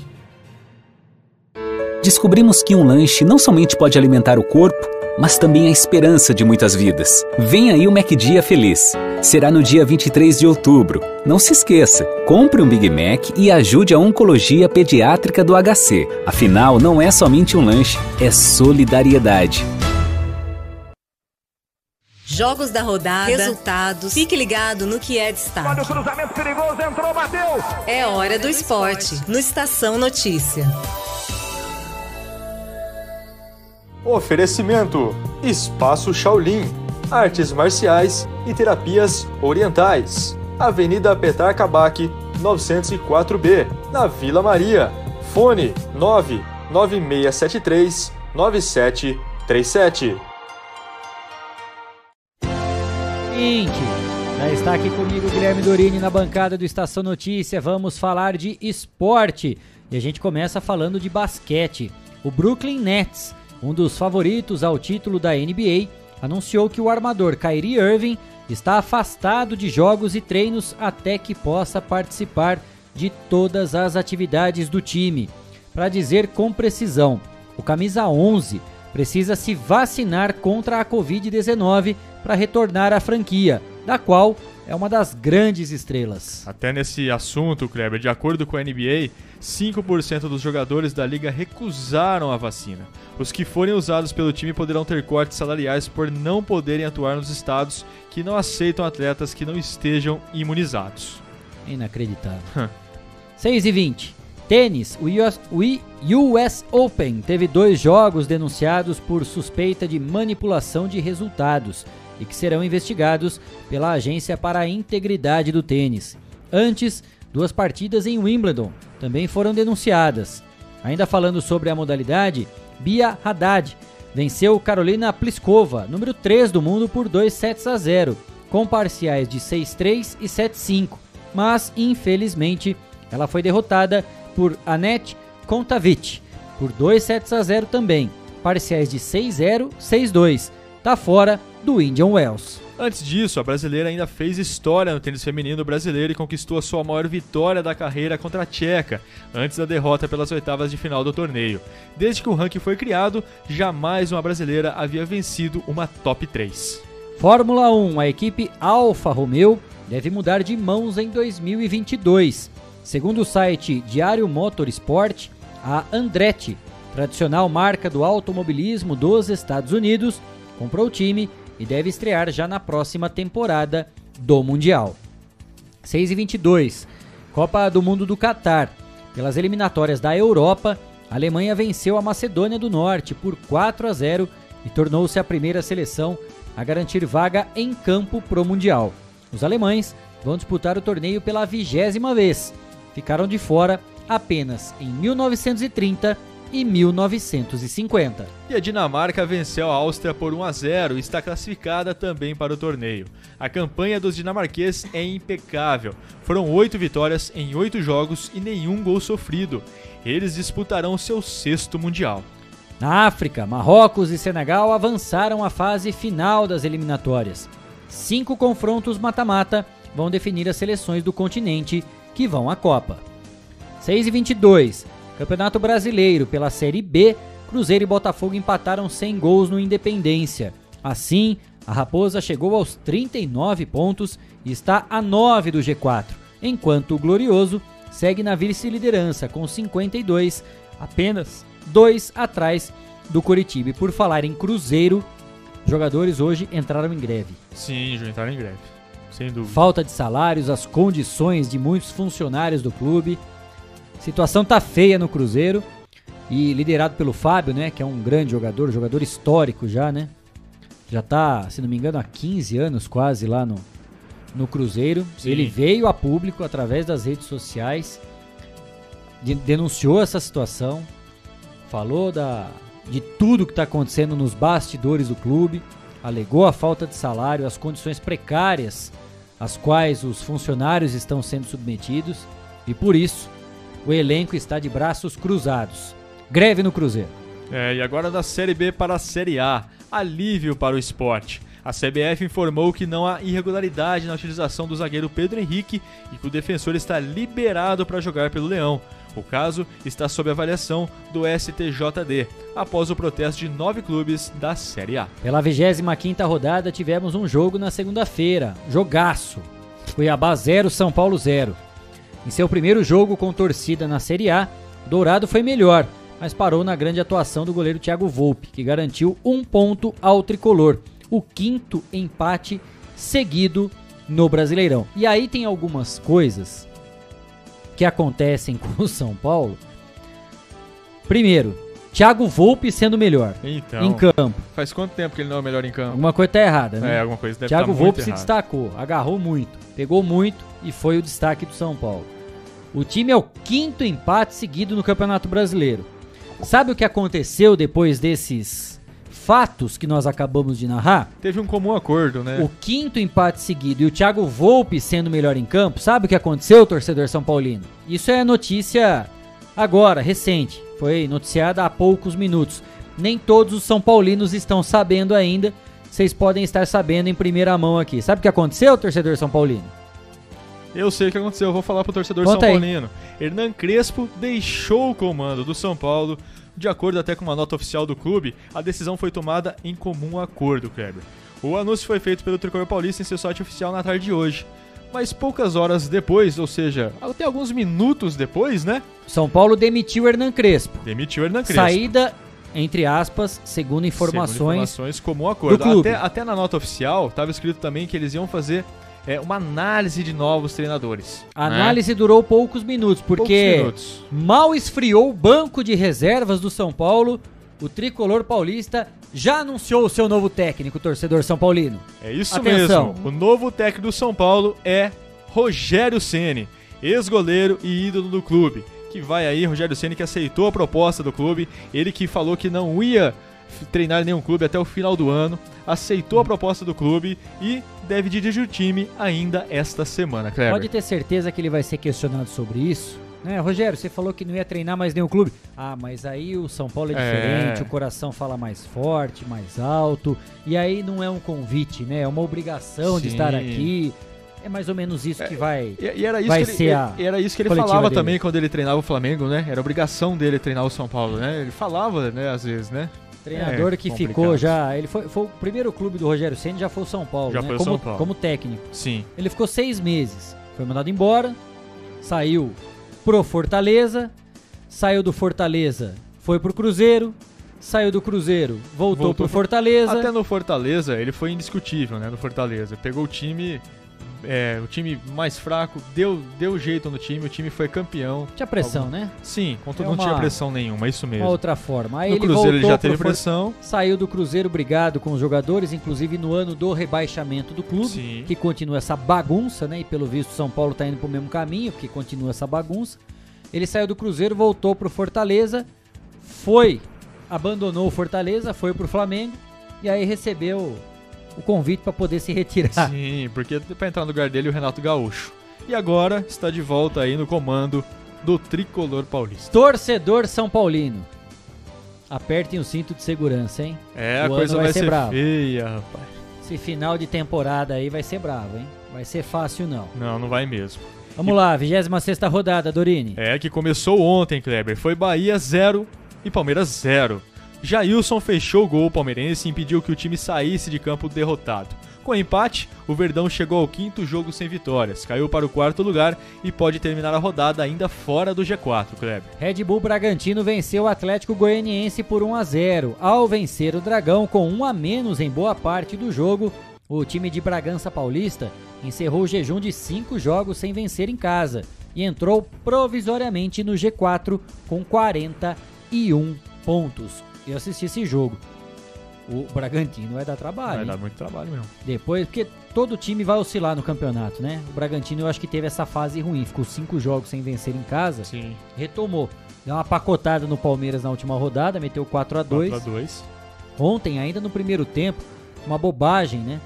Descobrimos que um lanche não somente pode alimentar o corpo, mas também a esperança de muitas vidas. Vem aí o MacDia Feliz. Será no dia 23 de outubro. Não se esqueça, compre um Big Mac e ajude a Oncologia Pediátrica do HC. Afinal, não é somente um lanche, é solidariedade. Jogos da rodada, resultados. Fique ligado no que é destaque. Olha o cruzamento perigoso, entrou, bateu. É hora do esporte, no Estação Notícia. Oferecimento: Espaço Shaolin, Artes Marciais e Terapias Orientais. Avenida Petar Kabak, 904B, na Vila Maria. Fone 99673 9737. Seguinte, já está aqui comigo o Guilherme Dorini na bancada do Estação Notícia. Vamos falar de esporte. E a gente começa falando de basquete. O Brooklyn Nets, um dos favoritos ao título da NBA, anunciou que o armador Kyrie Irving está afastado de jogos e treinos até que possa participar de todas as atividades do time. Para dizer com precisão, o camisa 11 precisa se vacinar contra a Covid-19 para retornar à franquia, da qual é uma das grandes estrelas. Até nesse assunto, Kleber, de acordo com a NBA, 5% dos jogadores da liga recusaram a vacina. Os que forem usados pelo time poderão ter cortes salariais por não poderem atuar nos estados que não aceitam atletas que não estejam imunizados. Inacreditável. 6 e 20. Tênis, o US, o US Open teve dois jogos denunciados por suspeita de manipulação de resultados e que serão investigados pela Agência para a Integridade do Tênis. Antes, duas partidas em Wimbledon também foram denunciadas. Ainda falando sobre a modalidade, Bia Haddad venceu Carolina Pliskova, número 3 do mundo, por 2 sets a 0, com parciais de 6-3 e 7-5. Mas, infelizmente, ela foi derrotada por Anette Kontaveit por 2 sets a 0 também, parciais de 6-0, 6-2. Tá fora do Indian Wells. Antes disso, a brasileira ainda fez história no tênis feminino brasileiro e conquistou a sua maior vitória da carreira contra a Tcheca, antes da derrota pelas oitavas de final do torneio. Desde que o ranking foi criado, jamais uma brasileira havia vencido uma top 3. Fórmula 1, a equipe Alfa Romeo deve mudar de mãos em 2022. Segundo o site Diário Motorsport, a Andretti, tradicional marca do automobilismo dos Estados Unidos, comprou o time e deve estrear já na próxima temporada do Mundial. 6 e 22, Copa do Mundo do Catar. Pelas eliminatórias da Europa, a Alemanha venceu a Macedônia do Norte por 4 a 0 e tornou-se a primeira seleção a garantir vaga em campo pro Mundial. Os alemães vão disputar o torneio pela vigésima vez. Ficaram de fora apenas em 1930 e 1950. E a Dinamarca venceu a Áustria por 1 a 0 e está classificada também para o torneio. A campanha dos dinamarqueses é impecável. Foram oito vitórias em oito jogos e nenhum gol sofrido. Eles disputarão seu sexto mundial. Na África, Marrocos e Senegal avançaram à fase final das eliminatórias. Cinco confrontos mata-mata vão definir as seleções do continente que vão à Copa. 6 e 22. Campeonato Brasileiro pela Série B, Cruzeiro e Botafogo empataram sem gols no Independência. Assim, a Raposa chegou aos 39 pontos e está a 9 do G4, enquanto o Glorioso segue na vice-liderança com 52, apenas dois atrás do Curitiba. E por falar em Cruzeiro, jogadores hoje entraram em greve. Sim, já entraram em greve. Sem dúvida. Falta de salários, as condições de muitos funcionários do clube. Situação tá feia no Cruzeiro e liderado pelo Fábio, né, que é um grande jogador, jogador histórico já, né? Já tá, se não me engano, há 15 anos quase lá no, no Cruzeiro. Sim. Ele veio a público através das redes sociais, de- denunciou essa situação, falou da, de tudo que está acontecendo nos bastidores do clube, alegou a falta de salário, as condições precárias às quais os funcionários estão sendo submetidos e por isso o elenco está de braços cruzados. Greve no Cruzeiro. É, e agora da Série B para a Série A. Alívio para o esporte. A CBF informou que não há irregularidade na utilização do zagueiro Pedro Henrique e que o defensor está liberado para jogar pelo Leão. O caso está sob avaliação do STJD, após o protesto de nove clubes da Série A. Pela 25ª rodada tivemos um jogo na segunda-feira, jogaço. Cuiabá 0, São Paulo 0. Em seu primeiro jogo com torcida na Série A, Dourado foi melhor, mas parou na grande atuação do goleiro Thiago Volpe, que garantiu um ponto ao tricolor, o quinto empate seguido no Brasileirão. E aí tem algumas coisas que acontecem com o São Paulo. Primeiro, Thiago Volpe sendo melhor então, em campo. Faz quanto tempo que ele não é melhor em campo? Alguma coisa tá errada, né? É, alguma coisa deve Thiago tá Volpe se errada. destacou, agarrou muito, pegou muito e foi o destaque do São Paulo. O time é o quinto empate seguido no Campeonato Brasileiro. Sabe o que aconteceu depois desses fatos que nós acabamos de narrar? Teve um comum acordo, né? O quinto empate seguido e o Thiago Volpe sendo melhor em campo, sabe o que aconteceu, torcedor São Paulino? Isso é notícia agora, recente. Foi noticiada há poucos minutos. Nem todos os São Paulinos estão sabendo ainda. Vocês podem estar sabendo em primeira mão aqui. Sabe o que aconteceu, torcedor São Paulino? Eu sei o que aconteceu, eu vou falar pro torcedor Conta São aí. Paulino. Hernan Crespo deixou o comando do São Paulo. De acordo até com uma nota oficial do clube, a decisão foi tomada em comum acordo, Kleber. O anúncio foi feito pelo Tricolor Paulista em seu site oficial na tarde de hoje. Mas poucas horas depois, ou seja, até alguns minutos depois, né? São Paulo demitiu Hernan Crespo. Demitiu Hernan Crespo. Saída, entre aspas, segundo informações, Segundo informações comum acordo. Até, até na nota oficial estava escrito também que eles iam fazer é, uma análise de novos treinadores. A né? análise durou poucos minutos, porque Poucos minutos. mal esfriou o banco de reservas do São Paulo. O tricolor paulista já anunciou o seu novo técnico, torcedor São Paulino. É isso Atenção. mesmo. O novo técnico do São Paulo é Rogério Ceni, ex-goleiro e ídolo do clube. Que vai aí, Rogério Ceni que aceitou a proposta do clube, ele que falou que não ia treinar em nenhum clube até o final do ano, aceitou a proposta do clube e deve dirigir o time ainda esta semana, Kleber. Pode ter certeza que ele vai ser questionado sobre isso. Né, Rogério, você falou que não ia treinar mais nenhum clube. Ah, mas aí o São Paulo é É. diferente, o coração fala mais forte, mais alto. E aí não é um convite, né? É uma obrigação de Sim. estar aqui. É mais ou menos isso que vai, E, e era isso vai que ele, ser a era isso que ele falava dele. também quando ele treinava o Flamengo, né? Era obrigação dele treinar o São Paulo, né? Ele falava, né, às vezes, né? Treinador É que complicado. ficou já. Ele foi, foi o primeiro clube do Rogério Senna, já foi o São Paulo, Já né? foi o como, São Paulo. como técnico. Sim. Ele ficou seis meses. Foi mandado embora, saiu pro Fortaleza, saiu do Fortaleza, foi pro Cruzeiro, saiu do Cruzeiro, voltou, Voltou pro- Fortaleza. Até no Fortaleza, ele foi indiscutível, né? No Fortaleza. Pegou o time. É, o time mais fraco, deu, deu jeito no time, o time foi campeão. Tinha pressão, Algum- né? Sim, contra, É não uma- tinha pressão nenhuma, é isso mesmo. Uma outra forma. Aí No ele Cruzeiro ele voltou já pro teve For- pressão. Saiu do Cruzeiro brigado com os jogadores, inclusive no ano do rebaixamento do clube, Sim. que continua essa bagunça, né? E pelo visto São Paulo tá indo pro mesmo caminho, porque continua essa bagunça. Ele saiu do Cruzeiro, voltou pro Fortaleza, foi, abandonou o Fortaleza, foi pro Flamengo e aí recebeu o convite para poder se retirar. Sim, porque pra entrar no lugar dele o Renato Gaúcho. E agora está de volta aí no comando do tricolor paulista. Torcedor São Paulino. Apertem o cinto de segurança, hein? É, O a coisa vai, ser, bravo. feia, rapaz. Esse final de temporada aí vai ser bravo, hein? Vai ser fácil não. Não, não vai mesmo. Vamos lá, 26 rodada, Dorini. É que começou ontem, Kleber. Foi Bahia 0 e Palmeiras 0. Jailson fechou o gol palmeirense e impediu que o time saísse de campo derrotado. Com o empate, o Verdão chegou ao quinto jogo sem vitórias, caiu para o quarto lugar e pode terminar a rodada ainda fora do G4, Kleber. Red Bull Bragantino venceu o Atlético Goianiense por 1 a 0. Ao vencer o Dragão com um a menos em boa parte do jogo, o time de Bragança Paulista encerrou o jejum de cinco jogos sem vencer em casa e entrou provisoriamente no G4 com 41 pontos. Eu assisti esse jogo. O Bragantino vai dar trabalho. Vai hein? dar muito trabalho mesmo. Depois, porque todo time vai oscilar no campeonato, né? O Bragantino eu acho que teve essa fase ruim, ficou cinco jogos sem vencer em casa. Sim. Retomou. Deu uma pacotada no Palmeiras na última rodada, meteu 4 a 2 4 a 2 Ontem, ainda no primeiro tempo, uma bobagem, né?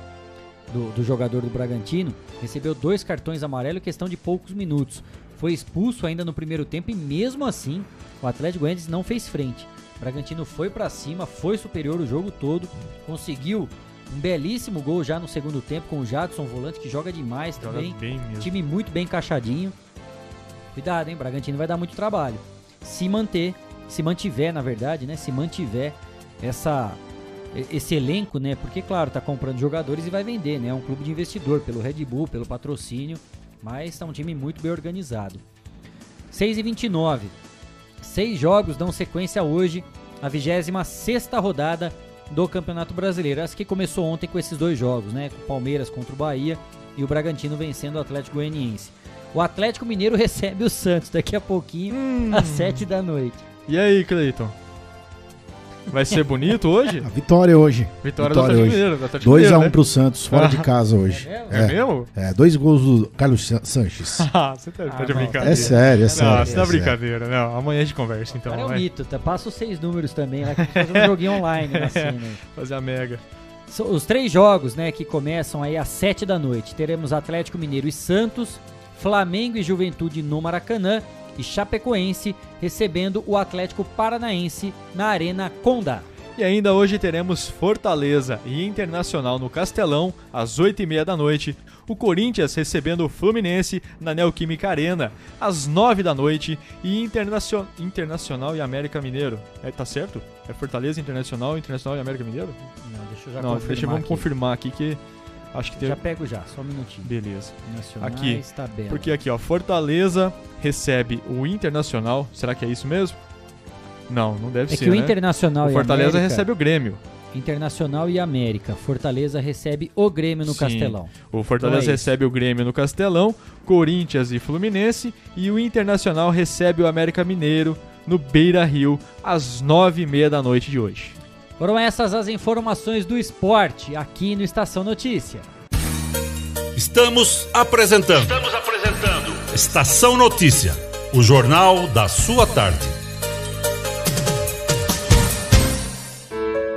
Do, do jogador do Bragantino. Recebeu dois cartões amarelos em questão de poucos minutos. Foi expulso ainda no primeiro tempo e mesmo assim o Atlético Goianiense não fez frente. Bragantino foi para cima, foi superior o jogo todo, conseguiu um belíssimo gol já no segundo tempo com o Jadson, volante que joga demais Joga também. bem mesmo. Time muito bem encaixadinho. Cuidado, hein? Bragantino vai dar muito trabalho. Se manter, se mantiver, na verdade, né? Se mantiver essa esse elenco, né? Porque claro, tá comprando jogadores e vai vender, né? É um clube de investidor pelo Red Bull, pelo patrocínio, mas tá um time muito bem organizado. 6 e 29. Seis jogos dão sequência hoje à 26 rodada do Campeonato Brasileiro. Essa que começou ontem com esses dois jogos, né? O Palmeiras contra o Bahia e o Bragantino vencendo o Atlético Goianiense. O Atlético Mineiro recebe o Santos daqui a pouquinho, às 7 da noite. E aí, Cleiton? Vai ser bonito hoje? A vitória hoje. Vitória do Atlético Mineiro, do Atlético 2 a 1 Mineiro, né? pro Santos, fora de casa hoje. É mesmo? É, dois gols do Carlos San- Sanches. Ah, você tá, tá de não. brincadeira. É sério, é sério, Não, você tá é sério. brincadeira. Não, amanhã a gente conversa então. Cara, é um vai. mito, tá? Passa os seis números também, lá que fazer um joguinho online na cena. aí. Fazer a mega. So- Os três jogos, né, que começam aí às 7 da noite. Teremos Atlético Mineiro e Santos, Flamengo e Juventude no Maracanã e Chapecoense recebendo o Atlético Paranaense na Arena Condá. E ainda hoje teremos Fortaleza e Internacional no Castelão, às 8h30 da noite. O Corinthians recebendo o Fluminense na Neoquímica Arena, às 9 da noite. E Internacio- Internacional e América Mineiro. É, tá certo? É Fortaleza, Internacional, Internacional e América Mineiro? Não, deixa eu já Não, confirmar deixa vamos aqui. confirmar aqui que acho que tem. Já pego já, só um minutinho. Beleza. Nacionais, Aqui. tabela. Porque aqui, ó, Fortaleza recebe o Internacional. Será que é isso mesmo? Não, não deve É ser. que o né? Internacional o Fortaleza América- recebe o Grêmio. Internacional e América. Fortaleza recebe o Grêmio no Sim. Castelão. O Fortaleza Então é isso. recebe o Grêmio no Castelão, Corinthians e Fluminense. E o Internacional recebe o América Mineiro no Beira Rio, às nove e meia da noite de hoje. Foram essas as informações do esporte aqui no Estação Notícia. Estamos apresentando. Estamos apresentando. Estação Notícia, o jornal da sua tarde.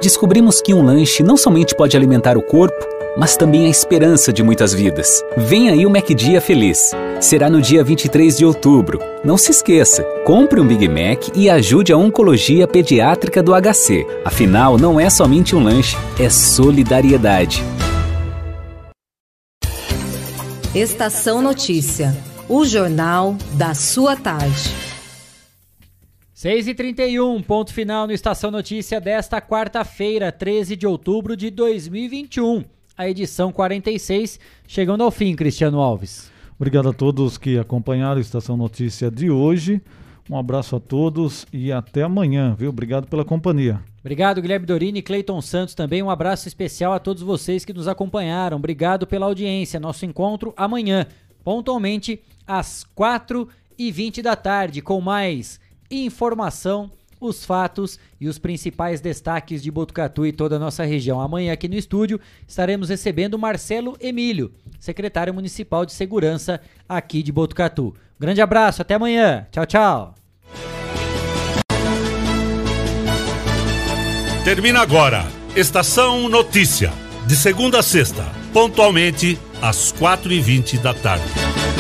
Descobrimos que um lanche não somente pode alimentar o corpo, mas também a esperança de muitas vidas. Vem aí o MacDia Feliz. Será no dia 23 de outubro. Não se esqueça, compre um Big Mac e ajude a Oncologia Pediátrica do HC. Afinal, não é somente um lanche, é solidariedade. Estação Notícia, o jornal da sua tarde. 6h31, ponto final no Estação Notícia desta quarta-feira, 13 de outubro de 2021. A edição 46, chegando ao fim, Cristiano Alves. Obrigado a todos que acompanharam a Estação Notícia de hoje. Um abraço a todos e até amanhã, viu? Obrigado pela companhia. Obrigado, Guilherme Dorini e Cleiton Santos também. Um abraço especial a todos vocês que nos acompanharam. Obrigado pela audiência. Nosso encontro amanhã, pontualmente às 4h20 da tarde, com mais informação, os fatos e os principais destaques de Botucatu e toda a nossa região. Amanhã aqui no estúdio estaremos recebendo Marcelo Emílio, secretário municipal de segurança aqui de Botucatu. Grande abraço, até amanhã. Tchau, tchau. Termina agora. Estação Notícia. De segunda a sexta, pontualmente às 4h20 da tarde.